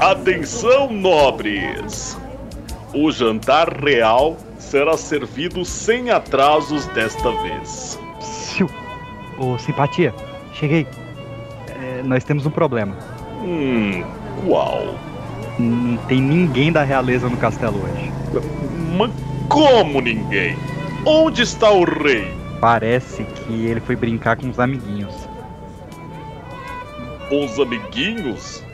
Atenção, nobres! O jantar real será servido sem atrasos desta vez. Siu. Ô, simpatia, cheguei. É, nós temos um problema. Hum, qual? Não tem ninguém da realeza no castelo hoje. Mas como ninguém? Onde está o rei? Parece que ele foi brincar com os amiguinhos. Com os amiguinhos?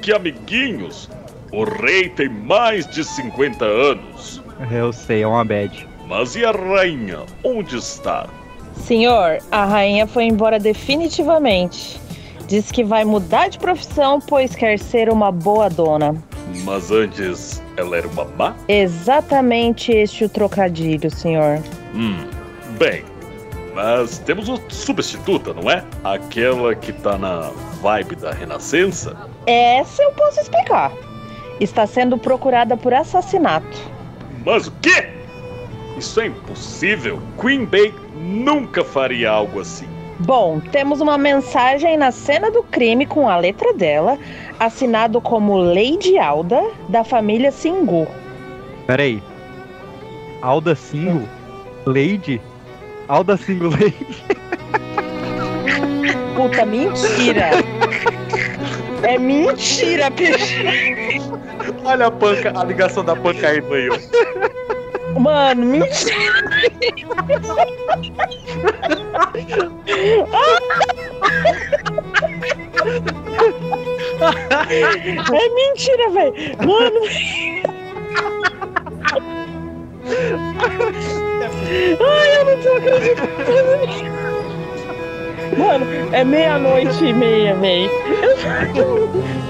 Que amiguinhos? O rei tem mais de 50 anos. Eu sei, é uma bad. Mas e a rainha? Onde está? Senhor, a rainha foi embora definitivamente. Diz que vai mudar de profissão, pois quer ser uma boa dona. Mas antes ela era uma má? Exatamente este o trocadilho, senhor. Hum, bem. Mas temos uma substituta, não é? Aquela que tá na vibe da renascença? Essa eu posso explicar. Está sendo procurada por assassinato. Mas o quê? Isso é impossível. Queen Bey nunca faria algo assim. Bom, temos uma mensagem na cena do crime com a letra dela, assinado como Lady Alda, da família Singu. Peraí. Alda Single? Lady? Alda Single Lady? Puta, mentira! É mentira, peixe! Olha a panca, a ligação da panca aí, ó. Mano, mentira! É mentira, velho! Mano! Ai, eu não tô acreditando! Mano, é meia-noite e meia, véi.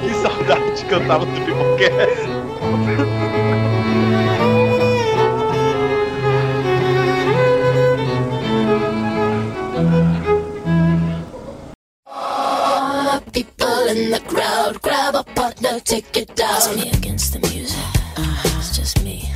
Que saudade que eu tava do Pipocast. In the crowd, grab a partner, take it down. It's me against the music. Uh-huh. It's just me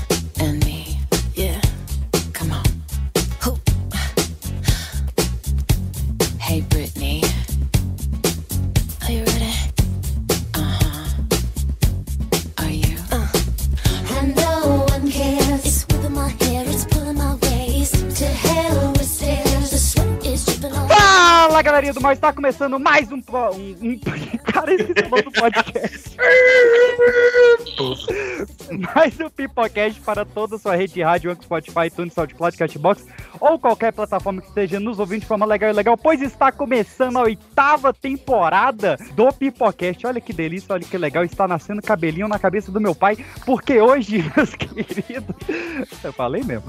Fala galerinha do mal, está começando mais um. po- um, um cara, esqueci o nome do podcast. mais um Pipocast para toda a sua rede de rádio, Anchor, Spotify, iTunes, SoundCloud, Catbox ou qualquer plataforma que esteja nos ouvindo de forma legal e legal, pois está começando a oitava temporada do Pipocast. Olha que delícia, olha que legal, está nascendo cabelinho na cabeça do meu pai, porque hoje, meus queridos, eu falei mesmo,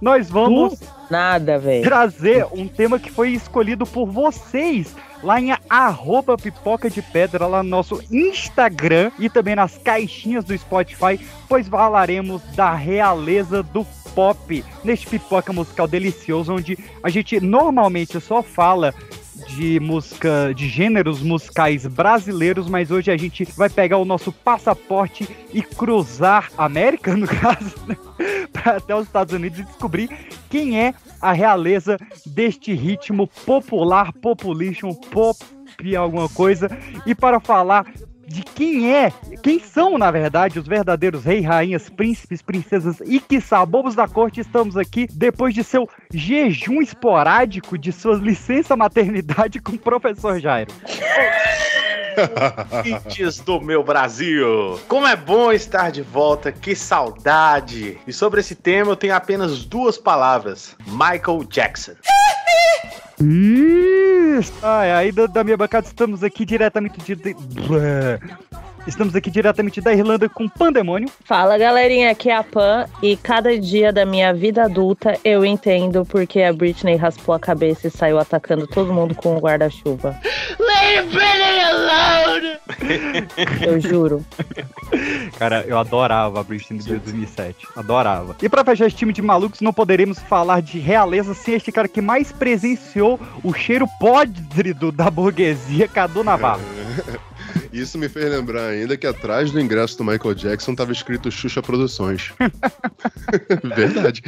nós vamos Nada, velho. trazer um tema que foi escolhido por vocês lá em arroba pipoca de pedra, lá no nosso Instagram e também nas caixinhas do Spotify, pois falaremos da realeza do pop neste pipoca musical delicioso, onde a gente normalmente só fala de música, de gêneros musicais brasileiros, mas hoje a gente vai pegar o nosso passaporte e cruzar a América, no caso, né? até os Estados Unidos e descobrir quem é a realeza deste ritmo popular, population, pop, alguma coisa. E para falar de quem é, quem são, na verdade, os verdadeiros reis, rainhas, príncipes, princesas e quiçá bobos da corte, estamos aqui depois de seu jejum esporádico de sua licença maternidade com o professor Jairo. Ouvintes do meu Brasil! Como é bom estar de volta, que saudade! E sobre esse tema eu tenho apenas duas palavras: Michael Jackson. Isso! Ai, aí da, da minha bancada estamos aqui diretamente de. Estamos aqui diretamente da Irlanda com Pandemônio. Fala galerinha, aqui é a Pan e cada dia da minha vida adulta eu entendo porque a Britney raspou a cabeça e saiu atacando todo mundo com o guarda-chuva. Leave Brittany alone! Eu juro. Cara, eu adorava a Britney de 2007. Adorava. E pra fechar esse time de malucos, não poderemos falar de realeza sem este cara que mais presenciou o cheiro podre do- da burguesia, Cadu Navarro. Isso me fez lembrar ainda que atrás do ingresso do Michael Jackson tava escrito Xuxa Produções. Verdade.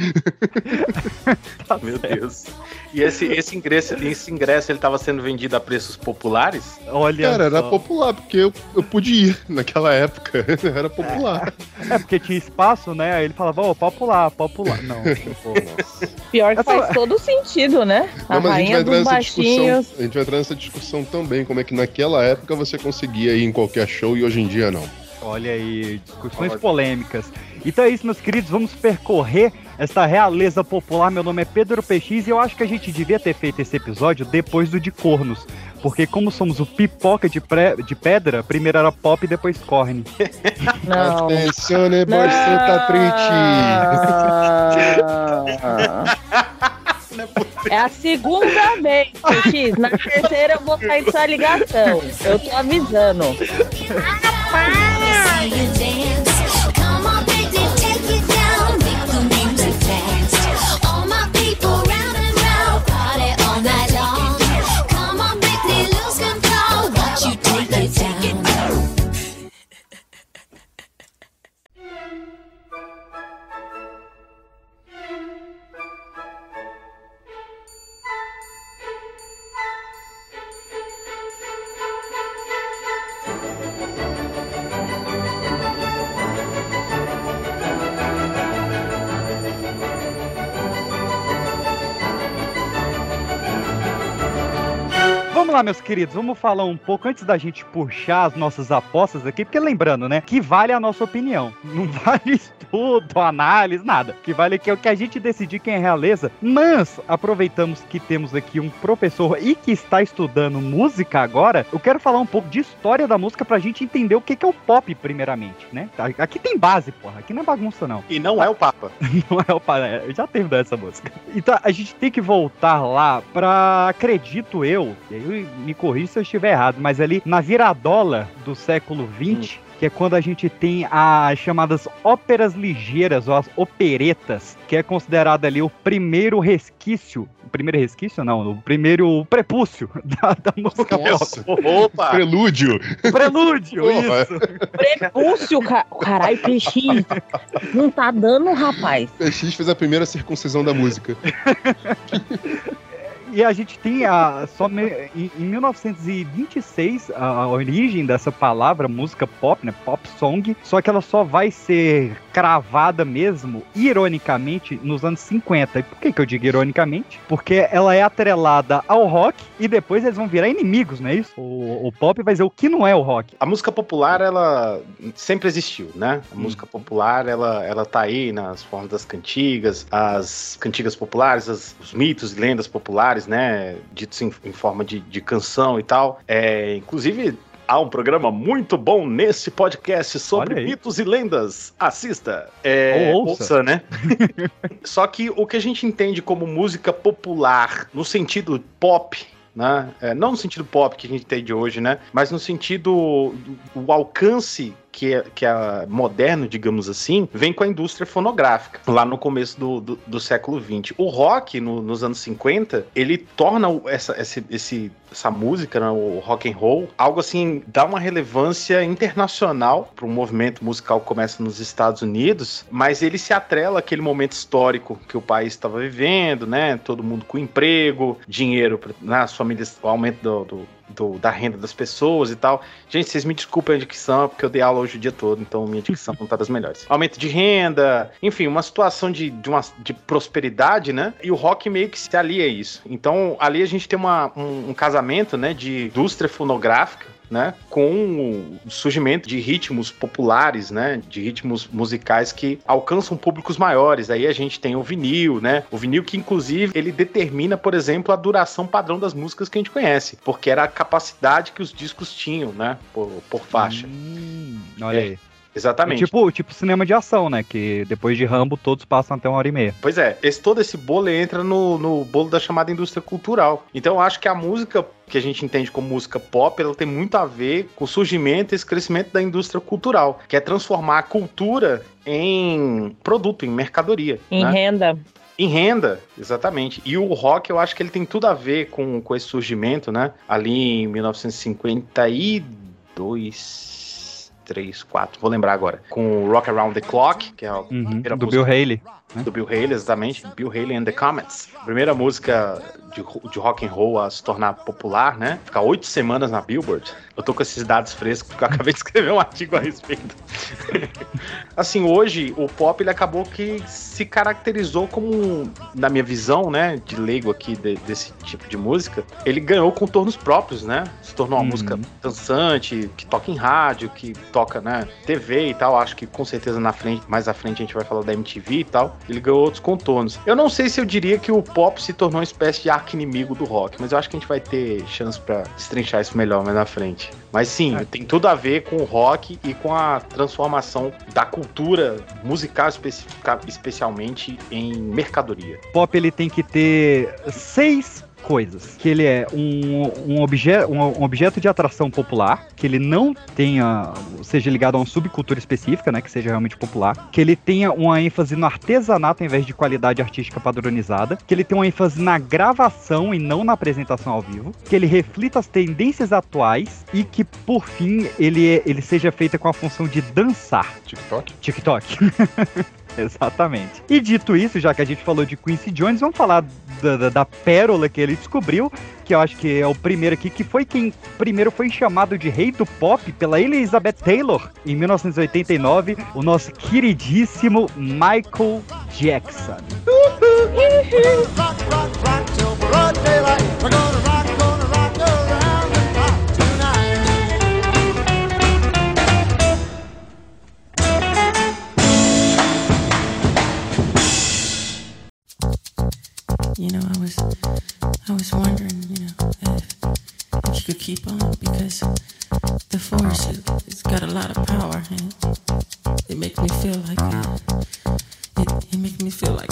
Meu Deus. E esse, esse, ingresso, esse ingresso ele tava sendo vendido a preços populares? Olha Cara, era só. popular, porque eu, eu pude ir naquela época. Era popular. É porque tinha espaço, né? Aí ele falava, ô, popular, popular. Não, pô, Pior que faz todo sentido, né? A Não, mas a gente vai rainha entrar dos nessa discussão. baixinhos. A gente vai entrar nessa discussão também, como é que naquela época você conseguia ir em qualquer show e hoje em dia não. Olha aí, discussões polêmicas. Então é isso, meus queridos, vamos percorrer essa realeza popular. Meu nome é Pedro PX e eu acho que a gente devia ter feito esse episódio depois do de cornos. Porque como somos o pipoca de, pré- de pedra, primeiro era pop e depois corne. Não. Atenção, você tá triste. É a segunda vez, X. Na terceira eu vou sair dessa ligação. Eu tô avisando. See Vamos lá, meus queridos, vamos falar um pouco antes da gente puxar as nossas apostas aqui, porque lembrando, né, que vale a nossa opinião. Não vale estudo, análise, nada. O que vale aqui é o que a gente decidir quem é realeza. Mas, aproveitamos que temos aqui um professor e que está estudando música agora, eu quero falar um pouco de história da música pra gente entender o que que é o pop, primeiramente, né? Aqui tem base, porra. Aqui não é bagunça, não. E não é o Papa. Não é o pa- é, já teve essa música. Então a gente tem que voltar lá pra, acredito eu, e aí me corrija se eu estiver errado, mas ali na viradola do século XX, que é quando a gente tem as chamadas óperas ligeiras, ou as operetas, que é considerado ali o primeiro resquício, o primeiro resquício não, o primeiro prepúcio da, da música Nossa. Opa! Prelúdio. Prelúdio, isso. Prepúcio, ca... caralho, PX. Não tá dando, rapaz. PX fez a primeira circuncisão da música. E a gente tem a, só me- em, em 1926 a, a origem dessa palavra música pop, né? Pop song, só que ela só vai ser cravada mesmo, ironicamente, nos anos 50. E por que, que eu digo ironicamente? Porque ela é atrelada ao rock e depois eles vão virar inimigos, não é isso? O, o pop vai dizer o que não é o rock. A música popular, ela sempre existiu, né? A música popular, ela, ela tá aí nas formas das cantigas, as cantigas populares, as- os mitos e lendas populares, né? Ditos em, em forma de, de canção e tal. É, inclusive, há um programa muito bom nesse podcast sobre mitos e lendas. Assista. É, Ou ouça. né? Só que o que a gente entende como música popular, no sentido pop, né? É, não no sentido pop que a gente tem de hoje, né? Mas no sentido do, do alcance que é, que é moderno, digamos assim, vem com a indústria fonográfica, lá no começo do, do, do século XX. O rock, no- nos anos 50, ele torna o- essa, esse, essa música, né, o rock and roll, algo assim, dá uma relevância internacional para o movimento musical que começa nos Estados Unidos, mas ele se atrela àquele momento histórico que o país estava vivendo, né? Todo mundo com emprego, dinheiro, pra- né, as famílias, o aumento do- do, do- da renda das pessoas e tal. Gente, vocês me desculpem a dicção, porque eu dei aula hoje o dia todo, então minha dicção não tá das melhores. Aumento de renda, enfim, uma situação de, de, uma, de prosperidade, né? E o rock meio que se alia a isso. Então, ali a gente tem uma, um, um casamento, né, de indústria fonográfica, né, com o surgimento de ritmos populares, né, de ritmos musicais que alcançam públicos maiores. Aí a gente tem o vinil, né, o vinil que inclusive ele determina, por exemplo, a duração padrão das músicas que a gente conhece, porque era a capacidade que os discos tinham, né, por, por faixa. Hum, olha É, Exatamente. Tipo, tipo cinema de ação, né? Que depois de Rambo todos passam até uma hora e meia. Pois é, esse, todo esse bolo entra no, no bolo da chamada indústria cultural. Então eu acho que a música que a gente entende como música pop, ela tem muito a ver com o surgimento e esse crescimento da indústria cultural, que é transformar a cultura em produto, em mercadoria. Em né? renda. Em renda, exatamente. E o rock, eu acho que ele tem tudo a ver com, com esse surgimento, né? Ali em 1952, dois, três, quatro, vou lembrar agora. Com Rock Around the Clock, que é a Uhum, primeira do música Bill Haley. do Bill Haley, exatamente. Bill Haley and the Comets. Primeira música de, de rock and roll a se tornar popular, né? Ficar oito semanas na Billboard. Eu tô com esses dados frescos porque eu acabei de escrever um artigo a respeito. assim, hoje o pop ele acabou que se caracterizou como, na minha visão, né, de leigo aqui de- desse tipo de música, ele ganhou contornos próprios, né? Se tornou uma Uhum. música dançante, que toca em rádio, que toca, né, TV e tal. Acho que com certeza na frente, mais à frente a gente vai falar da MTV e tal. Ele ganhou outros contornos. Eu não sei se eu diria que o pop se tornou uma espécie de arco-inimigo do rock, mas eu acho que a gente vai ter chance pra destrinchar isso melhor mais na frente. Mas sim, É. tem tudo a ver com o rock e com a transformação da cultura musical especifica- especialmente em mercadoria. pop ele tem que ter seis coisas. Que ele é um, um, obje, um, um objeto de atração popular, que ele não tenha, seja ligado a uma subcultura específica, né, que seja realmente popular, que ele tenha uma ênfase no artesanato em vez de qualidade artística padronizada, que ele tenha uma ênfase na gravação e não na apresentação ao vivo, que ele reflita as tendências atuais e que, por fim, ele, é- ele seja feita com a função de dançar. TikTok? TikTok. Exatamente. E dito isso, já que a gente falou de Quincy Jones, vamos falar da, da- da pérola que ele descobriu, que eu acho que é o primeiro aqui, que foi quem primeiro foi chamado de rei do pop pela Elizabeth Taylor, em 1989, o nosso queridíssimo Michael Jackson. rock, rock, You know, I was, I was wondering, you know, if, if you could keep on because the force it, it's got a lot of power and it, it makes me feel like uh, it, it makes me feel like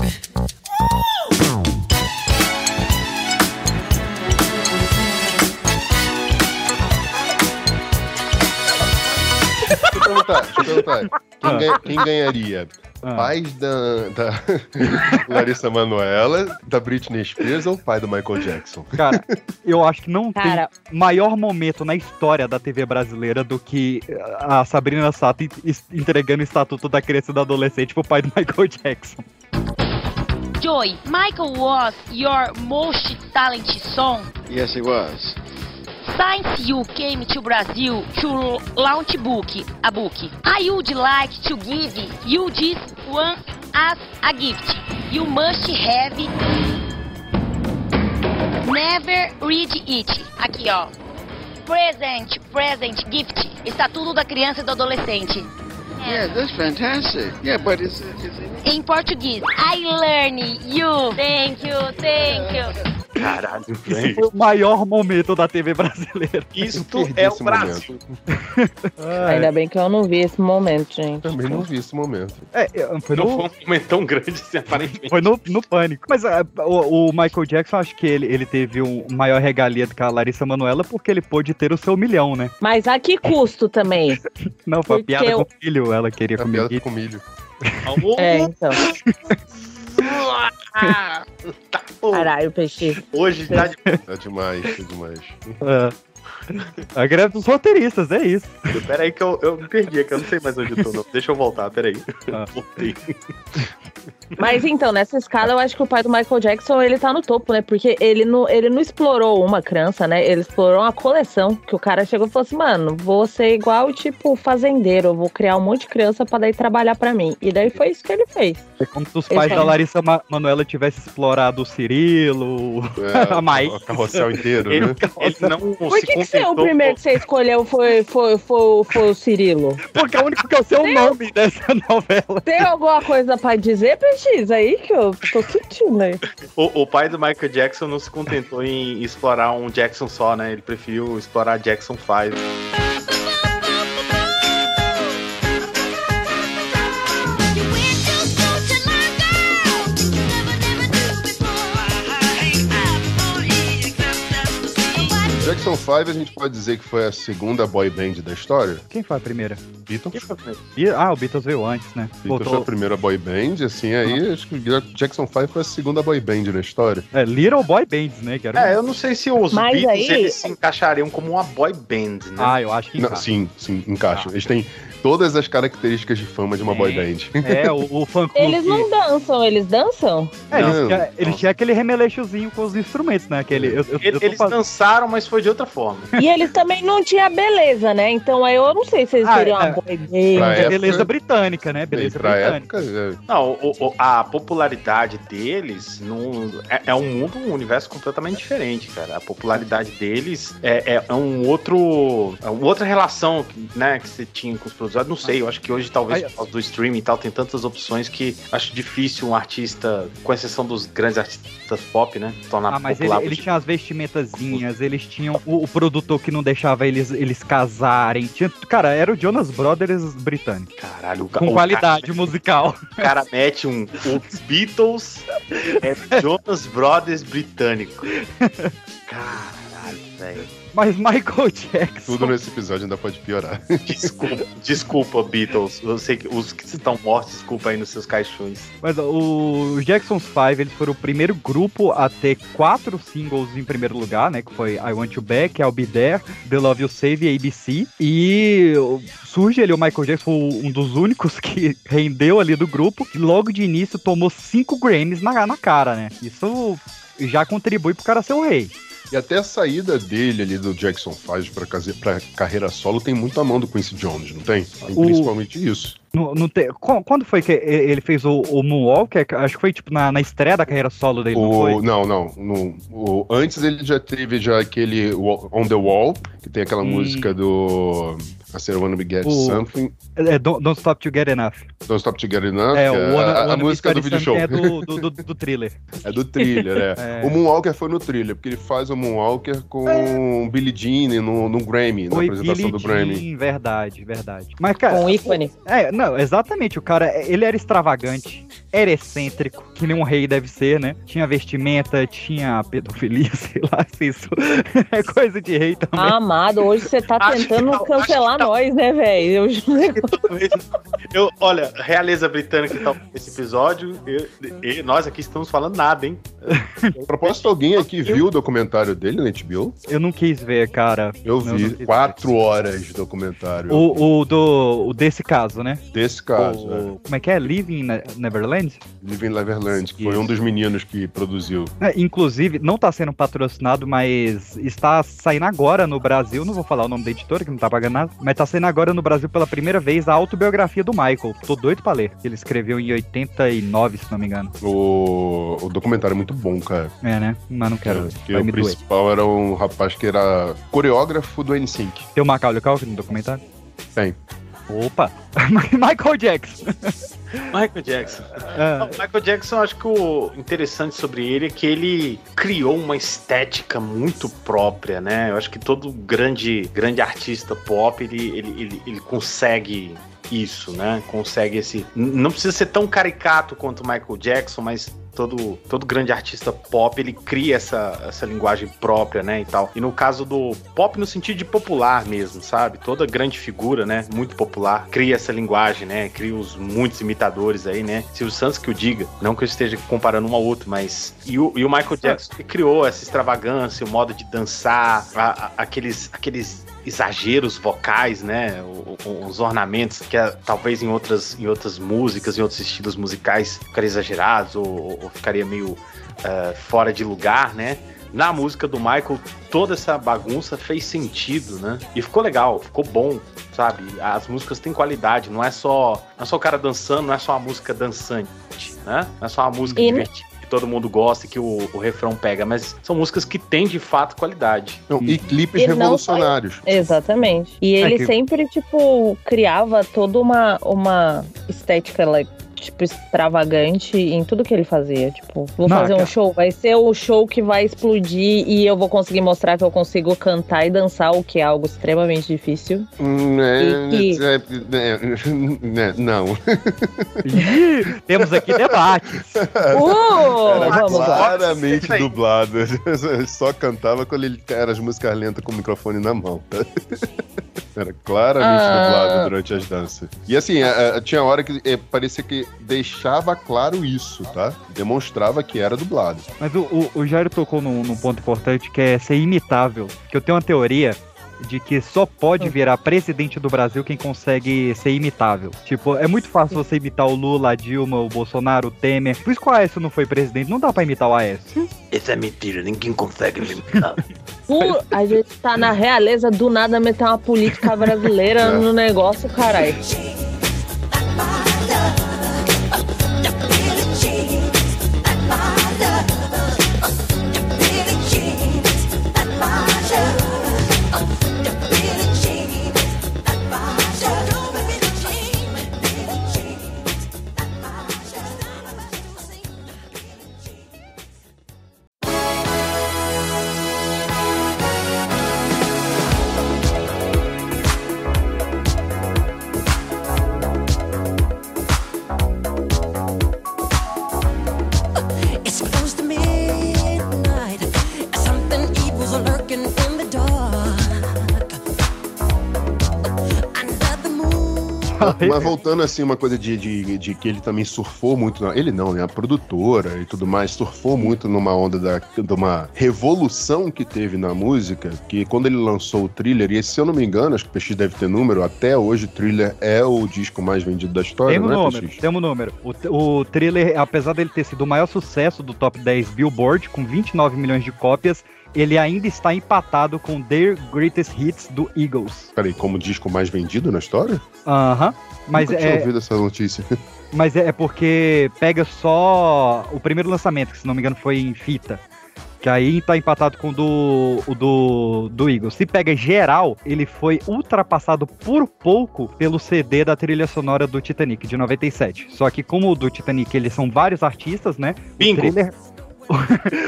Deixa eu perguntar, deixa eu perguntar. Quem, ganha- quem ganharia? Ah. Pais da, da Larissa Manoela, da Britney Spears ou pai do Michael Jackson? Cara, eu acho que não Cara, tem maior momento na história da TV brasileira do que a Sabrina Sato entregando o estatuto da criança e do adolescente pro pai do Michael Jackson. Joy, Michael was your most talented son. Yes, he was. Since you came to Brazil to launch book, a book, I would like to give you this one as a gift. You must have never read it. Aqui, ó. Present, present, gift. Estatuto da criança e do adolescente. Yeah, that's fantastic. Yeah, but it's, it's Em português. I learn you. Thank you, thank you. Caralho, Isso velho. foi o maior momento da TV brasileira. Isto é o Brasil. Ainda bem que eu não vi esse momento, gente. Também não vi esse momento. É, foi Não no, foi um momento tão grande assim, aparentemente. foi no, no pânico. Mas é, o, o Michael Jackson, acho que ele, ele teve um maior regalia do que a Larissa Manoela porque ele pôde ter o seu milhão, né? Mas a que custo também? Não, foi a Porque piada eu- com o filho, ela queria A comer. piada com milho. É, então. Tá, Caralho, peixe. hoje tá de... Tá demais, tá demais. É. A greve dos roteiristas, é isso. Pera aí que eu, eu me perdi, que eu não sei mais onde eu tô. Não. Deixa eu voltar, pera aí. Ah. Voltei. Mas então, nessa escala, eu acho que o pai do Michael Jackson, ele tá no topo, né? Porque ele não, ele não explorou uma criança, né? Ele explorou uma coleção. Que o cara chegou e falou assim, mano, vou ser igual, tipo, fazendeiro. Eu vou criar um monte de criança pra daí trabalhar pra mim. E daí foi isso que ele fez. É como se os pais Esse da é. Larissa Ma Manoela tivessem explorado o Cirilo, É, a Maísa. o carrossel inteiro, Ele, né? ele não Por se que, que você, o primeiro que você escolheu foi, foi, foi, foi o Cirilo? Porque é o único que é o seu nome dessa novela. Tem alguma coisa pra dizer, PX, aí que eu tô sentindo aí? O, o pai do Michael Jackson não se contentou em explorar um Jackson só, né? Ele preferiu explorar Jackson 5. Jackson 5 a gente pode dizer que foi a segunda boy band da história? Quem foi a primeira? Beatles. Be- Ah, o Beatles veio antes, né? Beatles foi a primeira boy band, assim, aí acho que o Jackson 5 foi a segunda boy band na história. É, Little Boy Bands, né? Que era É, eu não sei se os Mas Beatles aí- eles se encaixariam como uma boy band, né? Ah, eu acho que Não, encaixa. sim, sim, encaixam. Eles têm todas as características de fama de uma boy Tem. band. É, o, o fã clube. Eles não dançam, eles dançam? É, eles, Não, tinha, eles não. tinham aquele remeleixozinho com os instrumentos, né? Aquele, eu, eu, eu tô Eles dançaram, mas foi de outra forma. E eles também não tinham beleza, né? Então aí eu não sei se eles Ah, seriam é. uma boy Pra band. É época- beleza britânica, né? Beleza britânica. época, é, Não, o- o- a popularidade deles não, é, é um mundo, um universo completamente diferente, cara. A popularidade deles é, é- é um outro. É uma outra relação né, que você tinha com os produtores. Não sei, eu acho que hoje, talvez, por causa do streaming e tal, tem tantas opções que acho difícil um artista, com exceção dos grandes artistas pop, né? Tornar Ah, mas ele, popular. eles tinham as vestimentazinhas, eles tinham o, o produtor que não deixava eles, eles casarem. Tinha, cara, era o Jonas Brothers britânico. Caralho, o Com o qualidade musical. Cara, o cara mete um. Os Beatles é Jonas Brothers britânico. Caralho, velho. Mas Michael Jackson. tudo nesse episódio ainda pode piorar. Desculpa, desculpa, Beatles. Eu sei que os que estão mortos, desculpa aí nos seus caixões. Mas o Jackson's Five, eles foram o primeiro grupo a ter quatro singles em primeiro lugar, né? Que foi I Want You Back, I'll Be There, The Love You Save e ABC. E surge ali o Michael Jackson, foi um dos únicos que rendeu ali do grupo. E logo de início tomou cinco Grammys na, na cara, né? Isso já contribui pro cara ser o rei. E até a saída dele ali do Jackson 5 pra, case- pra carreira solo tem muito a mão do Quincy Jones, não tem? Tem O- principalmente isso. Não, não tem, qu- quando foi que ele fez o, o Moonwalker? Acho que foi tipo na, na estreia da carreira solo dele, não O, foi? não, não. no- o- antes ele já teve já aquele On the Wall, que tem aquela Hum. música do Said I Wanna Be Get O- Something, É, Don't, Don't Stop To Get Enough. Don't Stop To Get Enough, É, o Wanna, a, a Wanna música do video show. É do, do, do, do thriller. É do thriller, é. É. O Moonwalker foi no thriller, porque ele faz o Moonwalker com Billy Jean no, no Grammy, na Foi apresentação Billie do Grammy. Jean, verdade, verdade. Mas, cara. Com ícone. É, não, exatamente. O cara, ele era extravagante, era excêntrico, que nem um rei deve ser, né? Tinha vestimenta, tinha pedofilia, sei lá, se isso é coisa de rei também. Ah, amado, hoje você tá Acho tentando não, cancelar nós, né, velho? Eu juro. Eu, olha, realeza britânica que tá nesse episódio, eu- e nós aqui estamos falando nada, hein? A propósito, alguém aqui viu o documentário dele na HBO? Eu não quis ver, cara. Eu Não, vi não quatro horas de documentário O, o do o desse caso, né? desse caso. é. O- como é que é? Living Ne- Neverland? Living Neverland, que foi um dos meninos que produziu. É, inclusive, não tá sendo patrocinado, mas está saindo agora no Brasil. Não vou falar o nome da editora, que não tá pagando nada. Mas tá saindo agora no Brasil pela primeira vez a autobiografia do Michael. Tô doido pra ler. Ele escreveu em 89, se não me engano. O, o documentário é muito bom, cara. É, né? Mas não quero. É, o me doer. principal era um rapaz que era coreógrafo do NSYNC. Tem o Macaulay Culkin no documentário? Tem. Opa! Michael Jackson. Michael Jackson. Ah, O Michael Jackson, acho que o interessante sobre ele é que ele criou uma estética muito própria, né? Eu acho que todo grande, grande artista pop, ele, ele, ele, ele consegue isso, né? Consegue esse... Não precisa ser tão caricato quanto o Michael Jackson, mas todo, todo grande artista pop, ele cria essa, essa linguagem própria, né, e tal. E no caso do pop no sentido de popular mesmo, sabe? Toda grande figura, né, muito popular, cria essa linguagem, né? Cria os muitos imitadores aí, né? Silvio Santos que o diga, não que eu esteja comparando um ao outro, mas e o, e o Michael Jackson que criou essa extravagância, o modo de dançar, a- a- aqueles aqueles exageros vocais, né? Os ornamentos que ah, talvez em outras, em outras músicas, em outros estilos musicais ficariam exagerados ou, ou ficaria meio ah, fora de lugar, né? Na música do Michael, toda essa bagunça fez sentido, né? E ficou legal, ficou bom, sabe? As músicas têm qualidade, não é só, não é só o cara dançando, não é só uma música dançante, né? Não é só uma música E- divertida todo mundo gosta e que o, o refrão pega, mas são músicas que têm de fato qualidade. Não, e clipes E só revolucionários. Exatamente. E ele É que- sempre, tipo, criava toda uma, uma estética like, tipo, extravagante em tudo que ele fazia. Tipo, vou Não, fazer um cara. show, vai ser o show que vai explodir e eu vou conseguir mostrar que eu consigo cantar e dançar, o que é algo extremamente difícil. Hum, é, E- e- é, é, é, não. Temos aqui debates. Uh, Era lá. claramente aí. dublado. Só cantava quando ele era as músicas lentas com o microfone na mão. Era claramente Ah. dublado durante as danças. E assim, a- a- tinha hora que eh, parecia que deixava claro isso, tá? Demonstrava que era dublado. Mas o, o, o Jairo tocou num, num ponto importante que é ser imitável. Que eu tenho uma teoria de que só pode virar presidente do Brasil quem consegue ser imitável. Tipo, é muito fácil você imitar o Lula, a Dilma, o Bolsonaro, o Temer. Por isso que o Aécio não foi presidente. Não dá pra imitar o Aécio. Isso é mentira, ninguém consegue limitar. Por- a gente tá na realeza do nada meter uma política brasileira É. no negócio, caralho. Mas voltando assim, uma coisa de, de, de que ele também surfou muito. na- Ele não, né? A produtora e tudo mais surfou muito numa onda da, de uma revolução que teve na música. Que quando ele lançou o thriller, e se eu não me engano, acho que o PX deve ter número, até hoje o thriller é o disco mais vendido da história, Temos não é, número, temos número. O, o thriller, apesar dele ter sido o maior sucesso do top 10 Billboard, com 29 milhões de cópias, ele ainda está empatado com Their Greatest Hits do Eagles. Peraí, como disco mais vendido na história? Aham. Mas Nunca tinha é, ouvido essa notícia. mas é é porque pega só o primeiro lançamento, que se não me engano foi em fita. Que aí tá empatado com o do, o do, do Eagles. Se pega geral, ele foi ultrapassado por pouco pelo CD da trilha sonora do Titanic, de 97. Só que como o do Titanic, eles são vários artistas, né? Bingo. O thriller,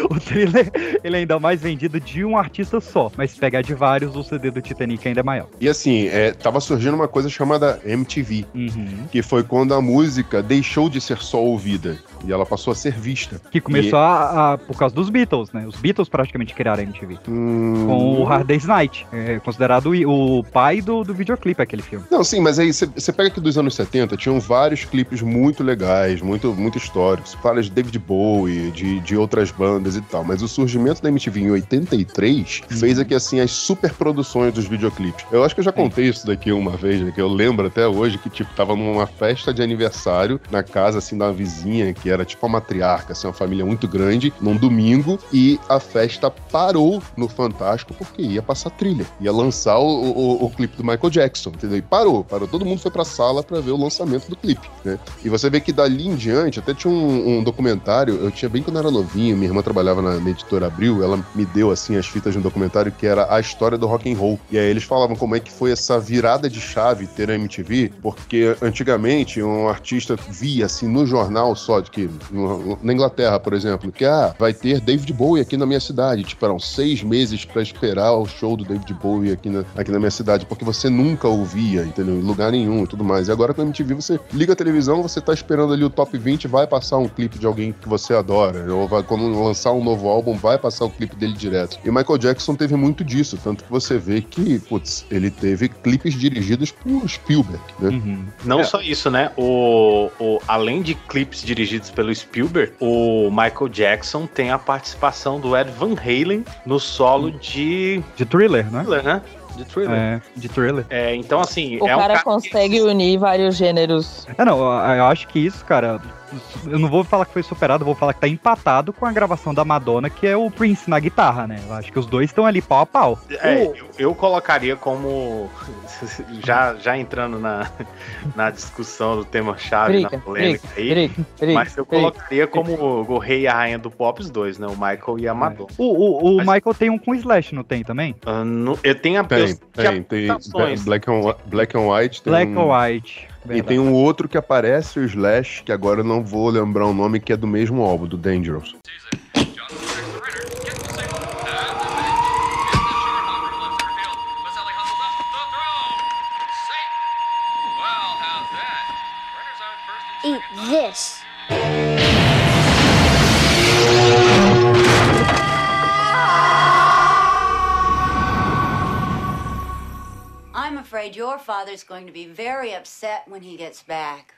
o thriller, ele é ainda mais vendido de um artista só. Mas se pegar de vários, o CD do Titanic ainda é maior. E assim, é, tava surgindo uma coisa chamada MTV, Uhum. que foi quando a música deixou de ser só ouvida e ela passou a ser vista. Que começou a, a- por causa dos Beatles, né? Os Beatles praticamente criaram a MTV. Hum, Com o Hard Day's Night. É considerado o, pai do, do videoclipe, aquele filme. Não, sim, mas aí você pega aqui dos anos 70, tinham vários clipes muito legais, muito, muito históricos. Fala de David Bowie, de, de outras bandas e tal. Mas o surgimento da MTV em 83 fez aqui, assim, as superproduções dos videoclipes. Eu acho que eu já contei isso daqui uma vez, né, que eu lembro até hoje que, tipo, tava numa festa de aniversário na casa, assim, da vizinha, que era tipo uma matriarca, assim, uma família muito grande, num domingo, e a festa parou no Fantástico porque ia passar trilha. Ia lançar o, o, o clipe do Michael Jackson, entendeu? E parou, parou. Todo mundo foi pra sala pra ver o lançamento do clipe, né? E você vê que dali em diante, até tinha um, um documentário, eu tinha bem quando eu era novinho, minha irmã trabalhava na, na editora Abril, ela me deu, assim, as fitas de um documentário que era a história do rock and roll. E aí eles falavam como é que foi essa virada de chave ter a MTV, porque antigamente um artista via, assim, no jornal só, de que no- na Inglaterra, por exemplo, que ah, vai ter David Bowie aqui na minha cidade. Tipo, eram seis meses pra esperar o show do David Bowie aqui na, aqui na minha cidade, porque você nunca ouvia, entendeu? Em lugar nenhum e tudo mais. E agora com a MTV, você liga a televisão, você tá esperando ali o top 20, vai passar um clipe de alguém que você adora. Ou vai, quando lançar um novo álbum, vai passar o clipe dele direto. E o Michael Jackson teve muito disso, tanto que você vê que, putz, ele teve clipes dirigidos por Spielberg, né? Uhum. Não É. só isso, né? O, o, além de clipes dirigidos pelo Spielberg, o Michael Jackson tem a participação do Ed Van Halen no solo de De thriller, né? thriller, né? De thriller. É, de thriller. É, então, assim. O é um cara que- consegue unir vários gêneros. É, não, eu acho que isso, cara, eu não vou falar que foi superado, eu vou falar que tá empatado com a gravação da Madonna, que é o Prince na guitarra, né? Eu acho que os dois estão ali pau a pau. É, eu, eu colocaria como. Já, já entrando na, na discussão do tema-chave, na Briga, polêmica briga, aí. briga, briga, mas eu briga. colocaria como o rei e a rainha do pop, os dois, né? O Michael e a Madonna. O, o, o Mas- Michael tem um com Slash, não tem também? Ah, no- eu tenho a Tem, eu- tem, tem. Black and, Black and White. Tem Black um- or White. E tem um outro que aparece, o Slash, que agora eu não vou lembrar o nome, que é do mesmo álbum, do Dangerous. Eat this. Afraid your father's going to be very upset when he gets back.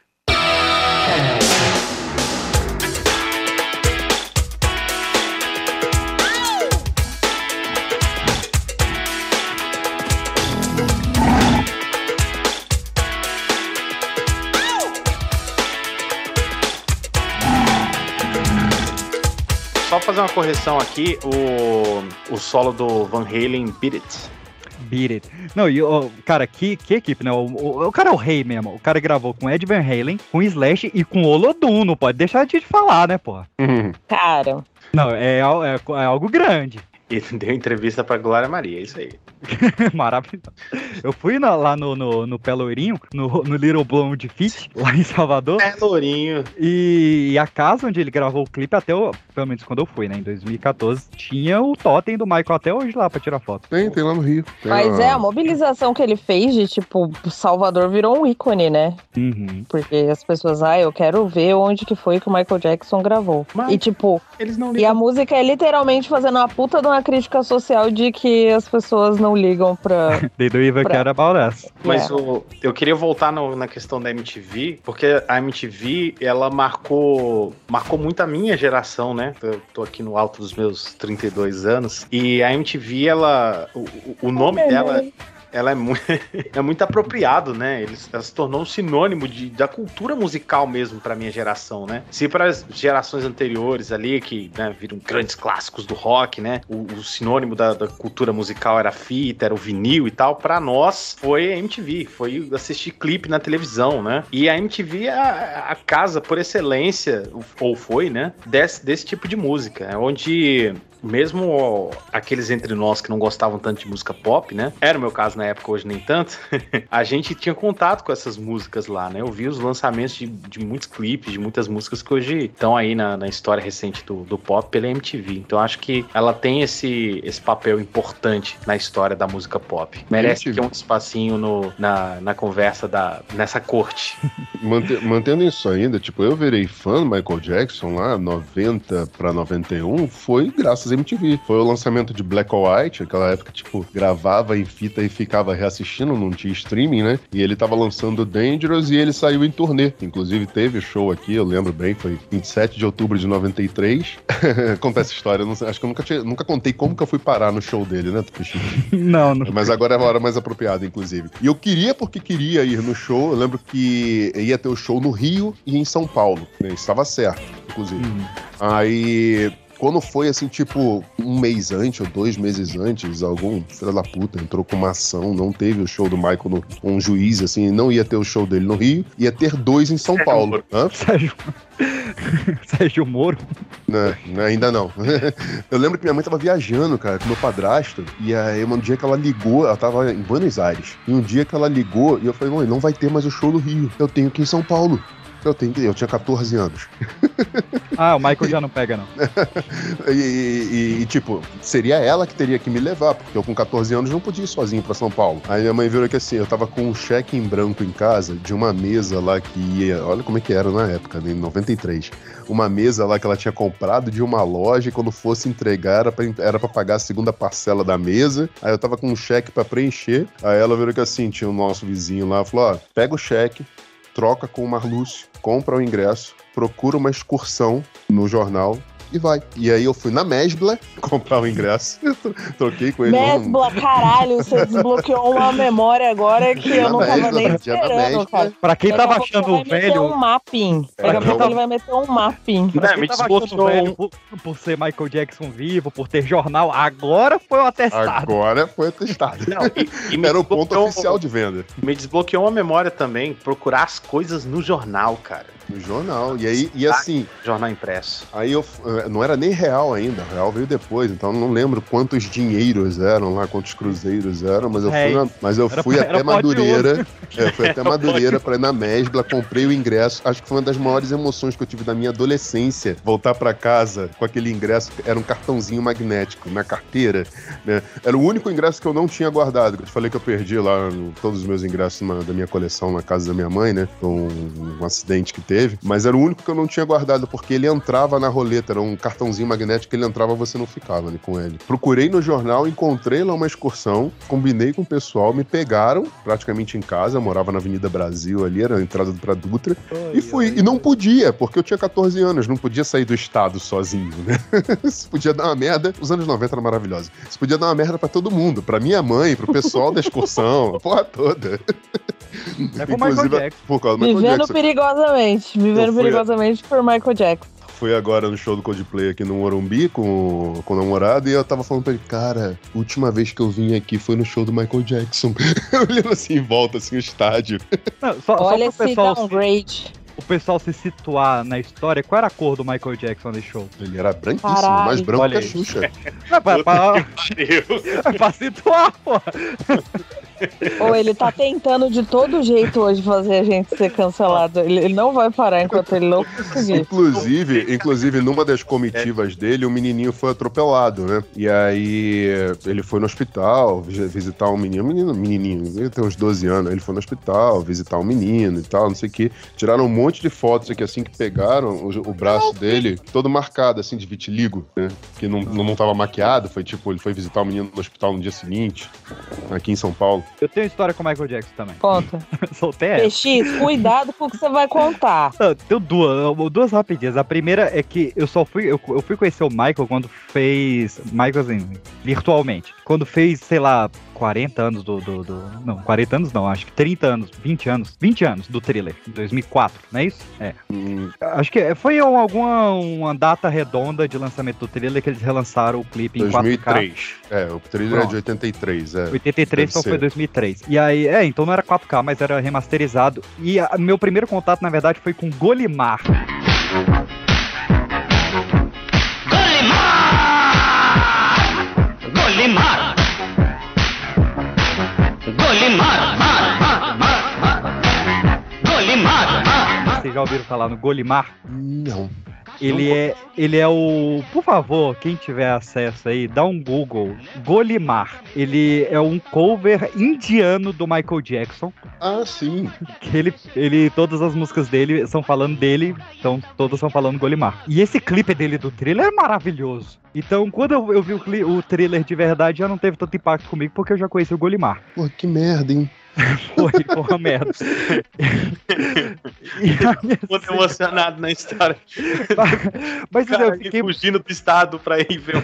Só fazer uma correção aqui, o, o solo do Van Halen, Beat It. Beat it. Não, e o cara, que, que equipe, né? O, o, o cara é o rei mesmo. O cara gravou com Ed Van Halen, com Slash e com Olodum. Não pode deixar de falar, né, pô? Cara, Não, é, al- é, é algo grande. E deu entrevista pra Glória Maria, é isso aí. Maravilhoso. Eu fui na- lá no, no, no Pelourinho, no, no Little Blonde Fit, lá em Salvador. É, Lourinho. E, e a casa onde ele gravou o clipe, até o, pelo menos quando eu fui, né, em 2014, tinha o totem do Michael até hoje lá pra tirar foto. Tem, tem lá no Rio. Tem mas lá- é, a mobilização que ele fez de, tipo, Salvador virou um ícone, né? Uhum. Porque as pessoas, ah, eu quero ver onde que foi que o Michael Jackson gravou. Mas E, tipo, Eles não e a ligam. música é literalmente fazendo uma puta de uma crítica social de que as pessoas não ligam pra. They don't even Pra- care about us. Mas É. o, eu queria voltar no- na questão da MTV, porque a MTV, ela marcou, marcou muito a minha geração, né? Eu tô aqui no alto dos meus 32 anos. E a MTV, ela. O, o- o nome dela. Ela é, mu é muito apropriado, né? Eles, ela se tornou um sinônimo de, da cultura musical mesmo pra minha geração, né? Se para as gerações anteriores ali, que né, viram grandes clássicos do rock, né? O, o sinônimo da, da cultura musical era a fita, era o vinil e tal. Pra nós foi a MTV, foi assistir clipe na televisão, né? E a MTV é a, a casa por excelência, ou foi, né? Desse, desse tipo de música, onde mesmo aqueles entre nós que não gostavam tanto de música pop, né? Era o meu caso na época, hoje nem tanto. a gente tinha contato com essas músicas lá, né? Eu vi os lançamentos de, de muitos clipes, de muitas músicas que hoje estão aí na, na história recente do, do pop pela MTV. Então acho que ela tem esse, esse papel importante na história da música pop. Merece aqui um espacinho no, na, na conversa da, nessa corte. Mante- mantendo isso ainda, tipo, eu virei fã do Michael Jackson lá, 90 pra 91, foi graças à MTV. Foi o lançamento de Black or White, aquela época, tipo, gravava em fita e ficava reassistindo, não tinha streaming, né? E ele tava lançando Dangerous e ele saiu em turnê. Inclusive teve show aqui, eu lembro bem, foi 27 de outubro de 93. Conta essa história, sei, acho que eu nunca, tinha- nunca contei como que eu fui parar no show dele, né, Tupichi? Não, não. Mas agora é a hora mais apropriada, inclusive. E eu queria porque queria ir no show. Eu lembro que ia ter o show no Rio e em São Paulo. Né? Estava certo, inclusive. Aí. Quando foi assim, tipo, um mês antes ou dois meses antes, algum filho da puta entrou com uma ação, não teve o show do Michael, no, um juiz, assim, não ia ter o show dele no Rio, ia ter dois em São Paulo. Hã? Sérgio. Sérgio Moro. Né, né, ainda não. eu lembro que minha mãe tava viajando, cara, com meu padrasto. E aí, um dia que ela ligou, ela tava em Buenos Aires. E um dia que ela ligou, e eu falei, mãe, não vai ter mais o show no Rio. Eu tenho que ir em São Paulo. Eu tenho. Eu tinha 14 anos. Ah, o Michael já não pega, não. E, e- e, tipo, seria ela que teria que me levar, porque eu com 14 anos não podia ir sozinho pra São Paulo. Aí minha mãe virou que assim, eu tava com um cheque em branco em casa de uma mesa lá que ia. Olha como é que era na época, né, em 93. Uma mesa lá que ela tinha comprado de uma loja e quando fosse entregar era pra, era pra pagar a segunda parcela da mesa. Aí eu tava com um cheque pra preencher. Aí ela virou que assim, tinha o nosso vizinho lá, falou: ó, pega o cheque, troca com o Marlúcio, compra o ingresso, procura uma excursão no jornal e vai. E aí eu fui na Mesbla comprar o ingresso, troquei com ele. um- Mesbla, caralho, você desbloqueou uma memória agora que eu não tava Mesbla, nem dia da esperando, cara. Pra quem tava achando vai meter velho. um mapping. Pra quem tava- ele vai meter um mapping. Pra quem me tava achando desbloqueou velho um- por, por ser Michael Jackson vivo, por ter jornal, agora foi o atestado. Agora foi atestado. Não, e, e Era o ponto oficial de venda. Me desbloqueou uma memória também, procurar as coisas no jornal, cara. No jornal. E aí, e assim, Jornal impresso. aí eu, não, não era nem real ainda, o real veio depois, então eu não lembro quantos dinheiros eram lá, quantos cruzeiros eram, mas eu fui, na- mas eu Era- fui era até Madureira, é, eu fui até Madureira pra ir na Mesbla, comprei o ingresso, acho que foi uma das maiores emoções que eu tive da minha adolescência, voltar pra casa com aquele ingresso, era um cartãozinho magnético na carteira, né? Era o único ingresso que eu não tinha guardado, eu te falei que eu perdi lá todos os meus ingressos na- da minha coleção na casa da minha mãe, né? Com um, um acidente que teve. Mas era o único que eu não tinha guardado, porque ele entrava na roleta, era um cartãozinho magnético que ele entrava você não ficava né, com ele. Procurei no jornal, encontrei lá uma excursão, combinei com o pessoal, me pegaram praticamente em casa, eu morava na Avenida Brasil ali, era a entrada pra Dutra, e fui. E não podia, porque eu tinha 14 anos, não podia sair do estado sozinho, né? Isso podia dar uma merda. Os anos 90 eram maravilhosos. Isso podia dar uma merda pra todo mundo, pra minha mãe, pro pessoal da excursão, a porra toda. É pro Michael Jackson. por causa do Michael Vivendo Jackson. perigosamente. Vivendo fui- perigosamente por Michael Jackson. Fui agora no show do Coldplay aqui no Morumbi com, com o namorado e eu tava falando pra ele, cara, última vez que eu vim aqui foi no show do Michael Jackson. Olhando assim em volta, assim, o estádio. Não, só, só Olha pro esse pessoal, downgrade. O pessoal se situar na história, qual era a cor do Michael Jackson nesse show? Ele era branquíssimo, Caralho. mais branco Olha que a. Xuxa. Não, pra, pra, Pariu. pra situar, pô. Ou ele tá tentando de todo jeito hoje fazer a gente ser cancelado. Ele, ele não vai parar enquanto ele não conseguir. Inclusive, inclusive, numa das comitivas dele, o menininho foi atropelado, né? E aí ele foi no hospital vi- visitar um menino, menino, menininho, ele tem uns 12 anos, ele foi no hospital visitar um menino e tal, não sei o que. Tiraram um monte de fotos aqui, assim, que pegaram o, o braço dele todo marcado, assim, de vitiligo, né? Que não, não, não tava maquiado, foi tipo, ele foi visitar o menino no hospital no dia seguinte, aqui em São Paulo. Eu tenho história com o Michael Jackson também. Conta. Soltei essa. PX, cuidado com o que você vai contar. Não, Tenho duas, duas rapidinhas. A primeira é que eu só fui, eu, eu fui conhecer o Michael quando fez, Michael assim, virtualmente. Quando fez, sei lá, 40 anos do, do, do- não, 40 anos não, acho que 30 anos, 20 anos, 20 anos do thriller, em 2004, não é isso? É. Hum, Acho que foi um- alguma uma data redonda de lançamento do thriller que eles relançaram o clipe em 4K. 2003. É, o thriller é Pronto. de 83, é. 83, Deve então foi 2003. E aí, é, então não era 4K, mas era remasterizado. E a- meu primeiro contato, na verdade, foi com Golimar. Golimar! Golimar! Mar, mar, mar, mar. Golimar! Mar, Vocês já ouviram falar no Golimar? Não. Ele é, ele é o. Por favor, quem tiver acesso aí, dá um Google. Golimar. Ele é um cover indiano do Michael Jackson. Ah, sim. Que ele, ele, todas as músicas dele são falando dele, então todas são falando Golimar. E esse clipe dele do thriller é maravilhoso. Então, quando eu, eu vi o, o thriller de verdade, já não teve tanto impacto comigo, porque eu já conheci o Golimar. Pô, que merda, hein? Foi, porra, merda. E aí, Muito emocionado na história. Mas O cara eu fiquei fugindo do estado pra ir ver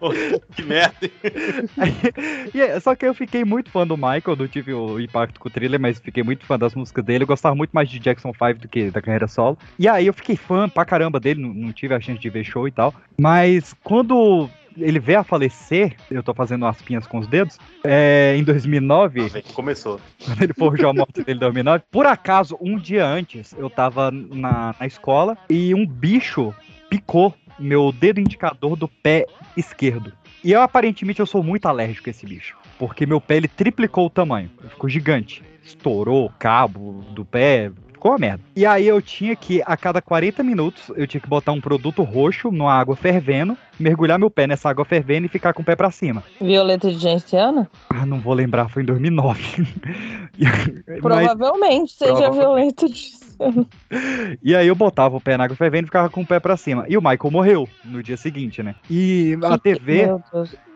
o Que merda. E é, só que eu fiquei muito fã do Michael, não tive o impacto com o thriller, mas fiquei muito fã das músicas dele. Eu gostava muito mais de Jackson 5 do que da carreira solo. E aí eu fiquei fã pra caramba dele, não, não tive a chance de ver show e tal. Mas quando ele veio a falecer, eu tô fazendo umas pinhas com os dedos, é, em 2009, Começou. quando ele forjou a morte dele em 2009. Por acaso, um dia antes, eu tava na, na escola e um bicho picou meu dedo indicador do pé esquerdo. E eu, aparentemente, eu sou muito alérgico a esse bicho. Porque meu pé, ele triplicou o tamanho. Ficou gigante. Estourou o cabo do pé, ficou uma merda. E aí eu tinha que, a cada 40 minutos, eu tinha que botar um produto roxo numa água fervendo, mergulhar meu pé nessa água fervendo e ficar com o pé pra cima. Violeta de Gentiana? Ah, não vou lembrar, foi em 2009. Mas- Provavelmente seja Prova- violeta de. E aí eu botava o pé na água fervendo e ficava com o pé pra cima. E o Michael morreu no dia seguinte, né? E a TV,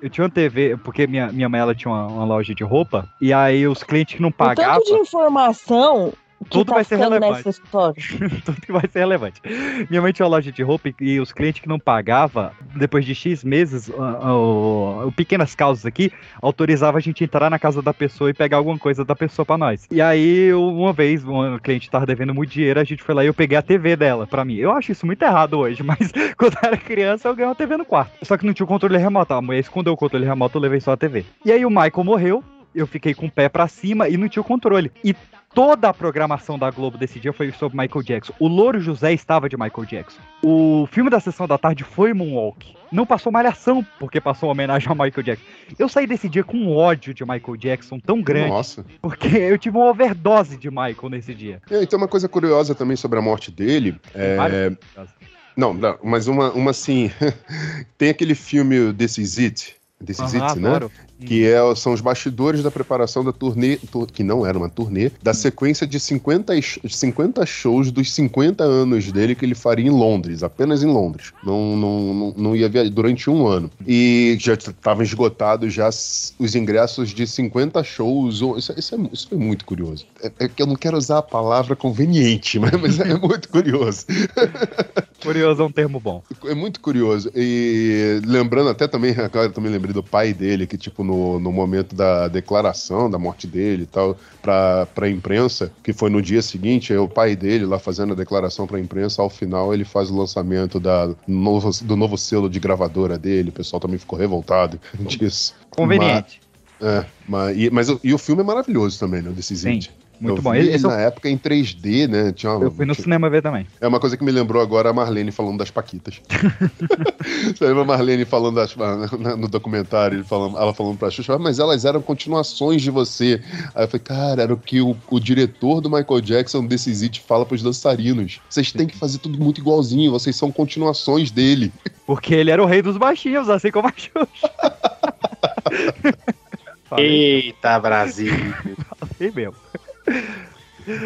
eu tinha uma TV, porque minha, minha mãe ela tinha uma, uma loja de roupa, e aí os clientes que não O pagavam, tanto de informação Tudo tá vai ser relevante. tudo que vai ser relevante. Minha mãe tinha uma loja de roupa e, os clientes que não pagavam, depois de X meses, o, o- Pequenas Causas aqui, autorizava a gente entrar na casa da pessoa e pegar alguma coisa da pessoa pra nós. E aí, uma vez, um cliente tava devendo muito dinheiro, a gente foi lá e eu peguei a TV dela pra mim. Eu acho isso muito errado hoje, mas quando eu era criança eu ganhei uma TV no quarto. Só que não tinha o controle remoto. A mulher escondeu o controle remoto, eu levei só a TV. E aí o Michael morreu. Eu fiquei com o pé pra cima e não tinha o controle. E toda a programação da Globo desse dia foi sobre Michael Jackson. O Louro José estava de Michael Jackson. O filme da sessão da tarde foi Moonwalk. Não passou Malhação, porque passou homenagem ao Michael Jackson. Eu saí desse dia com um ódio de Michael Jackson tão grande, Nossa. porque eu tive uma overdose de Michael nesse dia. É, então, uma coisa curiosa também sobre a morte dele. É... Não, não, mas uma, uma assim. tem aquele filme This Is It. This Is It, né? adoro. Que é, são os bastidores da preparação da turnê, tu- que não era uma turnê, da sequência de 50, sh- 50 shows dos 50 anos dele que ele faria em Londres, apenas em Londres. Não, não, não, não ia viajar durante um ano. E já estavam esgotados já os ingressos de 50 shows. Isso, isso, é, isso foi muito curioso. É, é que eu não quero usar a palavra conveniente, mas, mas é muito curioso. Curioso é um termo bom. É muito curioso. E lembrando até também, agora eu também lembrei do pai dele, que tipo, no, no momento da declaração da morte dele e tal, pra, pra imprensa, que foi no dia seguinte, é o pai dele lá fazendo a declaração pra imprensa, ao final ele faz o lançamento da, novo, do novo selo de gravadora dele, o pessoal também ficou revoltado disso. Conveniente. Mas, é, mas, e, mas o- e o filme é maravilhoso também, né, desse Sim. Muito eu bom. Vi Esse eu- na época em 3D, né? Tinha uma, Eu fui no tinha- cinema ver também. é uma coisa que me lembrou agora a Marlene falando das Paquitas. Você lembra a Marlene falando das- no documentário, falando- ela falando pra Xuxa, "Ah, mas elas eram continuações de você. Aí eu falei, cara, era o que o, o diretor do Michael Jackson desse Zit fala pros dançarinos. Vocês têm que fazer tudo muito igualzinho, vocês são continuações dele. Porque ele era o rei dos baixinhos, assim como a Xuxa. Eita, Brasil. Falei mesmo.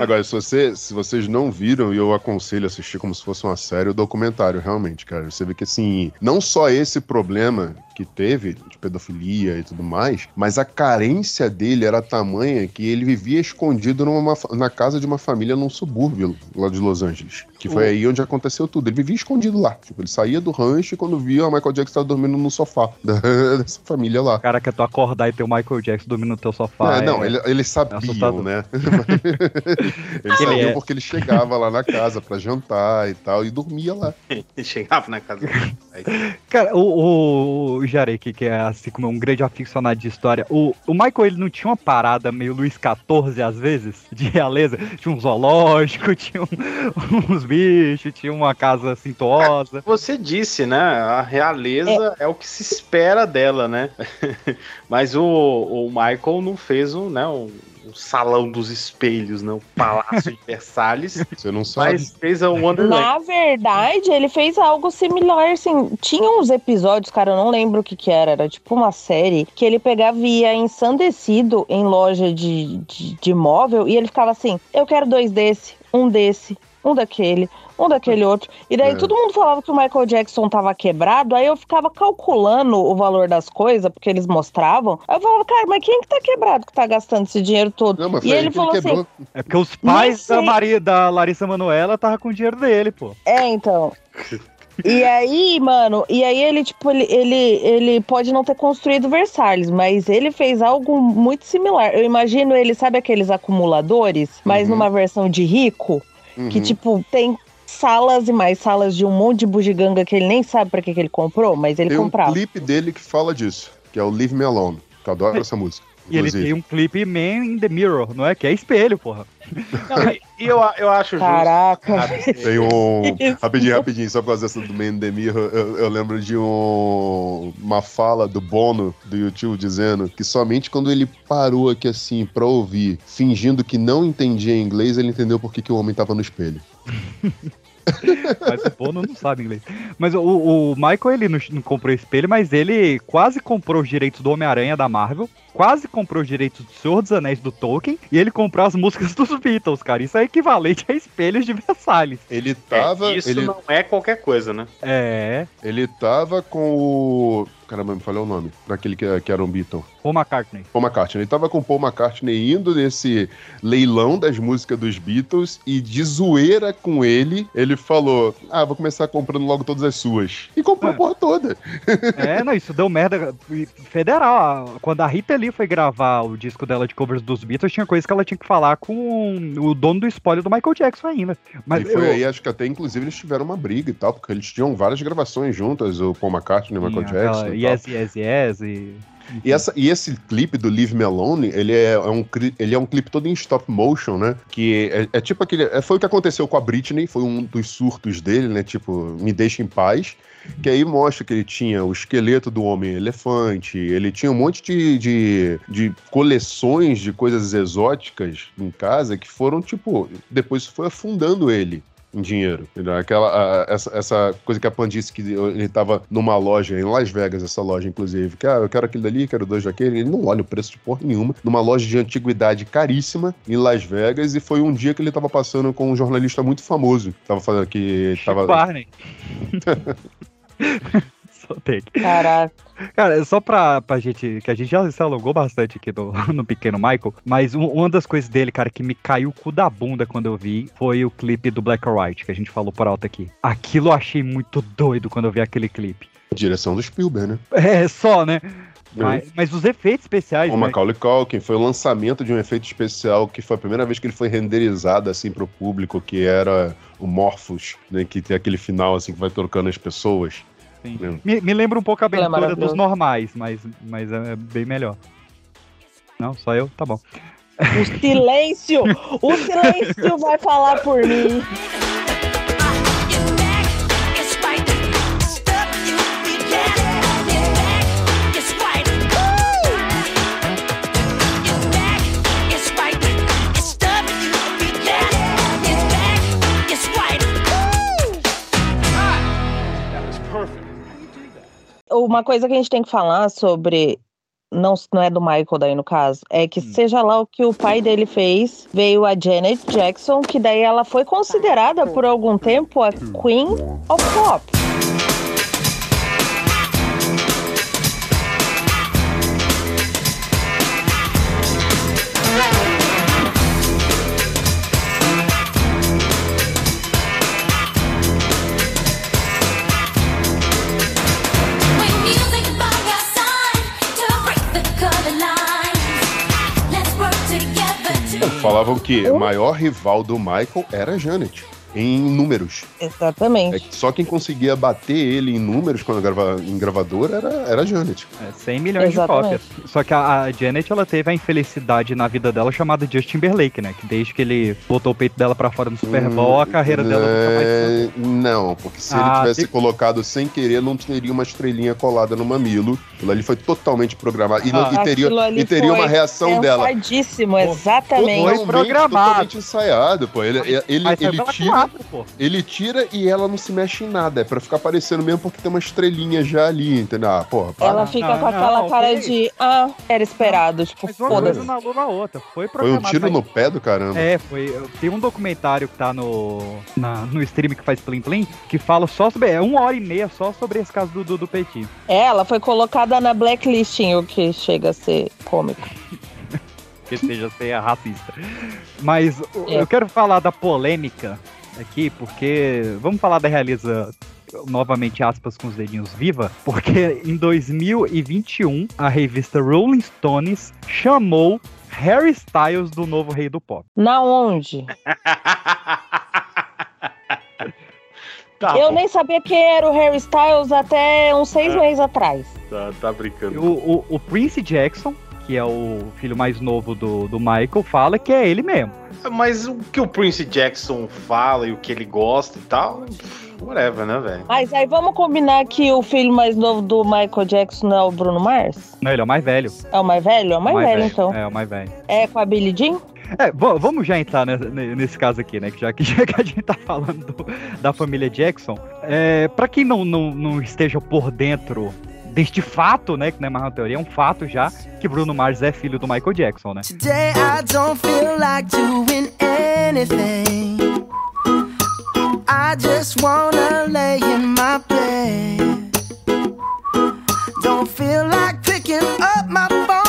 Agora, se, você, se vocês não viram, e eu aconselho assistir como se fosse uma série, o documentário, realmente, cara. Você vê que, assim, não só esse problema que teve, de pedofilia e tudo mais, mas a carência dele era tamanha que ele vivia escondido numa, na casa de uma família num subúrbio lá de Los Angeles. Que foi Oh. aí onde aconteceu tudo. Ele vivia escondido lá. Tipo, ele saía do rancho e quando via, o Michael Jackson estava dormindo no sofá da- dessa família lá. Cara, que tu acordar e ter o Michael Jackson dormindo no teu sofá. É, não, é- ele- eles sabiam, assustador. né? eles Ele sabiam é. porque ele chegava lá na casa pra jantar e tal, e dormia lá. Chegava na casa. Aí, Cara, o, o, o Jarek, que é assim como um grande aficionado de história, o, o Michael ele não tinha uma parada meio Luiz XIV às vezes, de realeza? Tinha um zoológico, tinha um- uns bichos, tinha uma casa cintuosa. Você disse, né? A realeza é, o que se espera dela, né? Mas o, o Michael não fez um, né, um, um salão dos espelhos, né? O Palácio de Versalhes. Você não sabe. Mas fez a Wonderland. Na verdade, ele fez algo similar, assim. Tinha uns episódios, cara, eu não lembro o que que era. Era tipo uma série que ele pegava e ia ensandecido em loja de, de, de móvel e ele ficava assim: eu quero dois desse, um desse, um daquele, um daquele outro. E daí É. todo mundo falava que o Michael Jackson tava quebrado, aí eu ficava calculando o valor das coisas, porque eles mostravam. Aí eu falava, cara, mas quem que tá quebrado que tá gastando esse dinheiro todo? Não, mas e ele que ele falou assim. É porque os pais da. Maria, da Larissa Manoela estavam com o dinheiro dele, pô. É, então. E aí, mano, e aí ele, tipo, ele, ele, ele pode não ter construído Versalhes, mas ele fez algo muito similar. Eu imagino ele, sabe aqueles acumuladores, mas Uhum. numa versão de rico, que, Uhum. tipo, tem salas e mais salas de um monte de bugiganga que ele nem sabe pra que, que ele comprou, mas ele Tem um comprava. clipe dele que fala disso, que é o Leave Me Alone. Que eu adoro essa música. E ele inclusive. tem um clipe Man in the Mirror, não é? Que é espelho, porra. Não, e- eu, eu acho justo. Caraca. Tem um. Isso. rapidinho, rapidinho, só por causa dessa do Man in the Mirror, eu, eu lembro de um, uma fala do Bono do YouTube dizendo que somente quando ele parou aqui assim pra ouvir, fingindo que não entendia inglês, ele entendeu por que, que o homem tava no espelho. Mas o Bono não sabe inglês. Mas o, o Michael, ele não, não comprou espelho, mas ele quase comprou os direitos do Homem-Aranha da Marvel, quase comprou os direitos do Senhor dos Anéis do Tolkien, e ele comprou as músicas dos Beatles, cara. Isso é equivalente a espelhos de Versalhes. Ele É, tava. isso ele, não é qualquer coisa, né? É, ele tava com o. Caramba, me falhou o nome. Daquele que, que era um Beatle. Paul McCartney. Paul McCartney. Ele tava com o Paul McCartney indo nesse leilão das músicas dos Beatles e de zoeira com ele, ele falou: Ah, vou começar comprando logo todas as suas. E comprou a porra toda. É, não, isso deu merda federal. Quando a Rita Lee foi gravar o disco dela de covers dos Beatles, tinha coisa que ela tinha que falar com o dono do spoiler do Michael Jackson ainda. Mas e foi eu- aí, acho que até inclusive eles tiveram uma briga e tal, porque eles tinham várias gravações juntas, o Paul McCartney e o Michael aquela Jackson. E. Yes, yes, yes. E... E, essa, e esse clipe do Leave Me Alone, ele é, é um, ele é um clipe todo em stop motion, né? Que é, é tipo aquele. é- foi o que aconteceu com a Britney, foi um dos surtos dele, né? Tipo, me deixa em paz. Que aí mostra que ele tinha o esqueleto do homem-elefante, ele tinha um monte de, de, de coleções de coisas exóticas em casa que foram, tipo, depois foi afundando ele em dinheiro. entendeu? Aquela, a- essa, essa coisa que a Pan disse que ele tava numa loja em Las Vegas, essa loja, inclusive, que ah, eu quero aquele dali, quero dois daquele. Ele não olha o preço de porra nenhuma. Numa loja de antiguidade caríssima em Las Vegas, e foi um dia que ele tava passando com um jornalista muito famoso. Tava falando que tava. Barney. Tem. Caraca. Cara, só pra, pra gente. Que a gente já se alongou bastante aqui no, no Pequeno Michael. Mas um- uma das coisas dele, cara, que me caiu o cu da bunda quando eu vi foi o clipe do Black or White, que a gente falou por alto aqui. Aquilo eu achei muito doido quando eu vi aquele clipe. Direção do Spielberg, né? É, só, né? Mas, mas os efeitos especiais. O né? Macaulay Culkin foi o lançamento de um efeito especial que foi a primeira vez que ele foi renderizado assim pro público, que era o Morphos, né, que tem aquele final assim que vai trocando as pessoas. Sim. Me, me lembra um pouco a é abertura dos maravilhoso. normais, mas, mas é bem melhor. Não, só eu? Tá bom. O silêncio! O silêncio vai falar por mim. Uma coisa que a gente tem que falar sobre. Não, não é do Michael daí no caso, é que seja lá o que o pai dele fez, veio a Janet Jackson, que daí ela foi considerada por algum tempo a Queen of Pop. Falavam que o maior rival do Michael era a Janet, em números. Exatamente. É que só quem conseguia bater ele em números quando grava, em gravadora era, era a Janet. É, 100 milhões Exatamente. de cópias. Só que a, a Janet, ela teve a infelicidade na vida dela chamada Justin Timberlake, né? Que desde que ele botou o peito dela pra fora no Super Bowl, a carreira dela nunca mais... É, Não, porque se ele Ah, tivesse tem- colocado sem querer, não teria uma estrelinha colada no mamilo. Aquilo ali foi totalmente programado. E, não- Ah. e teria, Aquilo ali e teria uma reação dela. exatamente. Foi programado. Totalmente ensaiado, pô. Ele, ele, ele pela tira, pô. ele tira e ela não se mexe em nada. É pra ficar parecendo mesmo porque tem uma estrelinha já ali, entendeu? Ah, porra, para. Ela fica Não, com aquela não, cara foi de, ah, era esperado, tipo, Mas uma coisa foda-se. na lua na outra. Foi Foi um tiro no pé do caramba. É, foi. Tem um documentário que tá no, na- no stream que faz Plim Plim, que fala só sobre. É uma hora e meia só sobre esse caso do, do, do Petit. É, ela foi colocada na blacklisting, o que chega a ser cômico. Que seja ser racista. Mas É. eu quero falar da polêmica aqui, porque. Vamos falar da Realiza. Novamente, aspas com os dedinhos viva, porque em 2021 a revista Rolling Stones chamou Harry Styles do novo rei do pop. Na onde? Tá, Eu bom. nem sabia quem era o Harry Styles até uns seis É. meses atrás. Tá, tá brincando. O, o, o Prince Jackson, que é o filho mais novo do, do Michael, fala que é ele mesmo. Mas o que o Prince Jackson fala e o que ele gosta e tal, whatever, né, velho? Mas aí vamos combinar que o filho mais novo do Michael Jackson não é o Bruno Mars? Não, ele é o mais velho. É o mais velho? É o mais, velho, então. É, o mais velho. É com a Billie Jean? É, va- vamos já entrar ne- ne- nesse caso aqui, né? Que já que, já que a gente tá falando do- da família Jackson, é, para quem não, não, não esteja por dentro deste fato, né? Que não é mais uma teoria, é um fato já, que Bruno Mars é filho do Michael Jackson, né? Today I don't feel like doing anything. I just wanna lay in my bed. Don't feel like picking up my phone,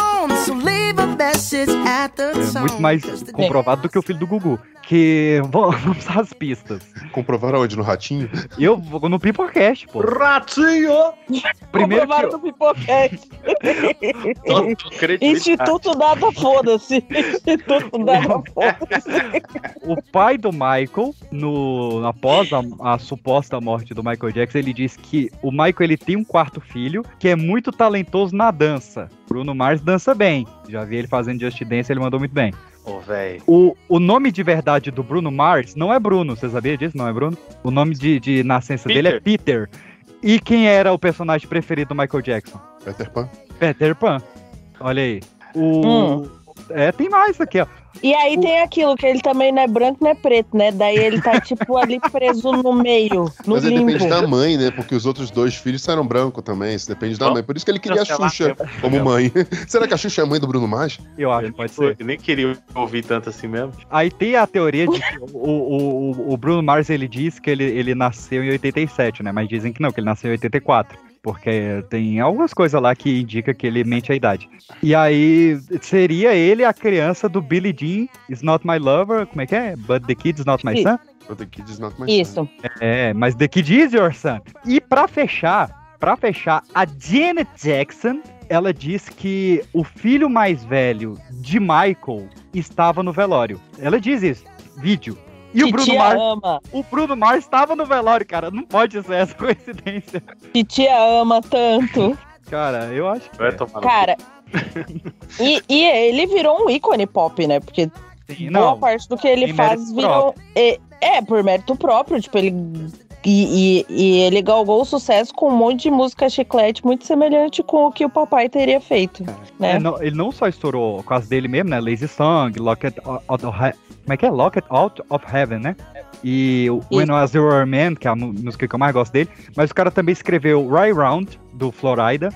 the muito mais comprovado do que o filho do Gugu. Que. Vamos às pistas. Comprovaram onde? No Ratinho? Eu vou no Pipocast, pô. Ratinho! Primeiro que Comprovaram eu- no Pipocast. Instituto Data Foda-se. Instituto Data Foda-se. O pai do Michael, no, após a, a suposta morte do Michael Jackson, ele disse que o Michael ele tem um quarto filho que é muito talentoso na dança. Bruno Mars dança bem. Já vi ele fazendo Just Dance, ele mandou muito bem. Velho. O, o nome de verdade do Bruno Mars não é Bruno, você sabia disso? Não é Bruno? O nome de, de nascença dele é Peter. E quem era o personagem preferido do Michael Jackson? Peter Pan. Peter Pan. Olha aí. O. Hum. É, tem mais aqui, ó. E aí tem aquilo que ele também não é branco, não é preto, né? Daí ele tá, tipo, ali preso no meio, no Mas limbo. depende da mãe, né? Porque os outros dois filhos saíram branco também. Isso depende da Não. mãe. Por isso que ele queria a Xuxa como mãe. Será que a Xuxa é a mãe do Bruno Mars? Eu acho, pode nem- ser. Eu nem queria ouvir tanto assim mesmo. Aí tem a teoria de que o, o, o- o Bruno Mars ele diz que ele, ele nasceu em 87, né? Mas dizem que não, que ele nasceu em 84. Porque tem algumas coisas lá que indica que ele mente a idade. E aí seria ele a criança do Billy Jean, Is Not My Lover, como é que é? But the Kid is Not My. Son? But the kid is not my son. Isso. É, mas The Kid is Your Son. E pra fechar, pra fechar, a Janet Jackson, ela diz que o filho mais velho de Michael estava no velório. Ela diz isso, vídeo. E o Bruno Mars, ama. o Bruno Mars estava no velório, cara. Não pode ser essa coincidência. Titia ama tanto. Cara, eu acho que Vai é. tomar no Cara, e, e ele virou um ícone pop, né? Porque Sim, boa não. parte do que ele faz virou. É, é, por mérito próprio. Tipo, ele. E, e, e ele galgou o sucesso com um monte de música chiclete muito semelhante com o que o papai teria feito. Né? Ele, não, ele não só estourou por causa dele mesmo, né? Lazy Song, Lock It Out of Como é que é? Lock It Out of Heaven, né? E o When I Was Your Man, que é a música que eu mais gosto dele. Mas o cara também escreveu Right Round, do Florida,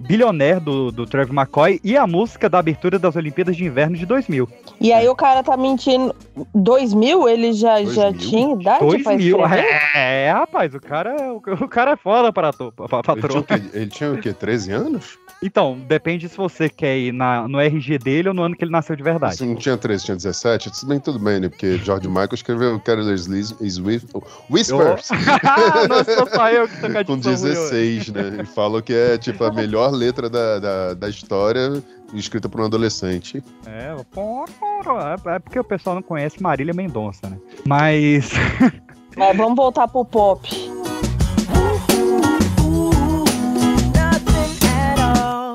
Billionaire, do, do Travis McCoy, e a música da abertura das Olimpíadas de Inverno de 2000. E aí o cara tá mentindo. 2000? Ele já, já 2000? tinha idade pra 2000, escrever? é, é, rapaz, o cara, o, o cara é foda para tu, pra, pra Ele tinha, patroa. o quê? ele tinha o quê? 13 anos? Então, depende se você quer ir na, no RG dele ou no ano que ele nasceu de verdade. Se não tinha 13, tinha 17, tudo bem, tudo bem, né? Porque George Michael escreveu Careless Liz- is With- Whispers Nossa, só eu que tô com a com dicção ruim hoje. 16, né? E falou que é, tipo, a melhor letra da, da, da história escrita por um adolescente. É, pô, é porque o pessoal não conhece Marília Mendonça, né? Mas. Mas vamos voltar pro pop.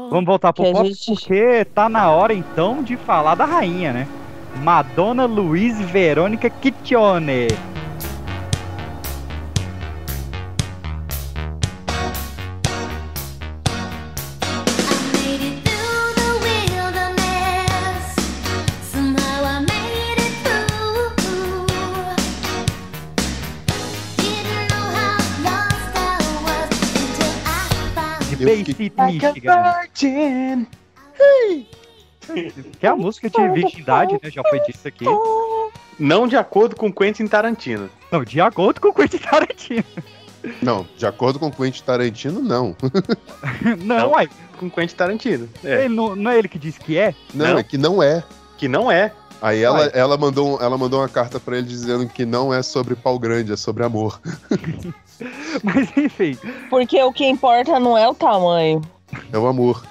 Vamos voltar pro pop, gente- porque tá na hora então de falar da rainha, né? Madonna Luiz Verônica Kittione. City, Michigan. Que é a música de virgindade, né? Já foi dito aqui. Não de acordo com Quentin Tarantino. Não, de acordo com o Quentin Tarantino. Não, de acordo com Quentin Tarantino, não. Não, uai. Com Quentin Tarantino. É. Ele não, não é ele que diz que é? Não, Não. é que não é. Que não é. Aí ela, ela, mandou, ela mandou uma carta pra ele dizendo que não é sobre pau grande, é sobre amor. Mas enfim. Porque o que importa não é o tamanho. É o amor.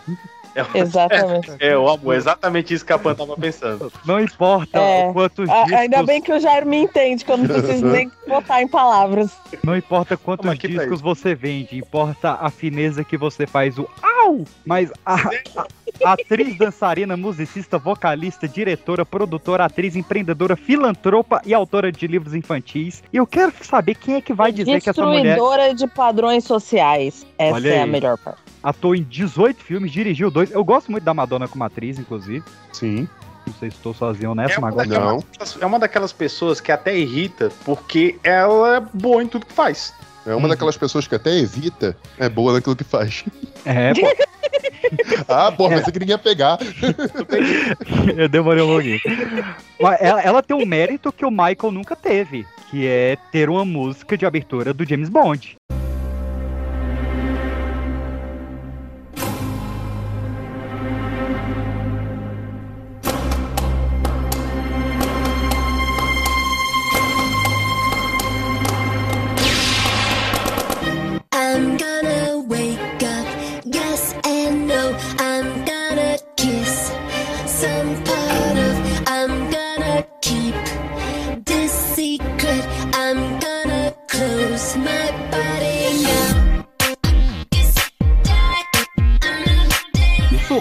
Exatamente. É, o amor. Exatamente isso que a Pan tava pensando. Não importa É. quantos A- discos. Ainda bem que o Jair me entende, que eu não preciso nem botar em palavras. Não importa quantos tá discos você vende, importa a fineza que você faz o au! Mas a, a- a atriz, dançarina, musicista, vocalista, diretora, produtora, atriz, empreendedora, filantropa e autora de livros infantis. E eu quero saber quem é que vai dizer que essa mulher Destruidora de padrões sociais. Essa Olha é a aí. melhor parte. Atuou em 18 filmes, dirigiu dois. Eu gosto muito da Madonna como atriz, inclusive. Sim. Não sei se estou sozinho nessa, É mas daquelas, é uma daquelas pessoas que até irrita porque ela é boa em tudo que faz. É uma daquelas pessoas que até evita, é boa naquilo que faz. É, pô, ah, porra, pensei que ninguém ia pegar. eu demorei um pouquinho. Mas ela, ela tem um mérito que o Michael nunca teve, que é ter uma música de abertura do James Bond.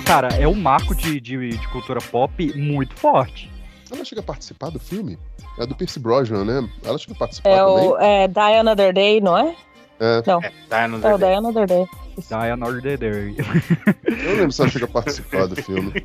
Cara, é um marco de, de, de cultura pop muito forte. Ela chega a participar do filme? É do Pierce Brosnan, né? Ela chega a participar É também? o é, Die Another Day, não é? É. Não. É o Die Another Day. Diana Order Day. Eu lembro se ela chega a participar do filme.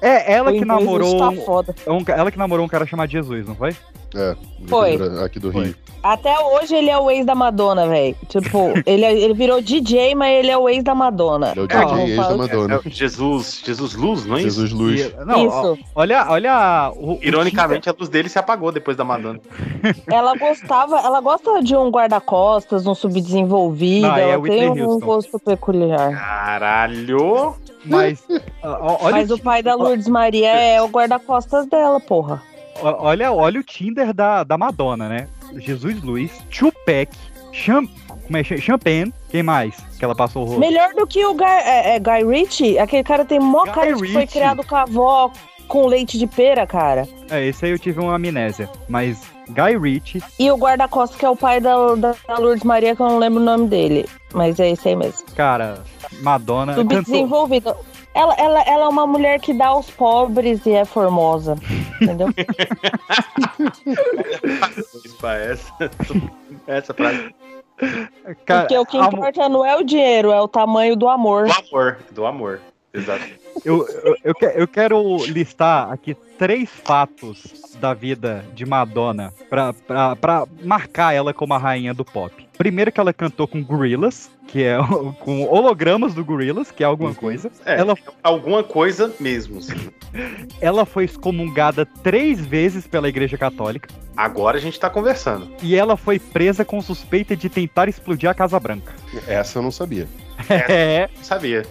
É ela O que namorou. está um- foda. um ca- ela que namorou um cara chamado Jesus, não foi? É, Foi. aqui do Rio. Até hoje ele é o ex da Madonna, velho. Tipo, ele, é- ele virou DJ, mas ele é o ex da Madonna. Ele é o Ah, DJ vamos ex da Madonna. É o Jesus, Jesus Luz, não é isso? Jesus Luz. E- não, ó, Isso. olha, olha. O, o Ironicamente, a luz dele se apagou depois da Madonna. Ela gostava, ela gosta de um guarda-costas, um subdesenvolvido. Não, é ela Whitney tem um Houston. gosto peculiar. Caralho! Mas. ó, olha, Mas o pai da Lourdes Maria é o guarda-costas dela, porra. olha, olha o Tinder da, da Madonna, né? Jesus Luiz, Tupac, Cham, como é, Ch- Champagne, quem mais que ela passou o rosto? Melhor do que o Guy, é, é Guy Ritchie, aquele cara tem mó Guy cara de que foi Ritchie. criado com a avó com leite de pera, cara. É, esse aí eu tive uma amnésia. Mas Guy Ritchie, E o guarda-costas, que é o pai da, da, Lourdes Maria, que eu não lembro o nome dele. Mas é esse aí mesmo. cara, Madonna. Cantou, Subdesenvolvido. Ela, ela, ela é uma mulher que dá aos pobres e é formosa. Entendeu? Essa. Essa frase. cara, Porque o que importa não é o dinheiro, é o tamanho do amor. Do amor. Do amor. Exato. Eu, eu, eu, que- eu quero listar aqui três fatos da vida de Madonna pra, pra, pra marcar ela como a rainha do pop. Primeiro que ela cantou com Gorillaz, que é com hologramas do Gorillaz, que é alguma coisa. É, Ela, alguma coisa mesmo. sim. ela foi excomungada três vezes pela Igreja Católica Agora a gente tá conversando. e ela foi presa com suspeita de tentar explodir a Casa Branca. Essa eu não sabia. É, Sabia.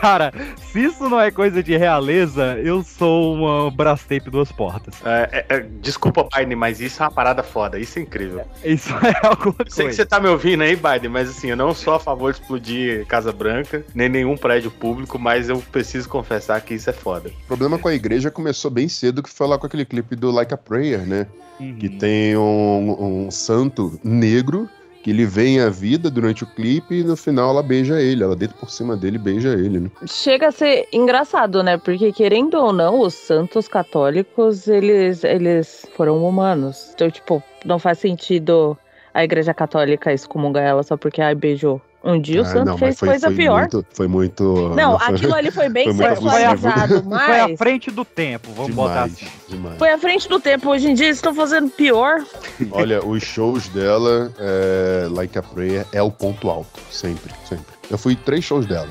cara, se isso não é coisa de realeza, eu sou uma Brastemp duas portas. É, é, é, desculpa, Biden, mas isso é uma parada foda. Isso é incrível. Isso é alguma Eu sei que coisa. você tá me ouvindo aí, Biden, mas assim, eu não sou a favor de explodir Casa Branca, nem nenhum prédio público, mas eu preciso confessar que isso é foda. O problema com a igreja começou bem cedo, que foi lá com aquele clipe do Like a Prayer, né? Uhum. Que tem um, um santo negro que ele vem à vida durante o clipe e no final ela beija ele. Ela deita por cima dele e beija ele, né? Chega a ser engraçado, né? Porque, querendo ou não, os santos católicos, eles, eles foram humanos. Então, tipo, não faz sentido a igreja católica excomungar ela só porque, ai, beijou. Um dia o Ah, santo não, mas fez foi- coisa foi pior. muito- foi muito. Não, aquilo ali foi bem foi sexualizado, abusivo. Foi à mas frente do tempo, vamos botar Demais, assim. demais. foi à frente do tempo. Hoje em dia eles estão fazendo pior. Olha, os shows dela, é, Like a Prayer, é o ponto alto. Sempre, sempre. Eu fui em três shows dela.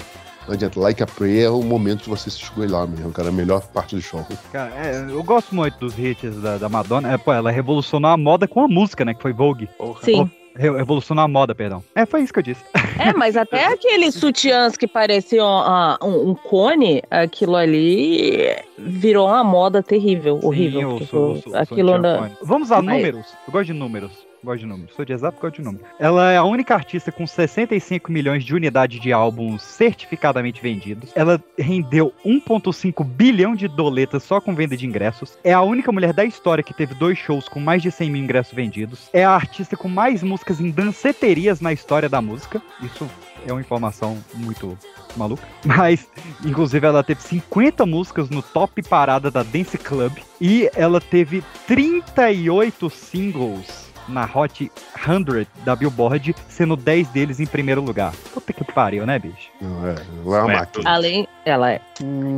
Não adianta, Like a Prayer é o momento de você se esgoelar mesmo, cara. A melhor parte do show. Cara, é, eu gosto muito dos hits da, da Madonna. É, pô, ela revolucionou a moda com a música, né? Que foi Vogue. Sim. Re- revolucionou a moda, perdão. É, foi isso que eu disse. É, mas até aqueles sutiãs que pareciam ah, um, um cone, aquilo ali virou uma moda terrível, horrível. Sim, eu sou- eu sou- sou aquilo na... Fone. Vamos a números. Eu gosto de números. Gosto de números. Sou de exato, gosto de números. Ela é a única artista com 65 milhões de unidades de álbuns certificadamente vendidos. Ela rendeu 1,5 bilhão de doletas só com venda de ingressos. É a única mulher da história que teve dois shows com mais de 100 mil ingressos vendidos. É a artista com mais músicas em danceterias na história da música. Isso é uma informação muito maluca. Mas, inclusive, ela teve 50 músicas no top parada da Dance Club. E ela teve 38 singles na Hot 100 da Billboard, sendo 10 deles em primeiro lugar. Puta que pariu, né, bicho? Não, é, ela é uma máquina. Além, ela é.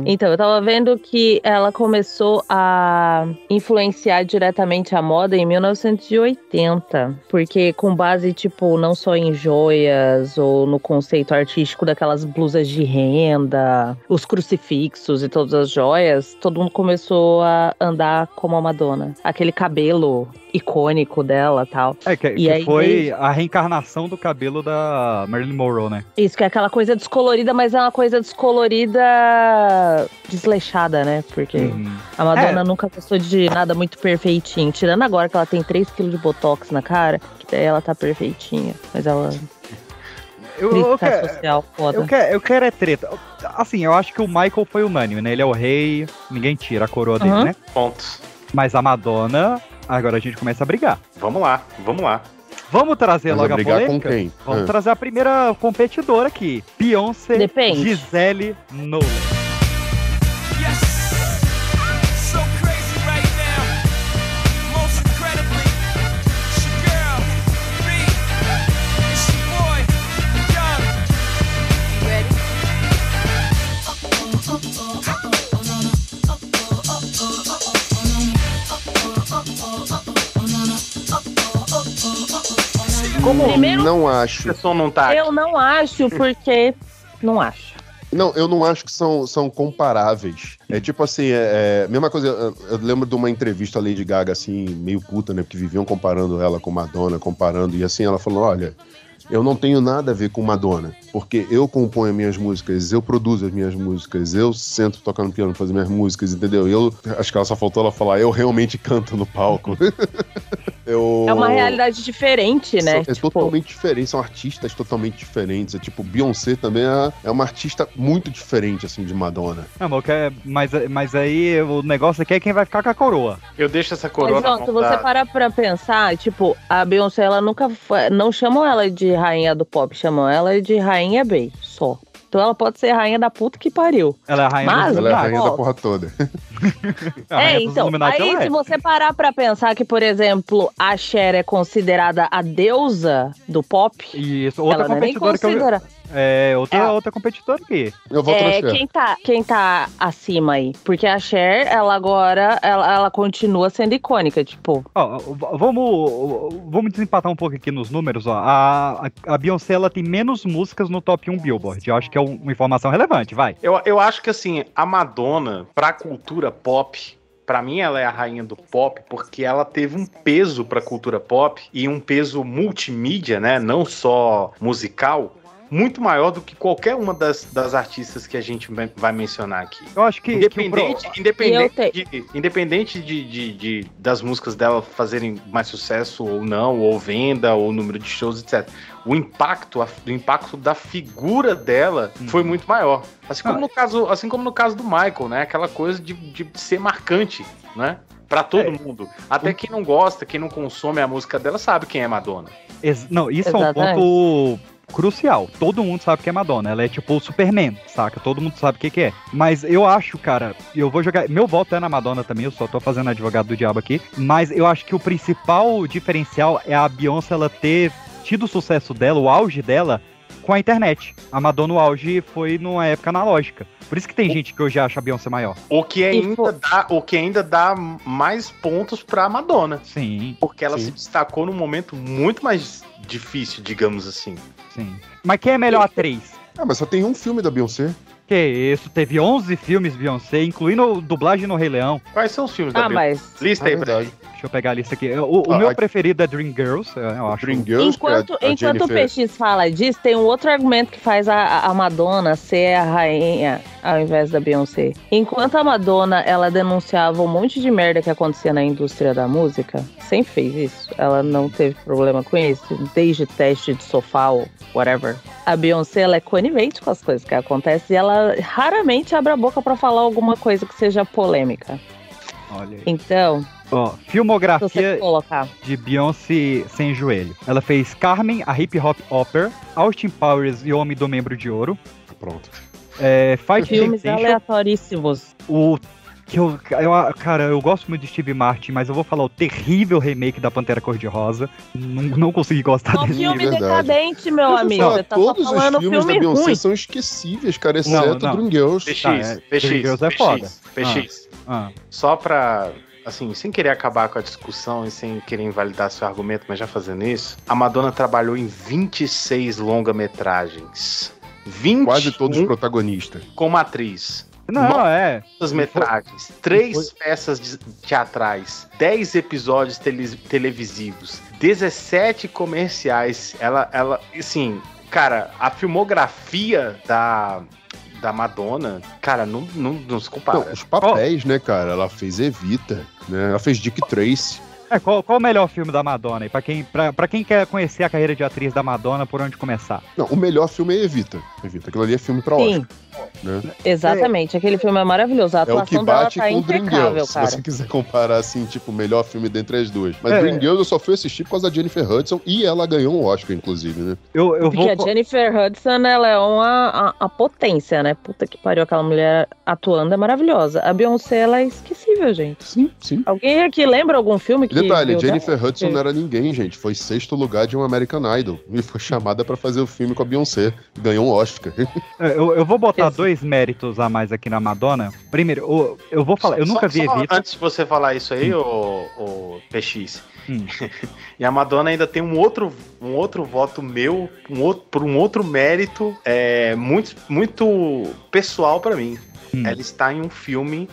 Então, eu tava vendo que ela começou a influenciar diretamente a moda em 1980. Porque com base, tipo, não só em joias ou no conceito artístico daquelas blusas de renda, os crucifixos e todas as joias, todo mundo começou a andar como a Madonna. Aquele cabelo icônico dela tal. É, que, E que aí, foi desde- a reencarnação do cabelo da Marilyn Monroe, né? Isso, que é aquela coisa descolorida, mas é uma coisa descolorida desleixada, né? Porque Uhum. a Madonna É. nunca gostou de nada muito perfeitinho. Tirando agora que ela tem 3kg de botox na cara, que daí ela tá perfeitinha. Mas ela. Eu, eu, quero, social foda. eu, quero, eu quero é treta. Assim, eu acho que o Michael foi unânime, né? Ele é o rei, ninguém tira a coroa dele, Uhum. né? Pontos. Mas a Madonna Agora a gente começa a brigar. Vamos lá, vamos lá. Vamos trazer Mas logo a brigar polêmica? com quem? Vamos Ah. trazer a primeira competidora aqui. Beyoncé Depende. Gisele Nolan. Como Primeiro- não acho. Não tá Eu não acho, porque. Não acho. Não, eu não acho que são, são comparáveis. É tipo assim, é, é- mesma coisa. Eu, eu lembro de uma entrevista à Lady Gaga, assim, meio puta, né? Porque viviam comparando ela com Madonna, comparando. E assim, ela falou: olha. Eu não tenho nada a ver com Madonna, porque eu componho as minhas músicas, eu produzo as minhas músicas, eu sento tocando piano fazer minhas músicas, entendeu? Eu acho que ela só faltou ela falar, eu realmente canto no palco. eu... É uma realidade diferente, né? São- É totalmente diferente, são artistas totalmente diferentes. É tipo, Beyoncé também é, é uma artista muito diferente, assim, de Madonna. Não, mas, quero- mas, mas aí o negócio aqui é quem vai ficar com a coroa. Eu deixo essa coroa Mas, ó, se você parar pra pensar, tipo, a Beyoncé, ela nunca foi. Não chamam ela de rainha do pop, chamam ela de rainha Bey, só. Então ela pode ser rainha da puta que pariu. Ela é a rainha Mas, Ela é a rainha da porra toda. A rainha É, então, aí é. se você parar pra pensar que, por exemplo, a Cher é considerada a deusa do pop, Isso, outra ela não é nem competidora que eu... É, outra, É. outra competidora aqui. Eu na É, quem tá, quem tá acima aí? Porque a Cher, ela agora, ela, ela continua sendo icônica, tipo, Ó, vamos, vamos desempatar um pouco aqui nos números, ó. A, a, a Beyoncé, ela tem menos músicas no top 1 Billboard. Eu acho que é um- uma informação relevante, vai. Eu, eu acho que assim, a Madonna, pra cultura pop, pra mim ela é a rainha do pop, porque ela teve um peso pra cultura pop e um peso multimídia, né? Não só musical. Muito maior do que qualquer uma das, das artistas que a gente vai- mencionar aqui. Eu acho que... que o pro- Independente, independente, de, independente de, de- de- das músicas dela fazerem mais sucesso ou não, ou venda, ou número de shows, etc. O impacto, a- o impacto da figura dela foi muito maior. Assim como, Ah. no caso, assim como no caso do Michael, né? Aquela coisa de, de ser marcante, né? Pra todo É. mundo. Até quem não gosta, quem não consome a música dela, sabe quem é Madonna. Ex- Não, isso é um Exatamente. ponto crucial. Todo mundo sabe que é Madonna. Ela é tipo o Superman, saca? Todo mundo sabe o que, que é. Mas eu acho, cara, eu vou jogar. Meu voto é na Madonna também, eu só tô fazendo advogado do diabo aqui. Mas eu acho que o principal diferencial é a Beyoncé ela ter tido o sucesso dela, o auge dela, com a internet. A Madonna, o auge foi numa época analógica. Por isso que tem gente que hoje acha a Beyoncé maior. O que ainda, dá, o que ainda dá mais pontos pra Madonna. Sim. Porque ela Sim. se destacou num momento muito mais difícil, digamos assim. Sim. Mas quem é a melhor atriz? Ah, mas só tem um filme da Beyoncé. Que isso, teve 11 filmes Beyoncé, incluindo dublagem no Rei Leão. Quais são os filmes da ah, Beyoncé? mas Lista aí pra verdade. Deixa eu pegar a lista aqui. O, o Ah, meu a- preferido é Dreamgirls, eu acho. Dream Girls, enquanto, é enquanto o. PX fala disso, tem um outro argumento que faz a, a Madonna ser a rainha ao invés da Beyoncé. Enquanto a Madonna, ela denunciava um monte de merda que acontecia na indústria da música, sempre fez isso. Ela não teve problema com isso, desde teste de sofá ou whatever. A Beyoncé, ela é conivente com as coisas que acontecem e ela raramente abre a boca pra falar alguma coisa que seja polêmica. Olha aí. Então, Ó, você filmografia de Beyoncé sem joelho. Ela fez Carmen, a hip hop opera, Austin Powers e o Homem do Membro de Ouro, Pronto. é, Fight Filmes Temptation, aleatoríssimos. o que eu, eu- cara, eu gosto muito de Steve Martin, mas eu vou falar o terrível remake da Pantera Cor-de-Rosa. Não, não consegui gostar Só desse. filme verdade. decadente, meu amigo. tá só todos falando os filmes da filme Beyoncé ruim. são esquecíveis, cara, exceto não. Dreamgirls. PX, Tá, é, PX, Dreamgirls é PX, foda. PX. Ah, Só pra, assim, sem querer acabar com a discussão e sem querer invalidar seu argumento, mas já fazendo isso, a Madonna trabalhou em 26 longa-metragens. 20 Quase todos os protagonistas. como atriz. Não, é. metragens, três peças de- teatrais, 10 episódios tele- televisivos, 17 comerciais. Ela, ela, assim, cara, a filmografia da, da Madonna, cara, não, não, não se compara. Não, os papéis, né, cara? Ela fez Evita, né? Ela fez Dick Tracy. É, qual, qual o melhor filme da Madonna? Pra quem, pra, pra quem quer conhecer a carreira de atriz da Madonna, por onde começar? Não, o melhor filme é Evita. Evita. Aquilo ali é filme pra Sim. Oscar. Né? Exatamente, aquele filme é maravilhoso. A É o que atuação dela bate tá com impecável, Dreamgirls, se cara. você quiser comparar, assim, tipo, o melhor filme dentre as duas. Mas É. Dreamgirls eu só fui assistir por causa da Jennifer Hudson e ela ganhou um Oscar, inclusive, né? Eu, eu Porque vou. a Jennifer Hudson, ela é uma a, a potência, né? Puta que pariu, aquela mulher atuando é maravilhosa. A Beyoncé, ela é esquecível, gente. Sim, sim. Alguém aqui lembra algum filme que. Detalhe, Jennifer dela? Hudson não era ninguém, gente. Foi sexto lugar de um American Idol. E foi chamada pra fazer o filme com a Beyoncé. Ganhou um Oscar. É, Eu, eu vou botar dois méritos a mais aqui na Madonna. Primeiro, eu, eu vou falar, eu Só- nunca vi só Evita. Antes de você falar isso aí, ô, ô PX. Hum. e a Madonna ainda tem um outro, um outro voto meu, um outro, por um outro mérito é, muito, muito pessoal pra mim. Hum. Ela está em um filme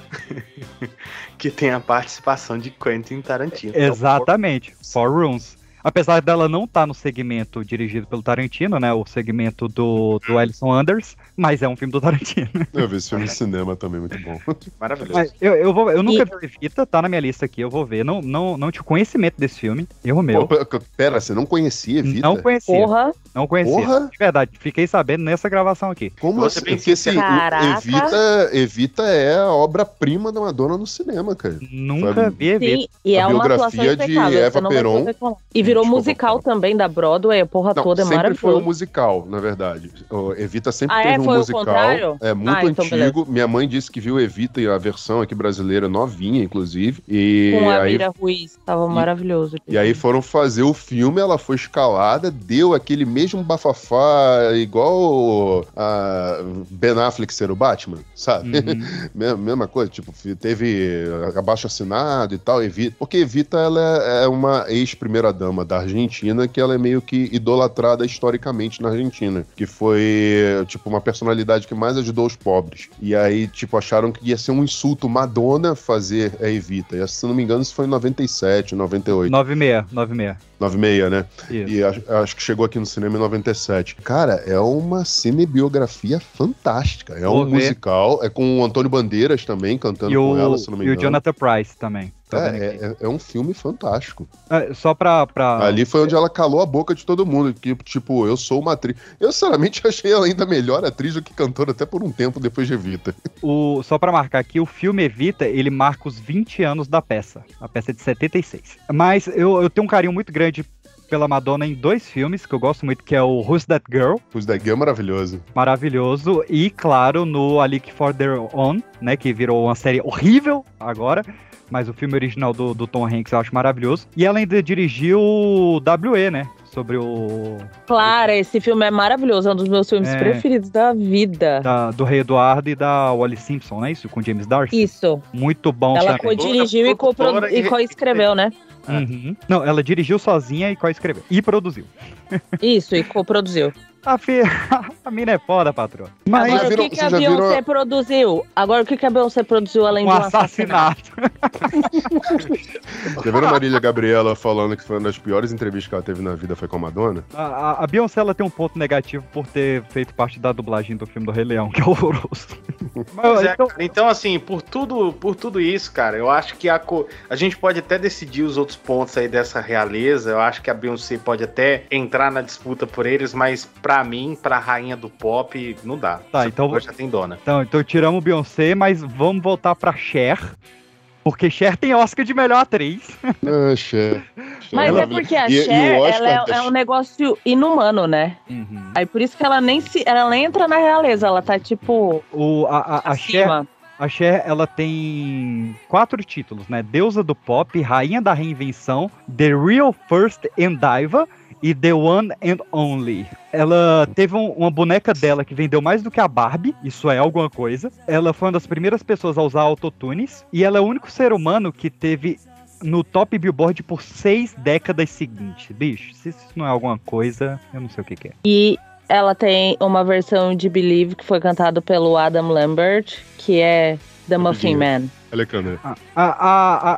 que tem a participação de Quentin Tarantino. Então, Exatamente, Four Rooms. Apesar dela não estar no segmento dirigido pelo Tarantino, né? O segmento do, do Ellison Anders, mas é um filme do Tarantino. Eu vi esse filme no cinema também, muito bom. Maravilhoso. Mas eu, eu, vou, eu nunca vi Evita, tá na minha lista aqui, eu vou ver. Não, não, não tinha conhecimento desse filme, erro meu. Pô, pera, você não conhecia Evita? Não conhecia. Porra. Não conhecia. Porra. De verdade, fiquei sabendo nessa gravação aqui. Como Você assim? Porque assim. Evita, Evita é a obra-prima da Madonna no cinema, cara. Nunca Sabe? vi Evita. Sim, e A é uma biografia de. Eva Peron. E virou musical também da Broadway, a porra Não, toda é sempre foi um musical, na verdade. O Evita sempre Ah, é? teve um Foi musical. É muito Ah, então antigo. Minha mãe disse que viu Evita e a versão aqui brasileira novinha, inclusive. E Com a aí Mira Ruiz, tava maravilhoso. E aí foram fazer o filme, ela foi escalada, deu aquele mesmo bafafá, igual a Ben Affleck ser o Batman, sabe? Uhum. Mesma- coisa, tipo, teve abaixo assinado e tal, Evita. Porque Evita, ela é uma da Argentina, que ela é meio que idolatrada historicamente na Argentina. Que foi, tipo, uma personalidade que mais ajudou os pobres. E aí, tipo, acharam que ia ser um insulto Madonna fazer a Evita. E, se não me engano, isso foi em 97, 98. 96, 96. 96, né? Isso. E acho, acho que chegou aqui no cinema em 97. Cara, é uma cinebiografia fantástica. É Vou um ver. musical, é com o Antônio Bandeiras também cantando E com o, ela, se não me e o engano. Jonathan Price também. Vendo É, é, é um filme fantástico. É, só pra. pra... Ali foi onde ela calou a boca de todo mundo. Que, tipo, eu sou uma atriz. Eu, sinceramente, achei ela ainda melhor atriz do que cantora, até por um tempo depois de Evita. O, só pra marcar aqui, o filme Evita, ele marca os 20 anos da peça. A peça é de 76. Mas eu, eu tenho um carinho muito grande pela Madonna em dois filmes que eu gosto muito, que é o Who's That Girl, Os da Gui é maravilhoso. maravilhoso, e claro, no A League for Their Own, né, que virou uma série horrível agora, mas o filme original do, do Tom Hanks eu acho maravilhoso. E ela ainda dirigiu o WE, né, sobre o... Claro, esse filme é maravilhoso, é um dos meus filmes É. preferidos da vida. da- do Rei Eduardo e da Wally Simpson, né, isso? Com James Darcy. Isso. Muito bom Ela também. co-dirigiu e e e- co-escreveu, né? Uhum. Não, ela dirigiu sozinha e co-escreveu. E produziu. Isso, e co-produziu. A, fi... a mina é foda, patroa. Mas Agora, viram- o que, que a Beyoncé a- produziu? Agora, o que, que a Beyoncé produziu além um um assassinato? assassinato. Já viram a Marília Gabriela falando que foi uma das piores entrevistas que ela teve na vida foi com a Madonna? A, a- a Beyoncé ela tem um ponto negativo por ter feito parte da dublagem do filme do Rei Leão, que é horroroso. Pois é, então, cara. Então, assim, por tudo, por tudo isso, cara, eu acho que a, co- a gente pode até decidir os outros pontos aí dessa realeza. Eu acho que a Beyoncé pode até entrar na disputa por eles, mas pra mim, pra rainha do pop, não dá. Tá, Essa então- já tem dona. então, então tiramos Beyoncé, mas vamos voltar pra Cher. Porque Cher tem Oscar de melhor atriz. Ah, Cher. Cher Mas é porque a E- e Cher, Oscar ela é, é um negócio inumano, né? Aí por isso que ela nem se, ela nem entra na realeza, ela tá tipo O, a, a, a Cher, a Cher, ela tem quatro títulos, né? Deusa do Pop, Rainha da Reinvenção, The Real First and Diva e The One and Only. Ela teve um- uma boneca dela que vendeu mais do que a Barbie, isso é alguma coisa. Ela foi uma das primeiras pessoas a usar autotunes e ela é o único ser humano que teve no top Billboard por seis décadas seguintes. Bicho, se isso não é alguma coisa, eu não sei o que, que é. E ela tem uma versão de Believe que foi cantado pelo Adam Lambert, que é The Muffin Man. É câmera. A, a,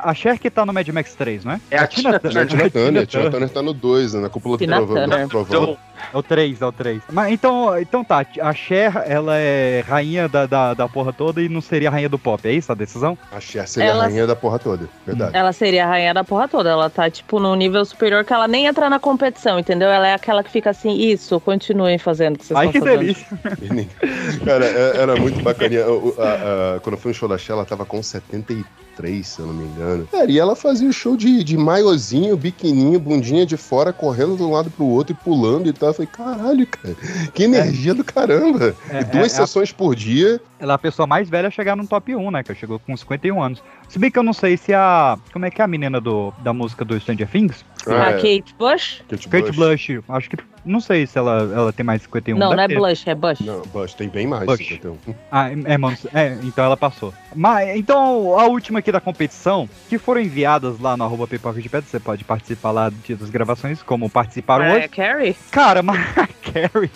a, a Cher que tá no Mad Max 3, não é? É a Tina Tina Turner. Turner. A Tina Turner tá no 2, né? Na cúpula do Tina trovão. Turner. do trovão. Então, É o 3, é o 3. Mas então, então tá, a Cher, ela é rainha da, da, da porra toda e não seria a rainha do pop, é isso a decisão? A Cher seria Ela- a rainha da porra toda. Verdade. Ela seria a rainha da porra toda. Ela tá, tipo, num nível superior que ela nem entra na competição, entendeu? Ela é aquela que fica assim, isso, continuem fazendo o que vocês Ai, estão que fazendo. delícia. Cara, é- era muito bacaninha. A- a- quando foi no show da Cher, ela tava com 73, se eu não me engano. Cara, e ela fazia o show de, de maiozinho, biquininho, bundinha de fora, correndo de um lado pro outro e pulando e tal. Eu falei, caralho, cara, que energia do caramba. É, e duas é- é a- sessões por dia. Ela é a pessoa mais velha a chegar no top 1, né? Que chegou com 51 anos. Se bem que eu não sei se a. Como é que é a menina do, da música do Stranger Things? A É, Kate Bush? Kate Kate Bush. Blush. Acho que. Não sei se ela, ela tem mais 51. não, não é ter. Blush, é Bush. Não, Bush, tem bem mais. Bush. 51. Ah, é, mano. É, então ela passou. Mas, então, a última aqui da competição, que foram enviadas lá no arroba você pode participar lá de- das gravações, como participaram Mariah hoje. Carey? Cara, Mariah Carey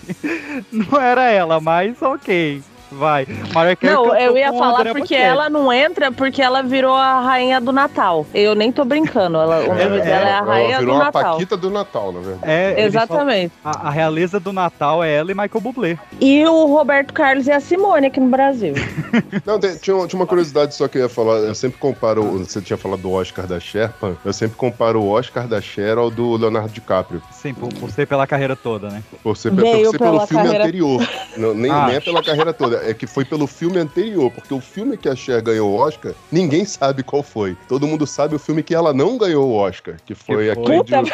não era ela, mas ok. Vai. Mariah Carey Não, eu ia falar porque ela não entra porque ela virou a rainha do Natal. Eu nem tô brincando. Ela, o nome É, dela é a ela rainha virou do Natal. paquita do Natal, na verdade. É, Exatamente. falam- A, a realeza do Natal é ela e Michael Bublé. E o Roberto Carlos e a Simone aqui no Brasil. Não, tem- tinha, uma- tinha uma curiosidade só que eu ia falar. Eu sempre comparo. Você tinha falado do Oscar da Sherpa. Eu sempre comparo o Oscar da Cher ao do Leonardo DiCaprio. Sim, por, por ser pela carreira toda, né? Por ser, por ser pelo pela filme carreira- anterior. Não, nem, Ah. nem é pela carreira toda. É que foi pelo filme anterior. Porque o filme que a Cher ganhou o Oscar, ninguém sabe qual foi. Todo mundo sabe o filme que ela não ganhou o Oscar. Que foi Que aquele Puta de,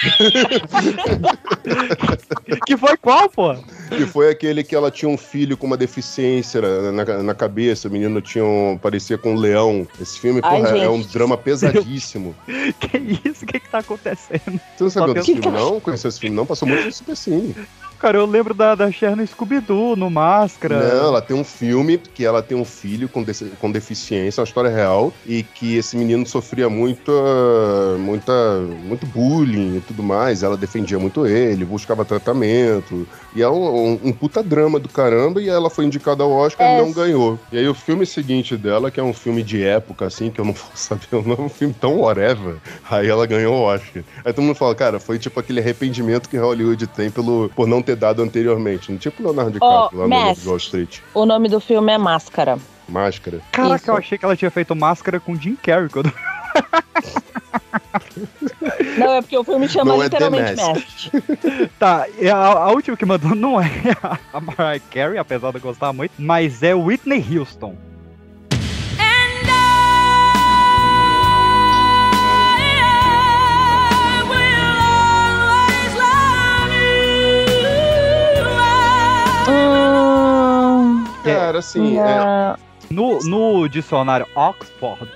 que foi qual, pô? que foi aquele que ela tinha um filho com uma deficiência na, na- na cabeça. O menino tinha um, parecia com um leão. Esse filme, Ai, porra, é gente. um drama pesadíssimo. Que isso? O que que tá acontecendo? Você não sabe desse filme, não? Conheceu esse filme, não? Passou muito no Super Cine. Cara, eu lembro da, da Cher no Scooby-Doo, no Máscara. Não, ela tem um filme que ela tem um filho com, dece- com deficiência, uma história real, e que esse menino sofria muita, muita, muito bullying e tudo mais. Ela defendia muito ele, buscava tratamento. E é um, um, um puta drama do caramba, e ela foi indicada ao Oscar É. e não ganhou. E aí o filme seguinte dela, que é um filme de época, assim, que eu não vou saber o nome, é um filme tão whatever, aí ela ganhou o Oscar. Aí todo mundo fala, cara, foi tipo aquele arrependimento que Hollywood tem pelo, por não ter dado anteriormente. Não tipo Leonardo DiCaprio lá no Mask. Lobo de Wall Street. O nome do filme é Máscara. Máscara. Caraca, Isso. eu achei que ela tinha feito Máscara com Jim Carrey. Quando... Não, é porque o filme chama Não é literalmente Mask. Mask. Tá, e a, a última que mandou não é a Mariah Carey, apesar de eu gostar muito, mas é Whitney Houston. Cara, assim, é, não. No, no dicionário Oxford,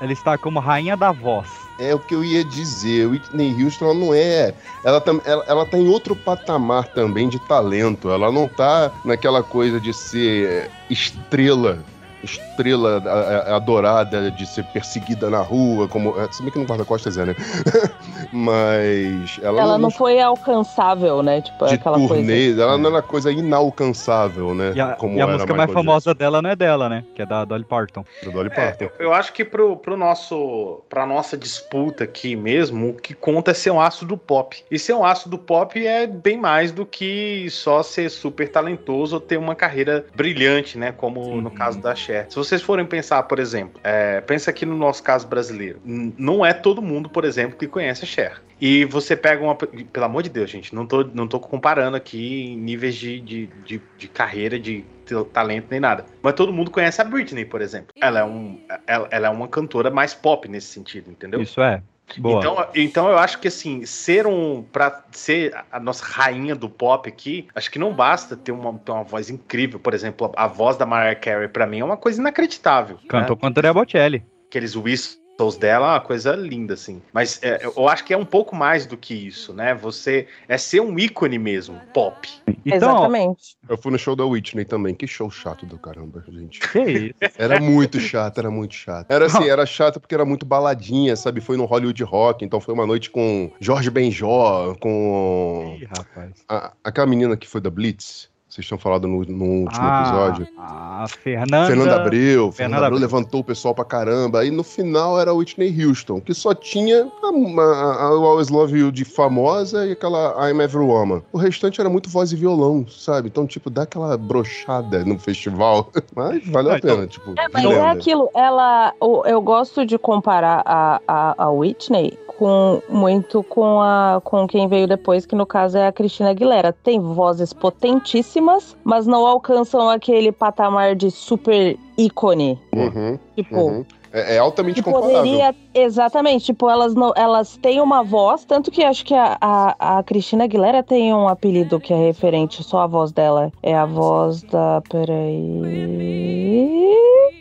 ela está como rainha da voz. é o que eu ia dizer. Whitney Houston ela não é. Ela, tam- ela, ela tá em outro patamar também de talento. Ela não tá naquela coisa de ser estrela. Estrela a- a- adorada de ser perseguida na rua, como. é, Se bem que no guarda-costas é, né? Mas ela, Ela não foi alcançável, né? Tipo, de aquela coisa. turnê, ela não era coisa inalcançável, né? E a, como e a era música mais Michael famosa dela não é dela, né? Que é da Dolly Parton. Jackson, do Dolly É, Parton. eu, eu acho que pro, pro nosso, pra nossa disputa aqui mesmo, o que conta é ser um aço do pop. E ser um aço do pop é bem mais do que só ser super talentoso ou ter uma carreira brilhante, né? Como no caso da Cher. Se vocês forem pensar, por exemplo, é, pensa aqui no nosso caso brasileiro. Não é todo mundo, por exemplo, que conhece a Cher. E você pega uma. Pelo amor de Deus, gente, não tô, não tô comparando aqui em níveis de, de, de, de carreira, de talento nem nada. Mas todo mundo conhece a Britney, por exemplo. Ela é, um, ela, ela é uma cantora mais pop nesse sentido, entendeu? Isso é. Boa. Então, então eu acho que assim, ser um. Pra ser a nossa rainha do pop aqui, acho que não basta ter uma, ter uma voz incrível. Por exemplo, a, a voz da Mariah Carey, pra mim, é uma coisa inacreditável. Cantou né? com Andrea Bocelli. Aqueles whistles dela é uma coisa linda, assim. Mas é, eu acho que é um pouco mais do que isso, né? Você é ser um ícone mesmo, pop. Então, Exatamente. Eu fui no show da Whitney também. Que show chato do caramba, gente. que isso? Era muito chato, era muito chato. Era assim, era chato porque era muito baladinha, sabe? Foi no Hollywood Rock, então foi uma noite com Jorge Benjó, com Ih, rapaz. a- aquela menina que foi da Blitz. Vocês tinham falado no, no último Ah, episódio. A Fernanda. Fernanda Abreu, Fernanda Fernanda Abreu Abreu. levantou o pessoal pra caramba. Aí no final era a Whitney Houston, que só tinha a, a, a Always Love You de famosa e aquela I'm Every Woman. O restante era muito voz e violão, sabe? Então, tipo, dá aquela brochada no festival. Mas valeu a pena, tipo. É, mas lenda. é aquilo, ela. o- Eu gosto de comparar a, a, a Whitney com muito com a com quem veio depois, que no caso é a Cristina Aguilera. Tem vozes potentíssimas, mas não alcançam aquele patamar de super ícone. Uhum, Tipo, uhum. É, é altamente que comparável. poderia. Exatamente, tipo, elas não, elas têm uma voz, tanto que acho que a, a, a Cristina Aguilera tem um apelido que é referente, só a voz dela. É a voz da. Peraí.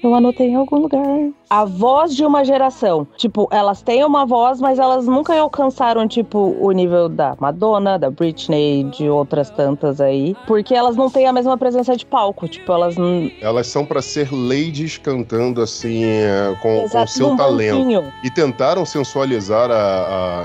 Eu anotei em algum lugar. A voz de uma geração. Tipo, elas têm uma voz, mas elas nunca alcançaram, tipo, o nível da Madonna, da Britney, de outras tantas aí. Porque elas não têm a mesma presença de palco. Tipo, elas não. Elas são pra ser ladies cantando assim, é, com, com o seu talento. banquinho. E tentaram sensualizar a,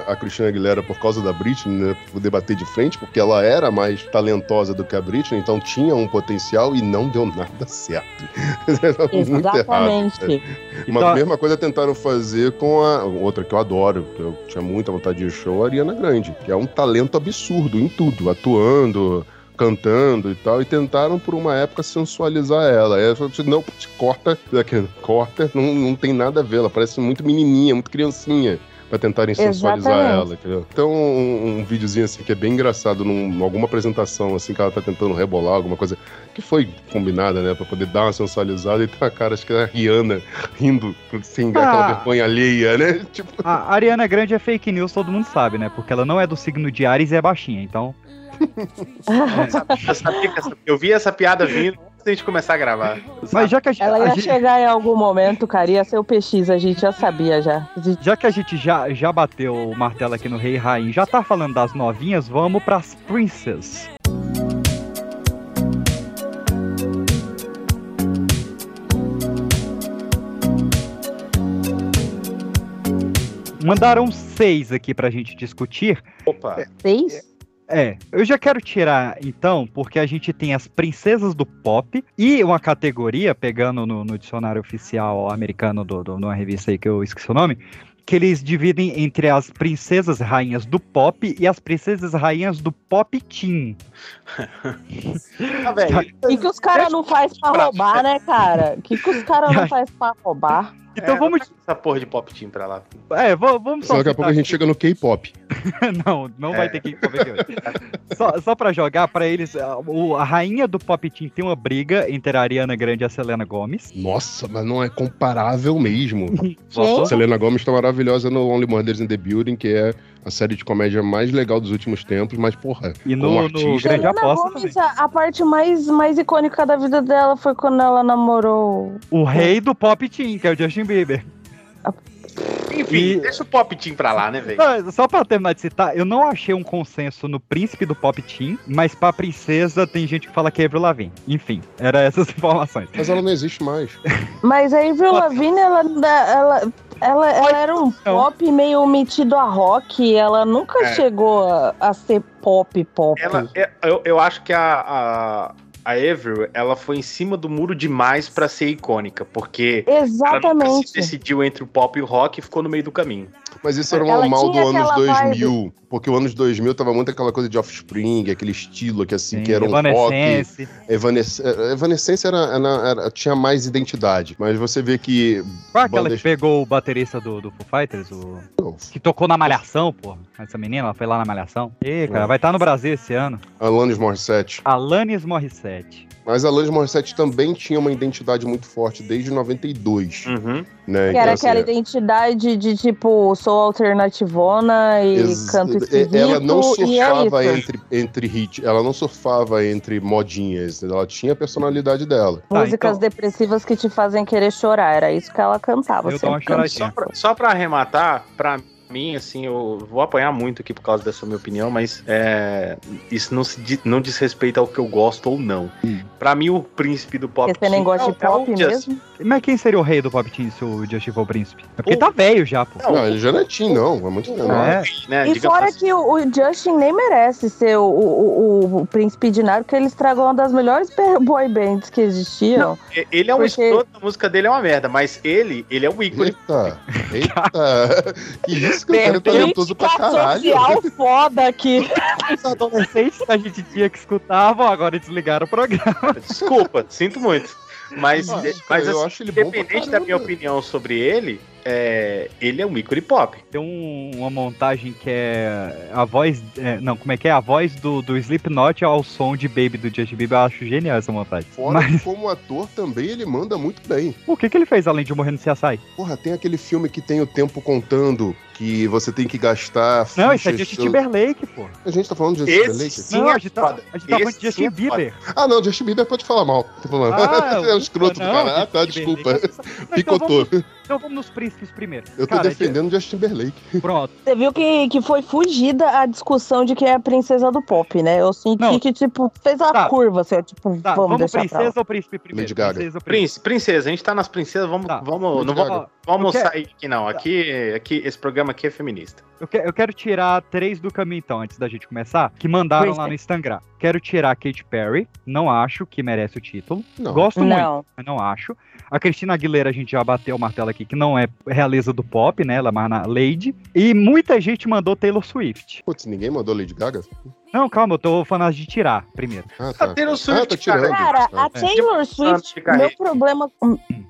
a, a Cristina Aguilera por causa da Britney, né? Poder bater de frente, porque ela era mais talentosa do que a Britney, então tinha um potencial e não deu nada certo. Muito errado. Exatamente. Mas Então- a mesma coisa tentaram fazer com a outra que eu adoro, que eu tinha muita vontade de show, a Ariana Grande, que é um talento absurdo em tudo, atuando, cantando e tal, e tentaram por uma época sensualizar ela. Aí eu falei, não, corta, daqui, corta, não, não tem nada a ver, ela parece muito menininha, muito criancinha. Pra tentarem sensualizar Exatamente. ela, entendeu? Então, um, um videozinho assim que é bem engraçado, num, alguma apresentação assim que ela tá tentando rebolar, alguma coisa que foi combinada, né? Pra poder dar uma sensualizada e tem uma cara, acho que é a Rihanna rindo sem aquela Ah. vergonha alheia, né? Tipo, A Ariana Grande é fake news, todo mundo sabe, né? Porque ela não é do signo de Ares e é baixinha, então. Eu, essa- eu vi essa piada vindo antes da gente começar a gravar. Mas já que a, gente- Ela a ia gente- chegar em algum momento, cara, ia ser o PX, a gente já sabia já. Gente- Já que a gente já, já bateu o martelo aqui no Rei Rainha, já tá falando das novinhas, vamos pras Princess. Mandaram seis aqui pra gente discutir. Opa. Seis? É, eu já quero tirar então, porque a gente tem as princesas do pop e uma categoria, pegando no, no dicionário oficial americano do, do, numa revista aí que eu esqueci o nome, que eles dividem entre as princesas rainhas do pop e as princesas rainhas do pop teen. Ah, velho, O que, que os caras não faz pra roubar, né, cara? O que, que os caras não faz pra roubar? Então É, vamos. essa porra de pop team pra lá. É, va- vamos só daqui a pouco a gente aqui- chega no K-pop. não, não vai É. ter que comer hoje. só, só pra jogar, pra eles, a, o- a rainha do pop teen tem uma briga entre a Ariana Grande e a Selena Gomez. Nossa, mas não é comparável mesmo. Selena Gomez tá maravilhosa no Only Murders in the Building, que é a série de comédia mais legal dos últimos tempos, mas porra, E no, no artista, Grande Selena Aposta Gomez, a, a parte mais, mais icônica da vida dela foi quando ela namorou. O rei do pop teen, que é o Justin Bieber. Enfim, E- deixa o pop team pra lá, né, velho? Não, Só pra terminar de citar, eu não achei um consenso no príncipe do pop teen, mas pra princesa tem gente que fala que é Avril Lavigne. Enfim, era essas informações. mas ela não existe mais. Mas a Avril Lavigne, ela, ela, ela, ela era um pop meio metido a rock. Ela nunca É. chegou a, a ser pop, pop. Ela, é- eu, eu acho que a, a, a Avril, ela foi em cima do muro demais pra ser icônica, porque ela nunca se Exatamente. decidiu entre o pop e o rock e ficou no meio do caminho. Mas isso era um mal do anos aquela 2000, porque o anos 2000 tava muito aquela coisa de Offspring, aquele estilo que assim, Sim, que era um rock. Evanescence. Evanescence, Evanescence era, era- era- tinha mais identidade, mas você vê que Qual é aquela bandas- que pegou o baterista do, do Foo Fighters? O... Que tocou na Malhação, porra. Essa menina, ela foi lá na Malhação. Ih, cara, vai estar no Brasil esse ano. Alanis Morissette. Alanis Morissette. Mas a Alanis Morissette também tinha uma identidade muito forte desde 92, Uhum. né? Que era assim, aquela identidade de tipo, sou alternativona e Ex- canto e- esquisito. Ela não é surfava isso. entre, entre hit, ela não surfava entre modinhas, ela tinha a personalidade dela. Tá, Músicas então- depressivas que te fazem querer chorar. Era isso que ela cantava. Eu dou uma sempre. choradinha. Só pra, só pra arrematar, pra mim, assim, eu vou apanhar muito aqui por causa dessa minha opinião, mas é, isso não, se não diz respeito ao que eu gosto ou não. Pra mim, o príncipe do pop. Você nem gosta de é o pop Justin. mesmo? Mas quem seria o rei do pop teen se o Justin for o príncipe? É porque tá velho já, pô. Não, ele já não é teen, não. É muito tempo. É. Né? E Diga fora assim. que o, o Justin nem merece ser o, o, o, o príncipe de porque ele estragou uma das melhores boy bands que existiam. E- Ele é um Porque- escroto, a música dele é uma merda, mas ele, ele é o ícone. Eita, eita. que isso, que o cara é talentoso pra caralho. social foda aqui. Os adolescentes que a gente tinha que escutavam, agora desligaram o programa. Desculpa, sinto muito. Mas, Nossa, mas eu assim, acho ele bom independente da minha opinião sobre ele, é, ele é um ícone pop. Tem um- uma montagem que é a voz. é, não, como é que é? A voz do, do Slipknot ao som de Baby do Justin Bieber. Eu acho genial essa montagem. Fora Mas que como ator também ele manda muito bem. o que, que ele fez além de morrer no CSI? Porra, tem aquele filme que tem o tempo contando, que você tem que gastar. Não, isso é Justin seu- Timberlake, pô. A gente tá falando de Justin Timberlake? sim não, é a gente tá, a gente tá falando de Justin é. Bieber. Ah, não, Justin Bieber pode falar mal. Falando. Ah, é um escroto do não, caralho. Ah, tá, desculpa. Então Picotou. vamos, então vamos nos primeiro. Eu tô Cara, defendendo Justin Timberlake. Pronto. Você viu que, que foi fugida a discussão de quem é a princesa do pop, né? Eu senti Não. que, tipo, fez uma Tá. curva, assim, ó, tipo, Tá, vamos, vamos, deixar princesa ou príncipe primeiro? Lady Gaga. Princesa ou príncipe? Prince, princesa, a gente tá nas princesas, vamos, Tá. vamos, não Lady vamos, Gaga. vamos Eu quero- sair aqui não. Aqui, aqui, esse programa aqui é feminista. Eu, que- eu quero tirar três do caminho, então, antes da gente começar, que mandaram Pois lá é. no Instagram. Quero tirar a Katy Perry, não acho que merece o título. Não. Gosto muito, Não. mas não acho. A Cristina Aguilera, a gente já bateu o martelo aqui, que não é realeza do pop, né? Ela é mais na Lady. E muita gente mandou Taylor Swift. Putz, ninguém mandou Lady Gaga? Não, calma, eu tô falando de tirar primeiro. Ah, tá. A Taylor Swift, ah, tá tirando. Cara, a Ah, Taylor Swift, meu problema,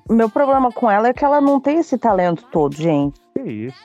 meu problema com ela é que ela não tem esse talento todo, gente. Que isso.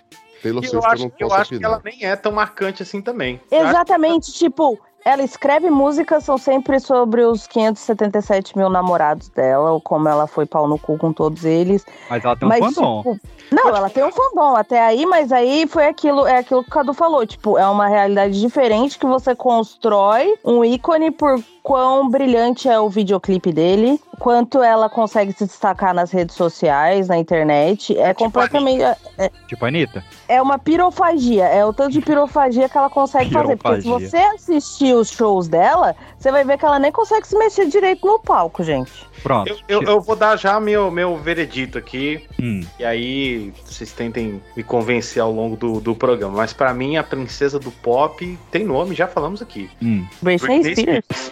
Taylor eu Swift eu acho, eu posso acho que ela nem é tão marcante assim também. Eu acho- Exatamente, tipo, ela escreve músicas, são sempre sobre os 577 mil namorados dela, ou como ela foi pau no cu com todos eles. Mas ela tem um mas, fandom. tipo, não, ela tem um fandom até aí, mas aí foi aquilo, é aquilo que o Cadu falou, tipo, é uma realidade diferente que você constrói um ícone por quão brilhante é o videoclipe dele, quanto ela consegue se destacar nas redes sociais, na internet, é tipo completamente é, Tipo a Anitta. é uma pirofagia, é o tanto de pirofagia que ela consegue fazer, porque se você assistir os shows dela, você vai ver que ela nem consegue se mexer direito no palco, gente. Pronto. Eu, eu, eu vou dar já meu, meu veredito aqui, Hum. e aí vocês tentem me convencer ao longo do, do programa. Mas pra mim, a princesa do pop tem nome, já falamos aqui. Hum. Britney, Britney Spears.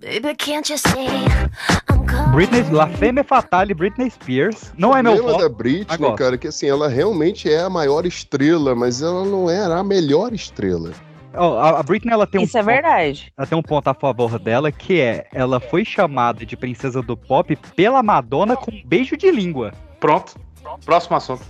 Baby, can't you see Britney, La Femme Fatale, Britney Spears. Não é meu O problema da voto. Britney, Agora. cara, é que assim, ela realmente é a maior estrela, mas ela não era a melhor estrela. Ó, a, Britney, ela tem um Isso é ponto- verdade. Ela tem um ponto a favor dela, que é, ela foi chamada de princesa do pop pela Madonna com um beijo de língua. Pronto. Próximo assunto.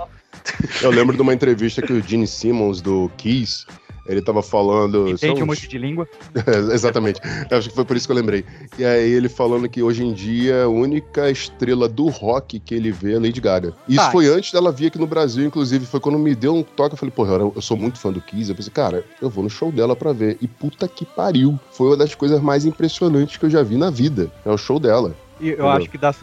Eu lembro de uma entrevista que o Gene Simmons, do Kiss, ele tava falando... Entende são um monte de língua. É, Exatamente. Eu acho que foi por isso que eu lembrei. E aí ele falando que hoje em dia a única estrela do rock que ele vê é Lady Gaga. Isso Tá. foi antes dela vir aqui no Brasil, inclusive. Foi quando me deu um toque. Eu falei, porra, eu, eu sou muito fã do Kiss. Eu pensei, cara, eu vou no show dela pra ver. E puta que pariu. Foi uma das coisas mais impressionantes que eu já vi na vida. É o show dela. E eu Entendeu? acho que das.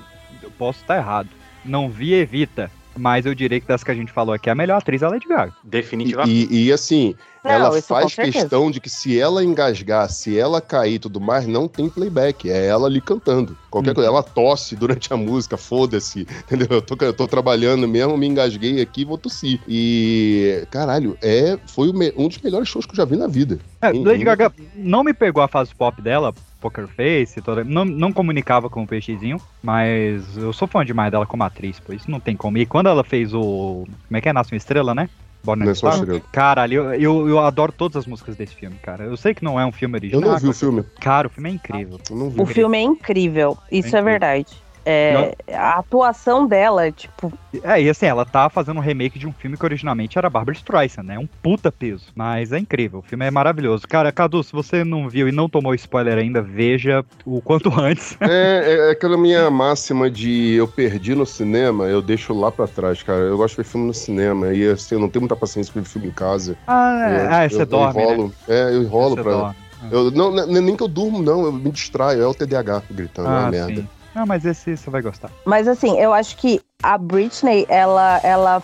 Eu posso estar errado. Não vi Evita, mas eu diria que das que a gente falou aqui, a melhor atriz é a Lady Gaga. Definitivamente. e- e, assim, Não, ela faz questão de que se ela engasgar, se ela cair e tudo mais, não tem playback. É ela ali cantando. Qualquer Uhum. coisa. Ela tosse durante a música, foda-se. Entendeu? Eu tô, eu tô trabalhando mesmo, me engasguei aqui vou tossir. E, caralho, é, foi o me- um dos melhores shows que eu já vi na vida. É, Lady Gaga não me pegou a fase pop dela, Poker Face, toda, não, não comunicava com o peixezinho, mas eu sou fã demais dela como atriz, pô, isso não tem como. E quando ela fez o. Como é que é? Nasce uma Estrela, né? Nasce uma? Estrela. Caralho, eu, eu, eu adoro todas as músicas desse filme, cara. Eu sei que não é um filme Eu original. não vi o filme. Cara, o filme é incrível. Eu não vi. O filme é incrível, isso é, incrível. verdade. É, a atuação dela, tipo, É, e assim, ela tá fazendo um remake de um filme que originalmente era Barbara Streisand, né? Um puta peso. Mas é incrível, o filme é maravilhoso. Cara, Cadu, se você não viu e não tomou spoiler ainda, veja o quanto antes. É, é aquela minha máxima de eu perdi no cinema, eu deixo lá pra trás, cara. Eu gosto de ver filme no cinema e assim, eu não tenho muita paciência pra ver filme em casa. Ah, é, Eu- ah, eu- você eu dorme, enrolo, né? É, eu enrolo Você pra. dorme. Eu, não, não- nem que eu durmo, não, eu me distraio, é o TDAH gritando, é Ah, uma merda. sim. Não, mas esse você vai gostar. Mas assim, eu acho que a Britney, ela, ela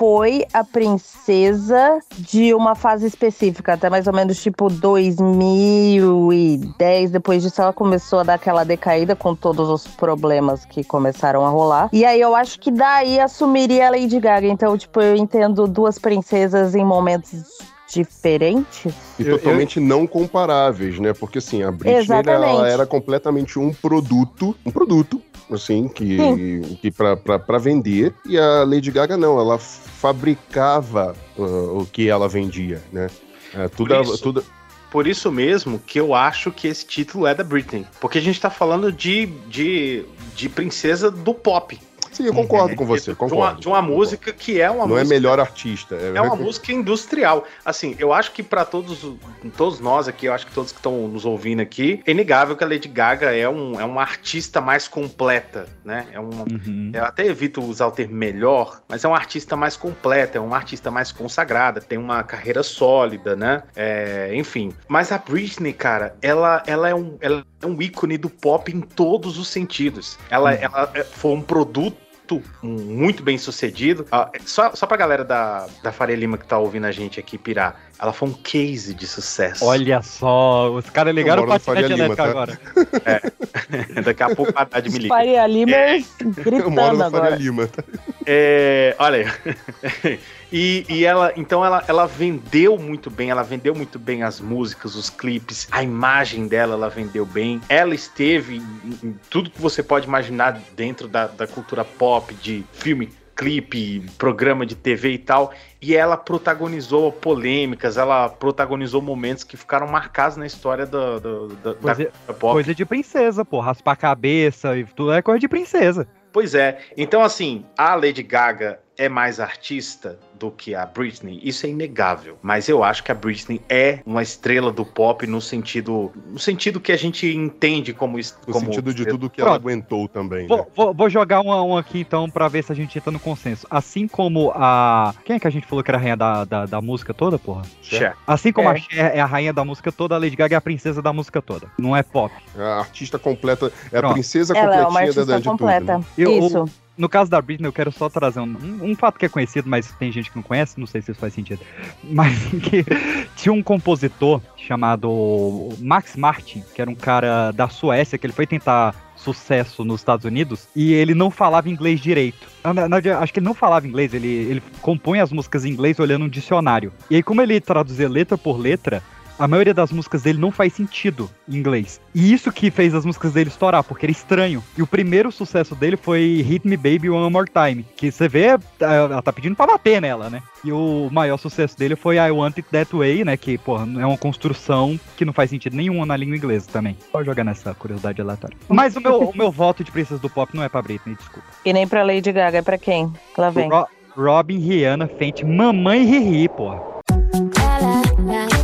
foi a princesa de uma fase específica, até mais ou menos tipo 2010. Depois disso, ela começou a dar aquela decaída com todos os problemas que começaram a rolar. E aí eu acho que daí assumiria a Lady Gaga. Então, tipo, eu entendo duas princesas em momentos diferentes. E totalmente não comparáveis, né? Porque assim, a Britney Exatamente. ela era completamente um produto, um produto, assim, que, que pra vender. E a Lady Gaga não, ela fabricava uh, o que ela vendia, né? É, tudo, Por isso- tudo, Por isso mesmo que eu acho que esse título é da Britney. Porque a gente tá falando de, de, de princesa do pop. Sim, eu concordo com você, De uma, concordo. de uma música que é uma não é música melhor artista. É uma música industrial. Assim, eu acho que pra todos, todos nós aqui, eu acho que todos que estão nos ouvindo aqui, é inegável que a Lady Gaga é, um, é uma artista mais completa, né? É um, Eu até evito usar o termo melhor, mas é uma artista mais completa, é uma artista mais consagrada, tem uma carreira sólida, né? É, enfim. Mas a Britney, cara, ela, ela, é um, ela é um ícone do pop em todos os sentidos. Ela, ela é- foi um produto muito bem sucedido. Ah, só, só pra galera da, da Faria Lima que tá ouvindo a gente aqui pirar, ela foi um case de sucesso. Olha só, os caras ligaram pra Faria patinete Lima, elétrica tá? agora. Daqui a pouco a Haddad me liga. Faria Limers Eu moro gritando no Faria agora. Lima, tá? É, olha aí. E, e ela, então ela, ela vendeu muito bem, ela vendeu muito bem as músicas, os clipes, a imagem dela ela vendeu bem. Ela esteve em, em tudo que você pode imaginar dentro da, da cultura pop, de filme, clipe, programa de TV e tal. E ela protagonizou polêmicas, ela protagonizou momentos que ficaram marcados na história da Coisa, cultura pop. coisa de princesa, pô. Raspar a cabeça e tudo é coisa de princesa. Pois é. Então, assim, a Lady Gaga é mais artista do que a Britney, isso é inegável. Mas eu acho que a Britney é uma estrela do pop no sentido, no sentido que a gente entende como No como sentido de tudo que ela Pronto. aguentou também. né? Vou, vou- vou jogar um a um aqui então pra ver se a gente entra no consenso. Assim como a. Quem é que a gente falou que era a rainha da, da, da música toda, porra? Cher. Assim como É. a Cher é a rainha da música toda, a Lady Gaga é a princesa da música toda. Não é pop. É a artista completa, é a Pronto. princesa Ela é uma completinha da artista de tudo. completa. né? Eu- Isso. No caso da Britney, eu quero só trazer um, um- fato que é conhecido, mas tem gente que não conhece, não sei se isso faz sentido. Mas que tinha um compositor chamado Max Martin, que era um cara da Suécia, que ele foi tentar sucesso nos Estados Unidos e ele não falava inglês direito. Na- acho que ele não falava inglês, ele, ele compõe as músicas em inglês olhando um dicionário. E aí, como ele traduzia letra por letra, a maioria das músicas dele não faz sentido em inglês. E isso que fez as músicas dele estourar, porque era estranho. E o primeiro sucesso dele foi Hit Me Baby One More Time. Que você vê, ela tá pedindo pra bater nela, né? E o maior sucesso dele foi I Want It That Way, né? Que, porra, é uma construção que não faz sentido nenhum na língua inglesa também. Pode jogar nessa curiosidade aleatória. Mas o meu, o meu voto de princesa do pop não é pra Britney, desculpa. E nem pra Lady Gaga, é pra quem? Lá vem. Ro- Robin, Rihanna, Fenty, Mamãe Riri, porra. Não, o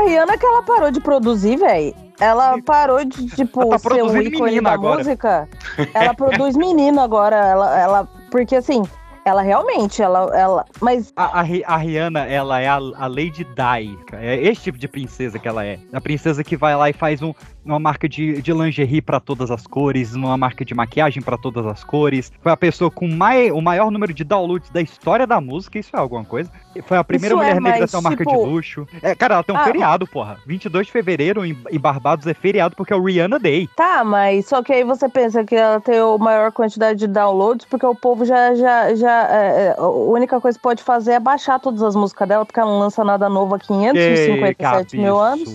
a Rihanna que ela parou de produzir, velho. Ela parou de, tipo, tá ser um ícone da agora. música. Ela produz menino agora. Ela, ela, porque assim, ela realmente, ela, ela. Mas A, a, a Rihanna, ela é a, a Lady Di. É esse tipo de princesa que ela é. A princesa que vai lá e faz um, uma marca de, de lingerie pra todas as cores, uma marca de maquiagem pra todas as cores. Foi a pessoa com mai, o maior número de downloads da história da música. Isso é alguma coisa. Foi a primeira Isso é, mulher negra a ter uma marca de tipo- luxo. É, cara, ela tem um Ah, feriado, porra. 22 de fevereiro em, em Barbados é feriado porque é o Rihanna Day. Tá, mas só que aí você pensa que ela tem a maior quantidade de downloads, porque o povo já. já, já é, é, a única coisa que pode fazer é baixar todas as músicas dela, porque ela não lança nada novo há 557 mil anos.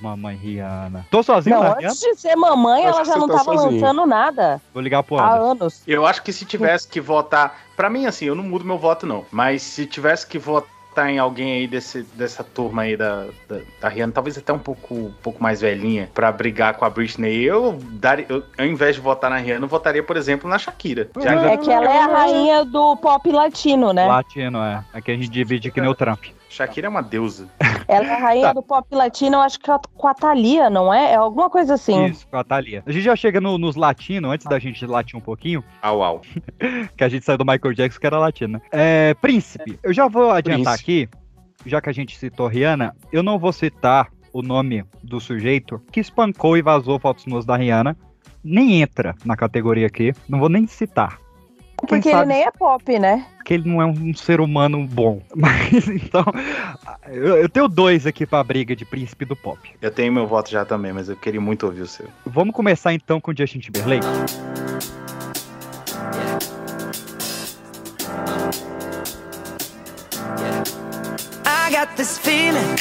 mamãe Rihanna. Tô sozinho Não, antes de ser mamãe, Acho ela já não tá tava sozinho. lançando nada. Vou ligar pro Há Anderson. anos. Eu acho que se tivesse que votar, Pra mim assim, eu não mudo meu voto não, mas se tivesse que votar em alguém aí desse, dessa turma aí da, da, da Rihanna, talvez até um pouco, um pouco mais velhinha, pra brigar com a Britney, eu, daria, eu, ao invés de votar na Rihanna, eu votaria, por exemplo, na Shakira. Já É que ela é a rainha do pop latino, né? Latino, é. Aqui a gente divide que nem o Trump. Shakira é uma deusa. Ela é a rainha Tá. do pop latino, eu acho que é com a Thalia, não é? É alguma coisa assim. Isso, com a Thalia. A gente já chega no- nos latinos, antes da gente latir um pouquinho, Au, au. que a gente saiu do Michael Jackson, que era latino. né? É, Príncipe, eu já vou adiantar aqui, já que a gente citou Rihanna, eu não vou citar o nome do sujeito que espancou e vazou fotos nuas da Rihanna. Nem entra na categoria aqui, não vou nem citar. Porque ele sabe nem é pop, né? que ele não é um ser humano bom. Mas então, eu, eu tenho dois aqui pra briga de príncipe do pop. Eu tenho meu voto já também, mas eu queria muito ouvir o seu. Vamos começar então com Justin Timberlake. I got this feeling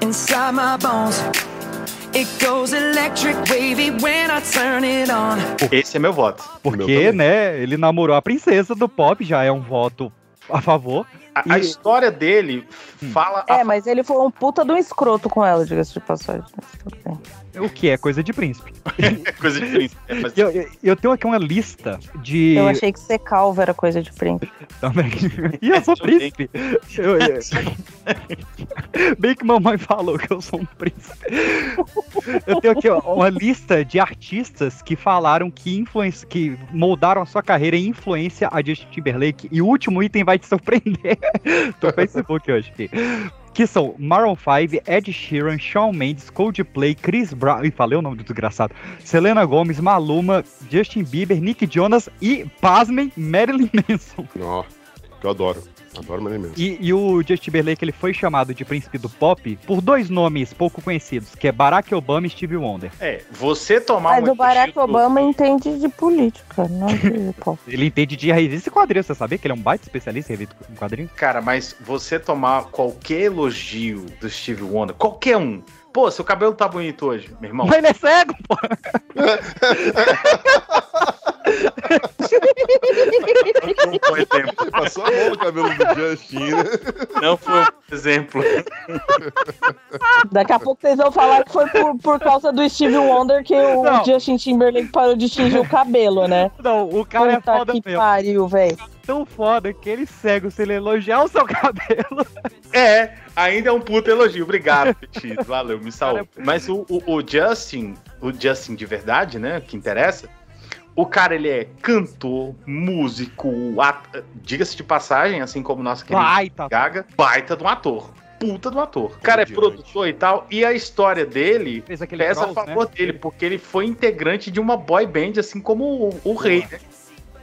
inside my bones. Esse é meu voto. Porque, né, ele namorou a princesa do pop, já é um voto a favor. A, a história dele fala. É, mas ele foi um puta do escroto com ela, diga-se de passagem. Mas tudo bem. O que é coisa de príncipe. coisa de príncipe. É, mas- Eu, eu- eu tenho aqui uma lista de. Eu achei que ser calvo era coisa de príncipe. Também. E eu sou príncipe. Eu- eu- Bem que mamãe falou que eu sou um príncipe. Eu tenho aqui ó, uma lista de artistas que falaram que, influenci... que moldaram a sua carreira em influência a Justin Timberlake. E o último item vai te surpreender. Tô no Facebook hoje. Que são Maroon 5, Ed Sheeran, Shawn Mendes, Coldplay, Chris Brown. Ih, falei o nome do desgraçado. Selena Gomez, Maluma, Justin Bieber, Nick Jonas e, pasmem, Marilyn Manson. Ó, que eu adoro. Adoro Marilyn Manson. E, e o Justin Timberlake ele foi chamado de príncipe do pop por dois nomes pouco conhecidos, que é Barack Obama e Stevie Wonder. É, você tomar Mas um o Barack Obama entende de política, não de pop. Ele entende de revista e quadrinhos, você sabia que ele é um baita especialista em revista em quadrinhos? Cara, mas você tomar qualquer elogio do Steve Wonder, qualquer um. Pô, seu cabelo tá bonito hoje, meu irmão. Mas ele é cego, pô! Não foi exemplo. Ele passou a mão no cabelo do Justin, né? Não foi um exemplo. Daqui a pouco vocês vão falar que foi por, por causa do Steve Wonder que o Não. Justin Timberlake parou de tingir o cabelo, né? Não, o cara é Puta foda que mesmo. pariu, velho. Tão foda que ele cego se ele elogiar o seu cabelo. É, ainda é um puto elogio. Obrigado, Petit. Valeu, me salvou. Mas o, o- o Justin, o Justin de verdade, né? Que interessa. O cara, ele é cantor, músico, diga-se de passagem, assim como nossa querida Baita. Gaga, baita de um ator. Puta de um ator. O cara é produtor e tal, e a história dele pesa a favor né? dele, porque ele foi integrante de uma boy band, assim como o, o rei, né?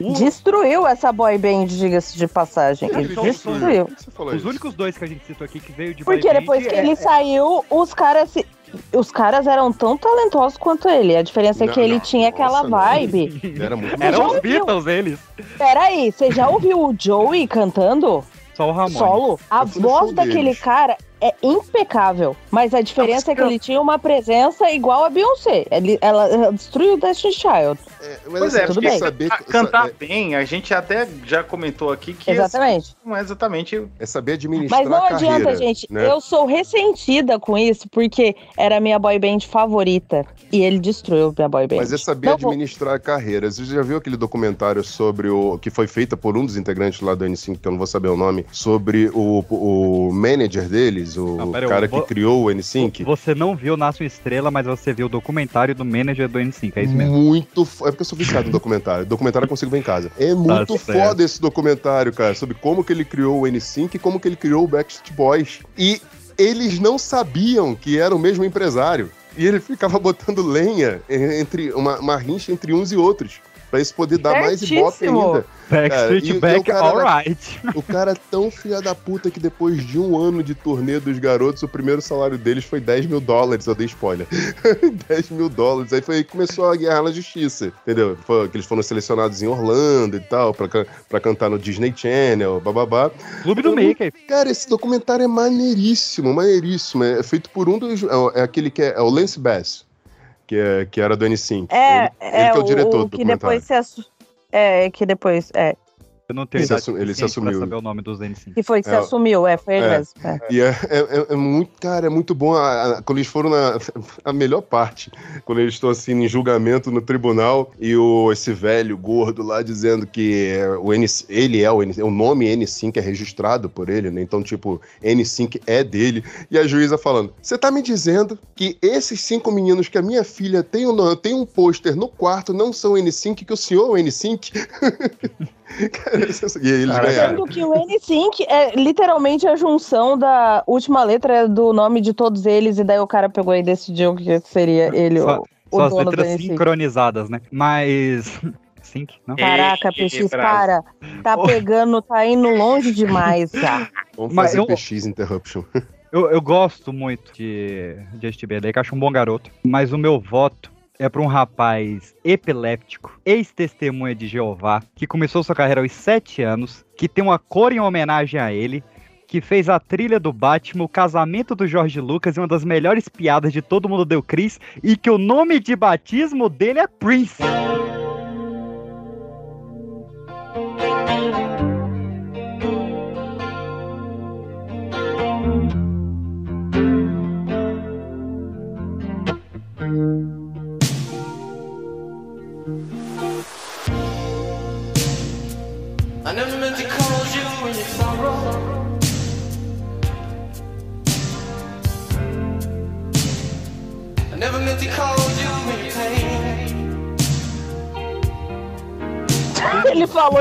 Destruiu essa boy band, diga-se de passagem. Ele destruiu. Os únicos dois que a gente citou aqui que veio de Porque boy band depois que é- ele saiu, os caras se... Os caras eram tão talentosos quanto ele. A diferença é Não, que ele não, tinha aquela não. vibe. Era muito Eram os? Beatles, eles. Peraí, você já ouviu o Joey cantando? Só o Ramon. Solo? A no voz daquele deles. cara é impecável. Mas a diferença é que ele tinha uma presença igual a Beyoncé. Ele, ela, ela destruiu o Destiny Child. Pois é, tudo porque bem. saber- cantar bem, a gente até já comentou aqui que Exatamente. não é exatamente. É saber administrar Mas não a carreira, adianta, gente. né? Eu sou ressentida com isso, porque era a minha boy band favorita. E ele destruiu minha boy band. Mas é saber Não vou- administrar carreiras. Você já viu aquele documentário sobre o. que foi feita por um dos integrantes lá do N5, que eu não vou saber o nome, sobre o, o manager deles, o Não, eu cara vou- que criou o N5? Você não viu Nasce uma Estrela, mas você viu o documentário do manager do N5, é isso mesmo? Muito É porque eu sou viciado em documentário. documentário eu consigo ver em casa. É muito Tá certo. foda esse documentário, cara, sobre como que ele criou o N5 e como que ele criou o Backstreet Boys. E eles não sabiam que era o mesmo empresário. E ele ficava botando lenha en- entre uma, uma rincha entre uns e outros. Pra isso poder dar mais ibope ainda. Backstreet Cara, e- e Back, o cara era- alright. O cara é tão filha da puta que depois de um ano de turnê dos garotos, o primeiro salário deles foi 10 mil dólares. Eu dei spoiler. 10 mil dólares. Aí foi aí que começou a guerra na justiça. Entendeu? Foi, que eles foram selecionados em Orlando e tal, pra, pra cantar no Disney Channel, bababá. Clube do Mickey. Cara, esse documentário é maneiríssimo, maneiríssimo. É feito por um dos. É, é aquele que é, é o Lance Bass, que, é, que era do N5. É, ele, ele é que é o diretor do que documentário. depois se. É, que depois. É. Eu não tenho Ele se idade assu- ele se assumiu. saber o nome dos N5. Que foi que se É. assumiu, é, foi ele É. mesmo. é. E é, é- é- muito, cara, é muito bom a- a- quando eles foram na a melhor parte, quando eles estão assim em julgamento no tribunal e o esse velho gordo lá dizendo que é, o N, ele é o N, o nome N5 é registrado por ele, né? Então tipo N5 é dele e a juíza falando: "Você tá me dizendo que esses cinco meninos que a minha filha tem um tem um pôster no quarto não são N5 que o senhor é o N5?" Cara, isso- e eles ganharam. Sendo que o N5 é literalmente a junção da última letra do nome de todos eles, e daí o cara pegou e decidiu que seria ele Só, o, o só as dono do letras N5. sincronizadas, né? Mas. Sync, não? Caraca, PX, para. Tá pegando, tá indo longe demais já. Vamos Mas fazer eu- PX Interruption. Eu, eu gosto muito de Justin Timberlake, acho um bom garoto. Mas o meu voto é pra um rapaz epiléptico, ex-testemunha de Jeová, que começou sua carreira aos 7 anos, que tem uma cor em homenagem a ele, que fez a trilha do Batman, o casamento do Jorge Lucas e uma das melhores piadas de todo mundo deu Chris, e que o nome de batismo dele é Prince.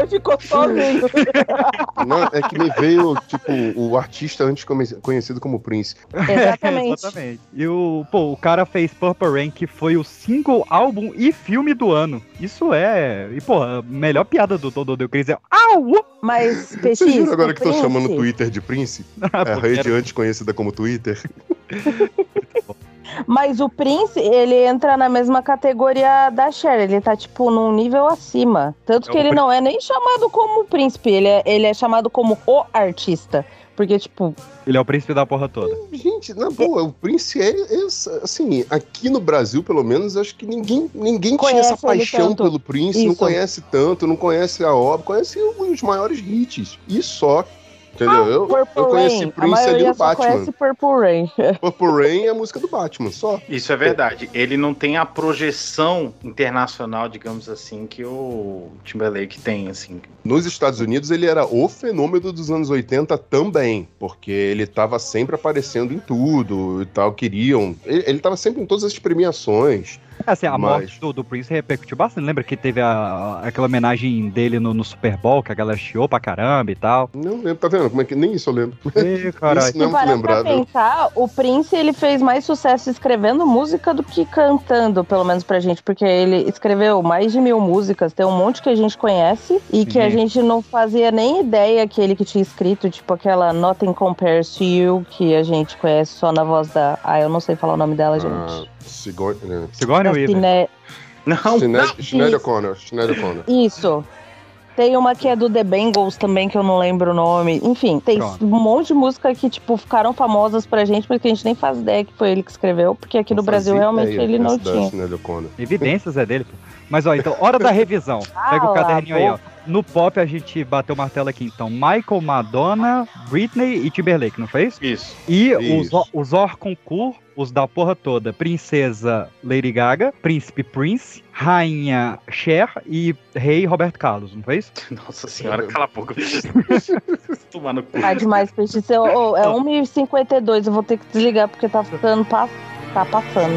Ficou sozinho. Não, é que me veio, tipo, o artista antes conhecido como Prince. Exatamente. Exatamente. E o, pô, o cara fez Purple Rain, que foi o single, álbum e filme do ano. Isso é. E, pô, a melhor piada do Todo Deu Cris é. Au! Mas, PX, Vocês viram agora que Prince- chamando o Twitter de Prince? É a rede era- antes conhecida como Twitter. Mas o Prince, ele entra na mesma categoria da Cher, ele tá, tipo, num nível acima. Tanto É que ele não é nem chamado como príncipe, ele é, ele é chamado como o artista. Porque, tipo, Ele é o príncipe da porra toda. Gente, na boa, o Prince é, é, assim, aqui no Brasil, pelo menos, acho que ninguém, ninguém tinha Conhece essa ele paixão pelo Prince, não Isso. conhece tanto, não conhece a obra, conhece os maiores hits. E só. Entendeu? eu, Purple eu conheci Rain, Prince ali no Batman. conhece Purple Rain. Purple Rain é a música do Batman, só. Isso é verdade. Ele não tem a projeção internacional, digamos assim, que o Timberlake tem, assim. Nos Estados Unidos, ele era o fenômeno dos anos 80 também, porque ele estava sempre aparecendo em tudo e tal, queriam. Ele, ele tava sempre em todas as premiações. Assim, a Mas- morte do, do Prince repercutiu bastante. Lembra que teve a- aquela homenagem dele no, no Super Bowl, que a galera chiou pra caramba e tal? Não lembro, tá vendo? Como é que nem isso eu lembro. Ih, caralho. Isso não é Se muito pra pensar, o Prince ele fez mais sucesso escrevendo música do que cantando, pelo menos pra gente, porque ele escreveu mais de mil músicas, tem um monte que a gente conhece e que a Sim. gente não fazia nem ideia que ele que tinha escrito, tipo aquela Nothing Compares to You, que a gente conhece só na voz da. Ah, eu não sei falar o nome dela, Ah, gente. Sigourney, né? Sigourney Weaver. Cine- Não, Sinead, Isso. O'Connor, Sinead O'Connor. Isso. Tem uma que é do The Bengals também, que eu não lembro o nome. Enfim, tem Pronto. um monte de música que, tipo, ficaram famosas pra gente, porque a gente nem faz ideia que foi ele que escreveu, porque aqui no Não Brasil fazia realmente ideia ele não tinha. Evidências é dele, pô. Mas ó, então, hora da revisão. Pega o caderninho a aí, ó. No pop a gente bateu o martelo aqui, então. Michael, Madonna, Britney e Timberlake, não foi isso? Isso. E os, Isso. os Orconcourt, os da porra toda. Princesa Lady Gaga, Príncipe Prince, Rainha Cher e Rei Roberto Carlos, não foi isso? Nossa senhora, cala a boca. Tomar no cu. Tá demais, peixe. Ô, é 1h52, eu vou ter que desligar porque tá ficando. pa- Tá passando.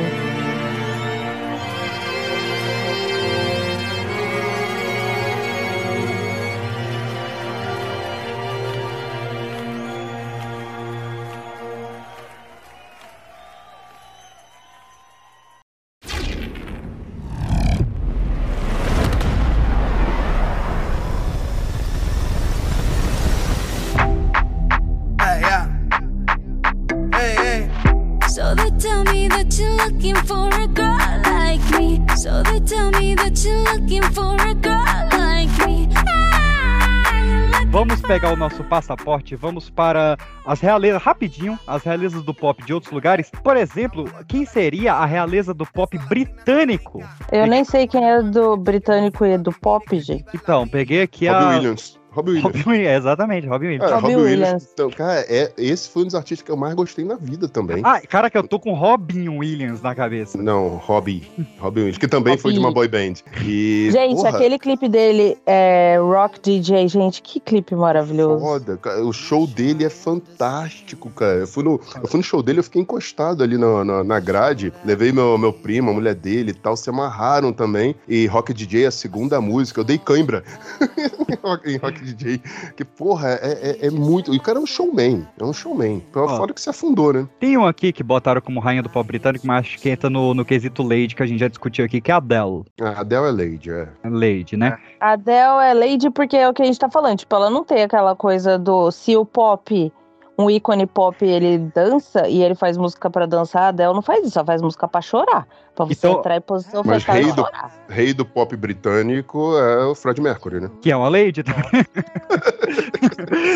You're looking for a girl like me. So they tell me that you're looking for a girl like me. Ah, Vamos pegar o nosso passaporte, vamos para as realezas, rapidinho, as realezas do pop de outros lugares. Por exemplo, quem seria a realeza do pop britânico? Eu nem sei quem é do britânico e do pop, gente. Então, peguei aqui Robbie a. Williams. Robbie Williams. Robin Williams, é, exatamente, Robin Williams. Cara, Robbie Robbie Williams. Williams. Então, cara, é, esse foi um dos artistas que eu mais gostei na vida também. Ah, cara, que eu tô com Robin Williams na cabeça. Não, Robbie. Robbie Williams, que também foi de uma boy band. E, Gente, porra, aquele clipe dele é Rock DJ, gente, que clipe maravilhoso. Foda, cara. O show dele é fantástico, cara. Eu fui no, eu fui no show dele, eu fiquei encostado ali na, na, na grade. Levei meu, meu primo, a mulher dele e tal, se amarraram também. E Rock DJ é a segunda música. Eu dei cãibra em rock, em Rock DJ. Que, porra, é, é, é muito. E o cara é um showman. É um showman. Ó. Fora que se afundou, né? Tem um aqui que botaram como rainha do pop britânico, mas acho que entra no, no quesito Lady, que a gente já discutiu aqui, que é a Adele. A Adele é Lady, é. Lady, né? A Adele é lady porque é o que a gente tá falando. Tipo, ela não tem aquela coisa do se o pop, um ícone pop, ele dança e ele faz música pra dançar, a Adele não faz isso, ela faz música pra chorar. Pra você Então- entrar em posição Mas fetal e rei do, chorar. rei do pop britânico é o Fred Mercury, né? Que é uma Lady também.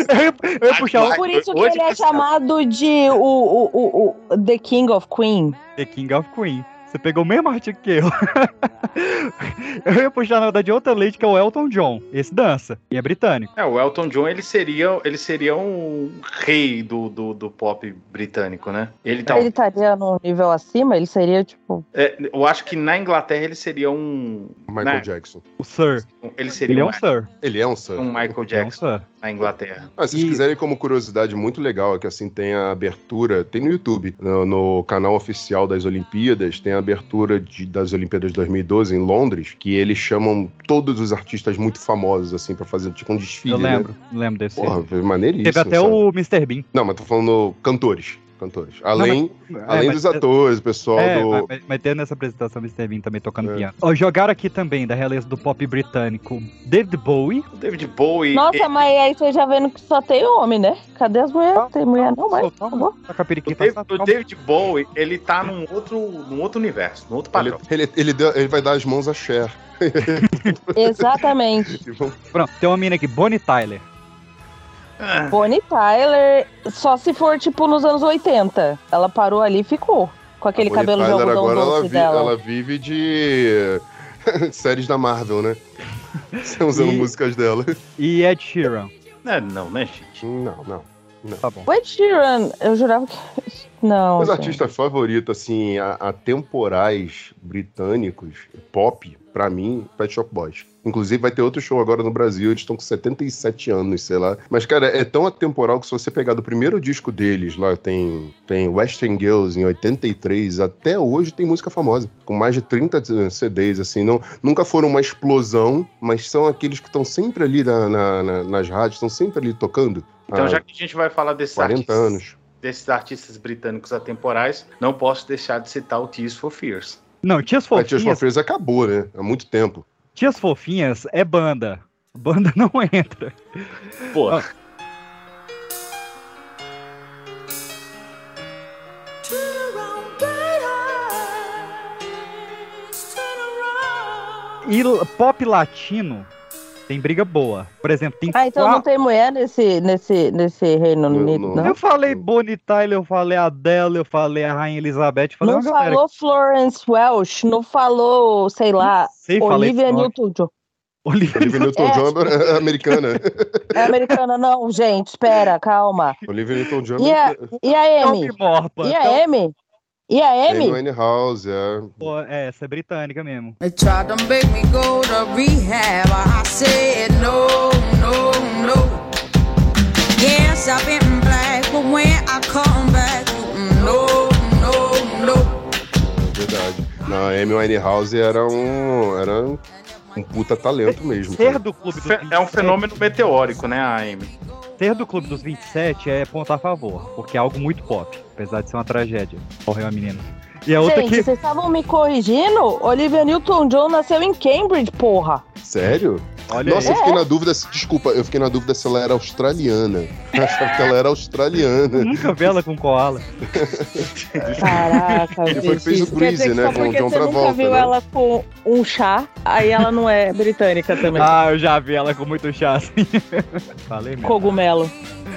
eu, ia, eu ia puxar o Por isso que Hoje ele é chamado de o, o, o, o The King of Queen. The King of Queen. Você pegou o mesmo artigo que eu. eu ia puxar, na verdade, outra Lady, que é o Elton John. Esse dança. E é britânico. É, o Elton John, ele seria, ele seria um rei do, do, do pop britânico, né? Ele tá. Ele estaria no nível acima, ele seria tipo. é, eu acho que na Inglaterra ele seria um. Michael né, Jackson. O Sir. Ele seria Ele é um, um Sir. Ele é um Sir. um Michael Ele é um Jackson Sir. Na Inglaterra. Ah, se vocês E- quiserem, como curiosidade muito legal, é que assim tem a abertura, tem no YouTube, no, no canal oficial das Olimpíadas, tem a abertura de- das Olimpíadas 2012 em Londres, que eles chamam todos os artistas muito famosos, assim, pra fazer tipo um desfile. Eu né? lembro. Lembro desse. Porra, foi maneiríssimo. Teve até sabe? o Mr. Bean. Não, mas tô falando cantores. Cantores. Além, É, além mas- dos atores, o pessoal É, do. mas, mas- mas tem nessa apresentação Mr. Bean também tocando É. piano. Jogaram aqui também, da realeza do pop britânico, David Bowie. O David Bowie. Nossa, mas aí você já vendo que só tem homem, né? Cadê as mulheres? Tem mulher não, mas. Tá O David, assada, o. David Bowie, ele tá num outro, num outro universo, num outro Ele, padrão. ele, ele, deu- ele vai dar as mãos a Cher. Exatamente. Pronto, tem uma mina aqui, Bonnie Tyler. Ah, Bonnie Tyler, só se for tipo nos anos 80. Ela parou ali e ficou. Com aquele cabelo de algodão agora ela, doce vi- dela. ela vive de séries da Marvel, né? Você usando E- músicas dela. E Ed Sheeran. não, não, né, gente? Não, não. Tá bom. O Ed Sheeran, eu jurava que. Não. Meus artistas favoritos, assim, a- atemporais britânicos, pop, pra mim, Pet Shop Boys. Inclusive, vai ter outro show agora no Brasil, eles estão com 77 anos, sei lá. Mas, cara, é tão atemporal que se você pegar do primeiro disco deles, lá tem, tem Western Girls em 83, até hoje tem música famosa, com mais de 30 CDs, assim. Não, nunca foram uma explosão, mas são aqueles que estão sempre ali na- na- na- nas rádios, estão sempre ali tocando. Então, há já que a gente vai falar desses 40 artistas, anos. desses artistas britânicos atemporais, não posso deixar de citar o Tears for Fears. Não, Tias A Tears for Fears acabou, né? Há muito tempo. Tias Fofinhas é banda. Banda não entra. Pô, Ah. E pop latino tem briga boa. Por exemplo, tem Ah, então qua- não tem mulher nesse, nesse, nesse Reino Unido, não. não? Eu falei Bonnie Tyler, eu falei Adele, eu falei a Rainha Elizabeth, falei Não falou Florence Welch, não falou, sei lá, Sei, Olivia Newton-John. Olivia Olivia Newton-John é americana. É americana, não, gente, espera, calma. Olivia Newton-John E a, e a Amy? E a Amy? E a Amy? Amy House, é. Pô, é, essa é britânica mesmo. They tried to make me go to rehab. I said no, no, no. Yes, I've been black, but when I come back, no, no, no. Verdade. Não, a Amy Winehouse era um. Era um um puta talento mesmo. Ser do clube dos é um 27 fenômeno meteórico, né, a Amy? Ser do clube dos 27 é ponto a favor, porque é algo muito pop, apesar de ser uma tragédia. Morreu a menina. E a outra Gente, que. vocês estavam me corrigindo? Olivia Newton-John nasceu em Cambridge, porra. Sério? Olha Nossa, aí. eu fiquei na dúvida. se- Desculpa, eu fiquei na dúvida se ela era australiana. Eu achava que ela era australiana. Nunca vi ela com koala. Caraca, Ele foi fez o que né, com o John você nunca Travolta, viu né? ela com um chá, aí ela não é britânica também. Ah, eu já vi ela com muito chá assim. Falei mesmo. Cogumelo.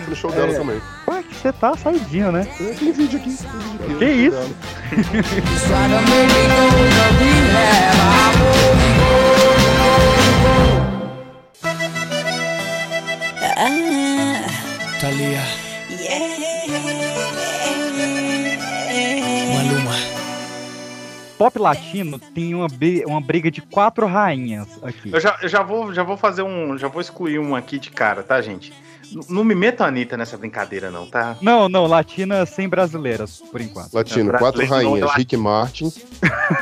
No show dela É. também você tá saidinho, né? Aquele vídeo aqui. Que vídeo que isso? Talia. Maluma. Pop latino tem uma, uma briga de quatro rainhas aqui. Eu já, eu já, vou, já vou fazer um. Já vou excluir um aqui de cara, tá, gente? Não me metam a Anitta nessa brincadeira, não, tá? Não, não, latina sem brasileiras, por enquanto. Latino, quatro rainhas. Rick Martin.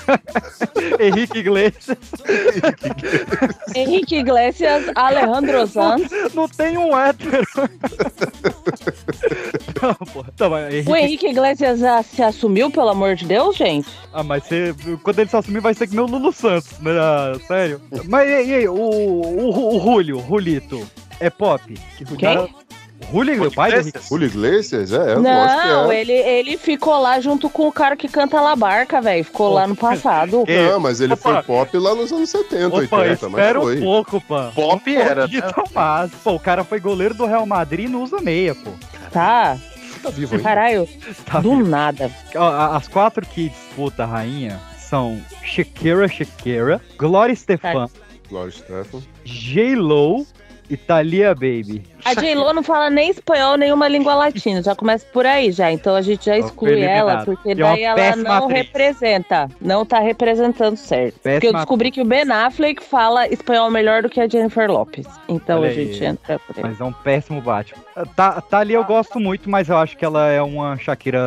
Henrique Iglesias. Henrique Iglesias, Alejandro Sanz. Não tem um hétero. Não, porra. Tá, mas Henrique... O Henrique Iglesias já se assumiu, pelo amor de Deus, gente? Ah, mas você, quando ele se assumir vai ser que meu Lulu Santos, né? Ah, sério. Mas e aí, e aí, o, o, o Julio, Julito, é pop? O Quem? Julio, o pai do Henrique. Julio Iglesias? É, eu Não, é. ele, ele ficou lá junto com o cara que canta La Barca, velho. Ficou lá no passado. Não, mas ele Opa. foi pop lá nos anos 70, Opa, 80, mas espera foi. um pouco, pô. Pop era, Um né? mais. Pô, o cara foi goleiro do Real Madrid e não usa meia, pô. Tá. Tá vivo aí. Caralho, Tá do vivo. nada. As quatro que disputam a rainha são Shakira Shakira, Gloria Estefan, Gloria Stefan. J-Lo Thalia Baby. A J-Lo não fala nem espanhol, nenhuma língua latina. Já começa por aí já. Então a gente já Ela exclui ela, porque E é daí ela péssima não atriz. representa. Não tá representando certo. porque eu Péssima descobri que o Ben Affleck fala espanhol melhor do que a Jennifer Lopes. Então Olha a gente aí. entra por aí. Mas é um péssimo Batman. Tá, Thalia eu gosto muito, mas eu acho que ela é uma Shakira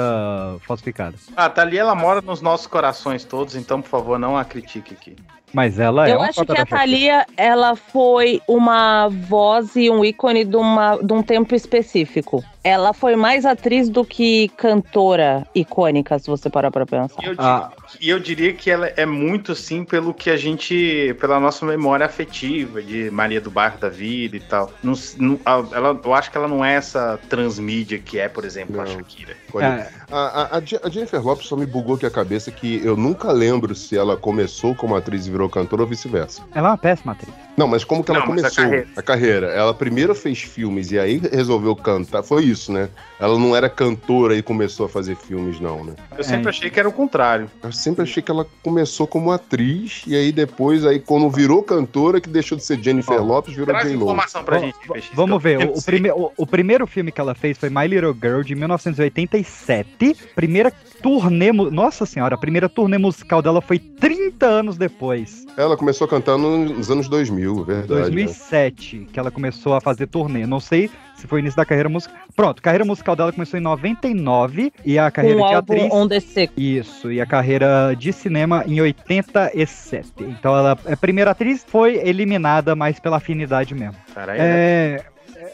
falsificada. Ah, tá ali, ela mora nos nossos corações todos, então, por favor, não a critique aqui. Mas ela é Eu acho que a. Thalia, ela foi uma voz e um ícone de, uma, de um tempo específico. Ela foi mais atriz do que cantora icônica, se você parar pra pensar. E eu, Ah. e eu diria que ela é muito, sim, pelo que a gente. pela nossa memória afetiva de Maria do Bairro da Vida e tal. Não não- a- ela, eu acho que ela não é essa transmídia que é, por exemplo, a Não. Shakira. Olha, É. a, a- a Je- a Jennifer Lopes só me bugou aqui a cabeça que eu nunca lembro se ela começou como atriz e virou cantora ou vice-versa. Ela é uma péssima atriz. Não, mas como que ela Não, mas a começou carreira. a carreira? Ela primeiro fez filmes e aí resolveu cantar. Foi isso, né? Ela não era cantora e começou a fazer filmes, não, né? Eu sempre achei que era o contrário. Eu sempre achei que ela começou como atriz e aí depois, aí quando virou cantora, que deixou de ser Jennifer Ó, Lopes, virou Traz J-Lo. informação pra Vamos- gente, Vamos ver, o, o, prime- o- o primeiro filme que ela fez foi My Little Girl, de 1987. Primeira turnê... Nossa senhora, a primeira turnê musical dela foi 30 anos depois. Ela começou cantando nos anos 2000, verdade. né? 2007, que ela começou a fazer turnê. Não sei se foi o início da carreira musical. Pronto, a carreira musical dela começou em 99 e a carreira o de álbum atriz... On The Sick. Isso, e a carreira de cinema em 87. Então ela é primeira atriz, foi eliminada mais pela afinidade mesmo. Caralho, É,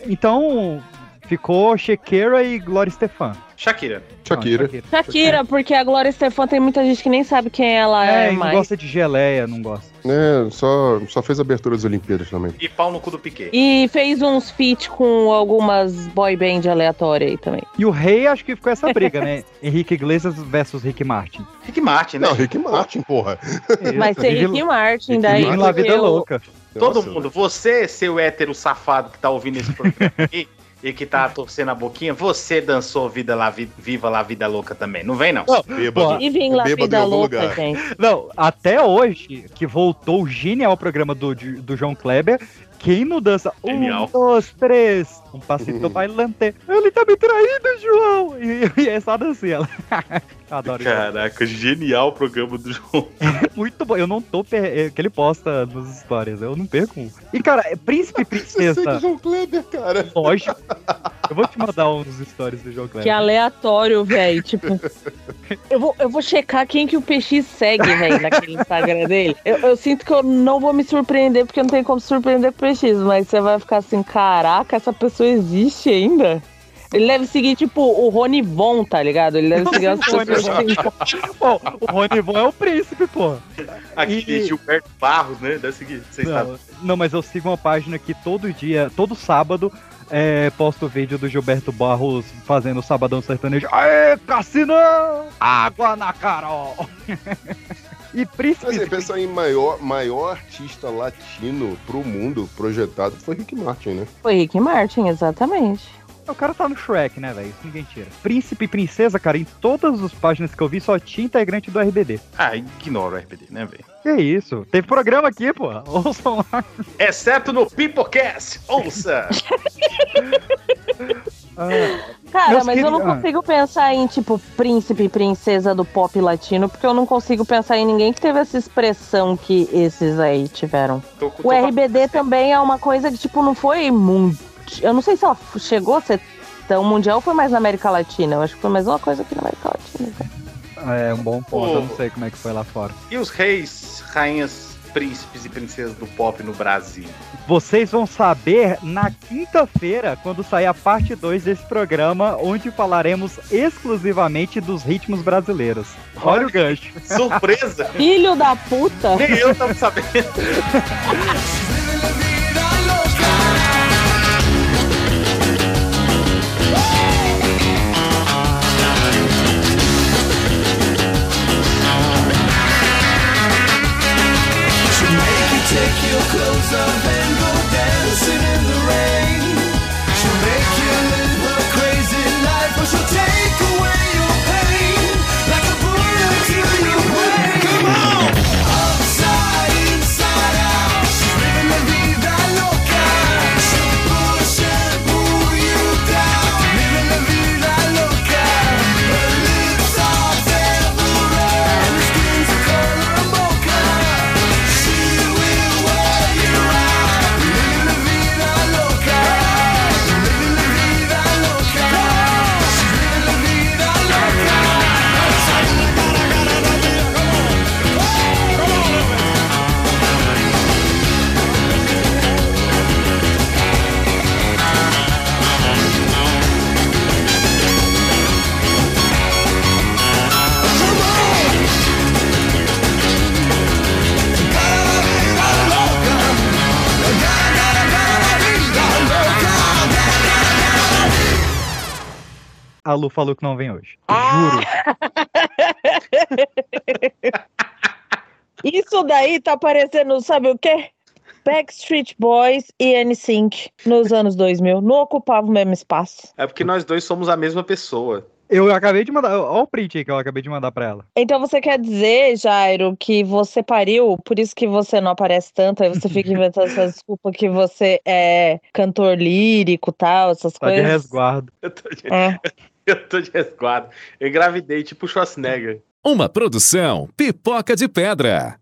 então ficou Shakira e Gloria Estefan. Shakira. Shakira. Não, Shakira, porque a Glória Estefan tem muita gente que nem sabe quem ela é, É, não mais. gosta de geleia, não gosta. É, só, só fez abertura das Olimpíadas também. E pau no cu do Piquet. E fez uns feat com algumas boy band aleatórias aí também. E o rei, acho que ficou essa briga, né? Henrique Iglesias versus Rick Martin. Rick Martin, né? Não, Rick Martin, porra. Vai ser Rick Martin, Rick daí. La Vida eu- Louca. Todo Nossa, mundo, você, seu hétero safado que tá ouvindo esse programa aqui e que tá torcendo a boquinha, você dançou Vida La Vi- Viva La Vida Louca também. Não vem, não. Bêbado. E lá Bêbado em vida algum louca, lugar. gente. Não, até hoje, que voltou o genial programa do, do João Kleber, quem não dança Genial. um, dois, três, um passito bailante. Ele tá me traindo, João! E, e é só dancinha. ela. Adoro isso. Caraca, genial o programa do João. Muito bom. Eu não tô per... é, que ele posta nos stories. Eu não perco um. E, cara, é príncipe e Eu sei que princesa. João Kleber, cara. Lógico. Eu vou te mandar uns stories do João Que Kleber. aleatório, velho. Tipo, eu vou, eu vou checar quem que o PX segue, velho, naquele Instagram dele. Eu, eu sinto que eu não vou me surpreender, porque não tem como surpreender com o PX, mas você vai ficar assim: caraca, essa pessoa existe ainda? Ele deve seguir, tipo, o Rony Von, tá ligado? Ele deve seguir as Rony pessoas Von. assim. Pô, o Rony Von é o príncipe, pô. Aqui, E- Gilberto Barros, né? Deve seguir. Você está... Não, não, mas eu sigo uma página que todo dia, todo sábado, é, posto o vídeo do Gilberto Barros fazendo o Sabadão Sertanejo. Aê, Cassino! Água na Carol! e Mas príncipe. aí, pensa em maior, maior artista latino pro mundo projetado foi Rick Martin, né? Foi Rick Martin, exatamente. O cara tá no Shrek, né, velho? Isso ninguém tira. Príncipe e princesa, cara, em todas as páginas que eu vi só tinha integrante do RBD. Ah, ignora o RBD, né, velho? Que isso? Teve programa aqui, pô. Ouçam lá. Exceto no Pipocast. Ouça! Cara, Meus mas eu não ah. consigo pensar em, tipo, príncipe e princesa do pop latino, porque eu não consigo pensar em ninguém que teve essa expressão que esses aí tiveram. Tô- tô O RBD também é uma coisa que, tipo, não foi muito. Eu não sei se ela chegou a ser tão mundial ou foi mais na América Latina. Eu acho que foi mais uma coisa aqui na América Latina. cara. É um bom ponto, eu não sei como é que foi lá fora. E os reis, rainhas, príncipes e princesas do pop no Brasil? Vocês vão saber na quinta-feira, quando sair a parte 2 desse programa, onde falaremos exclusivamente dos ritmos brasileiros. Olha o gancho. Surpresa! Filho da puta! Nem eu tava sabendo. take A Lu falou que não vem hoje. Juro. Isso daí tá parecendo, sabe o quê? Backstreet Boys e NSYNC nos anos 2000. Não ocupava o mesmo espaço. É porque nós dois somos a mesma pessoa. Eu acabei de mandar. Olha o print aí que eu acabei de mandar pra ela. Então você quer dizer, Jairo, que você pariu, por isso que você não aparece tanto, aí você fica inventando essa desculpa que você é cantor lírico tal, essas Tá de coisas. resguardo. Eu tô de, É. eu tô de resguardo. Engravidei, tipo Schwarzenegger. Uma produção Pipoca de Pedra.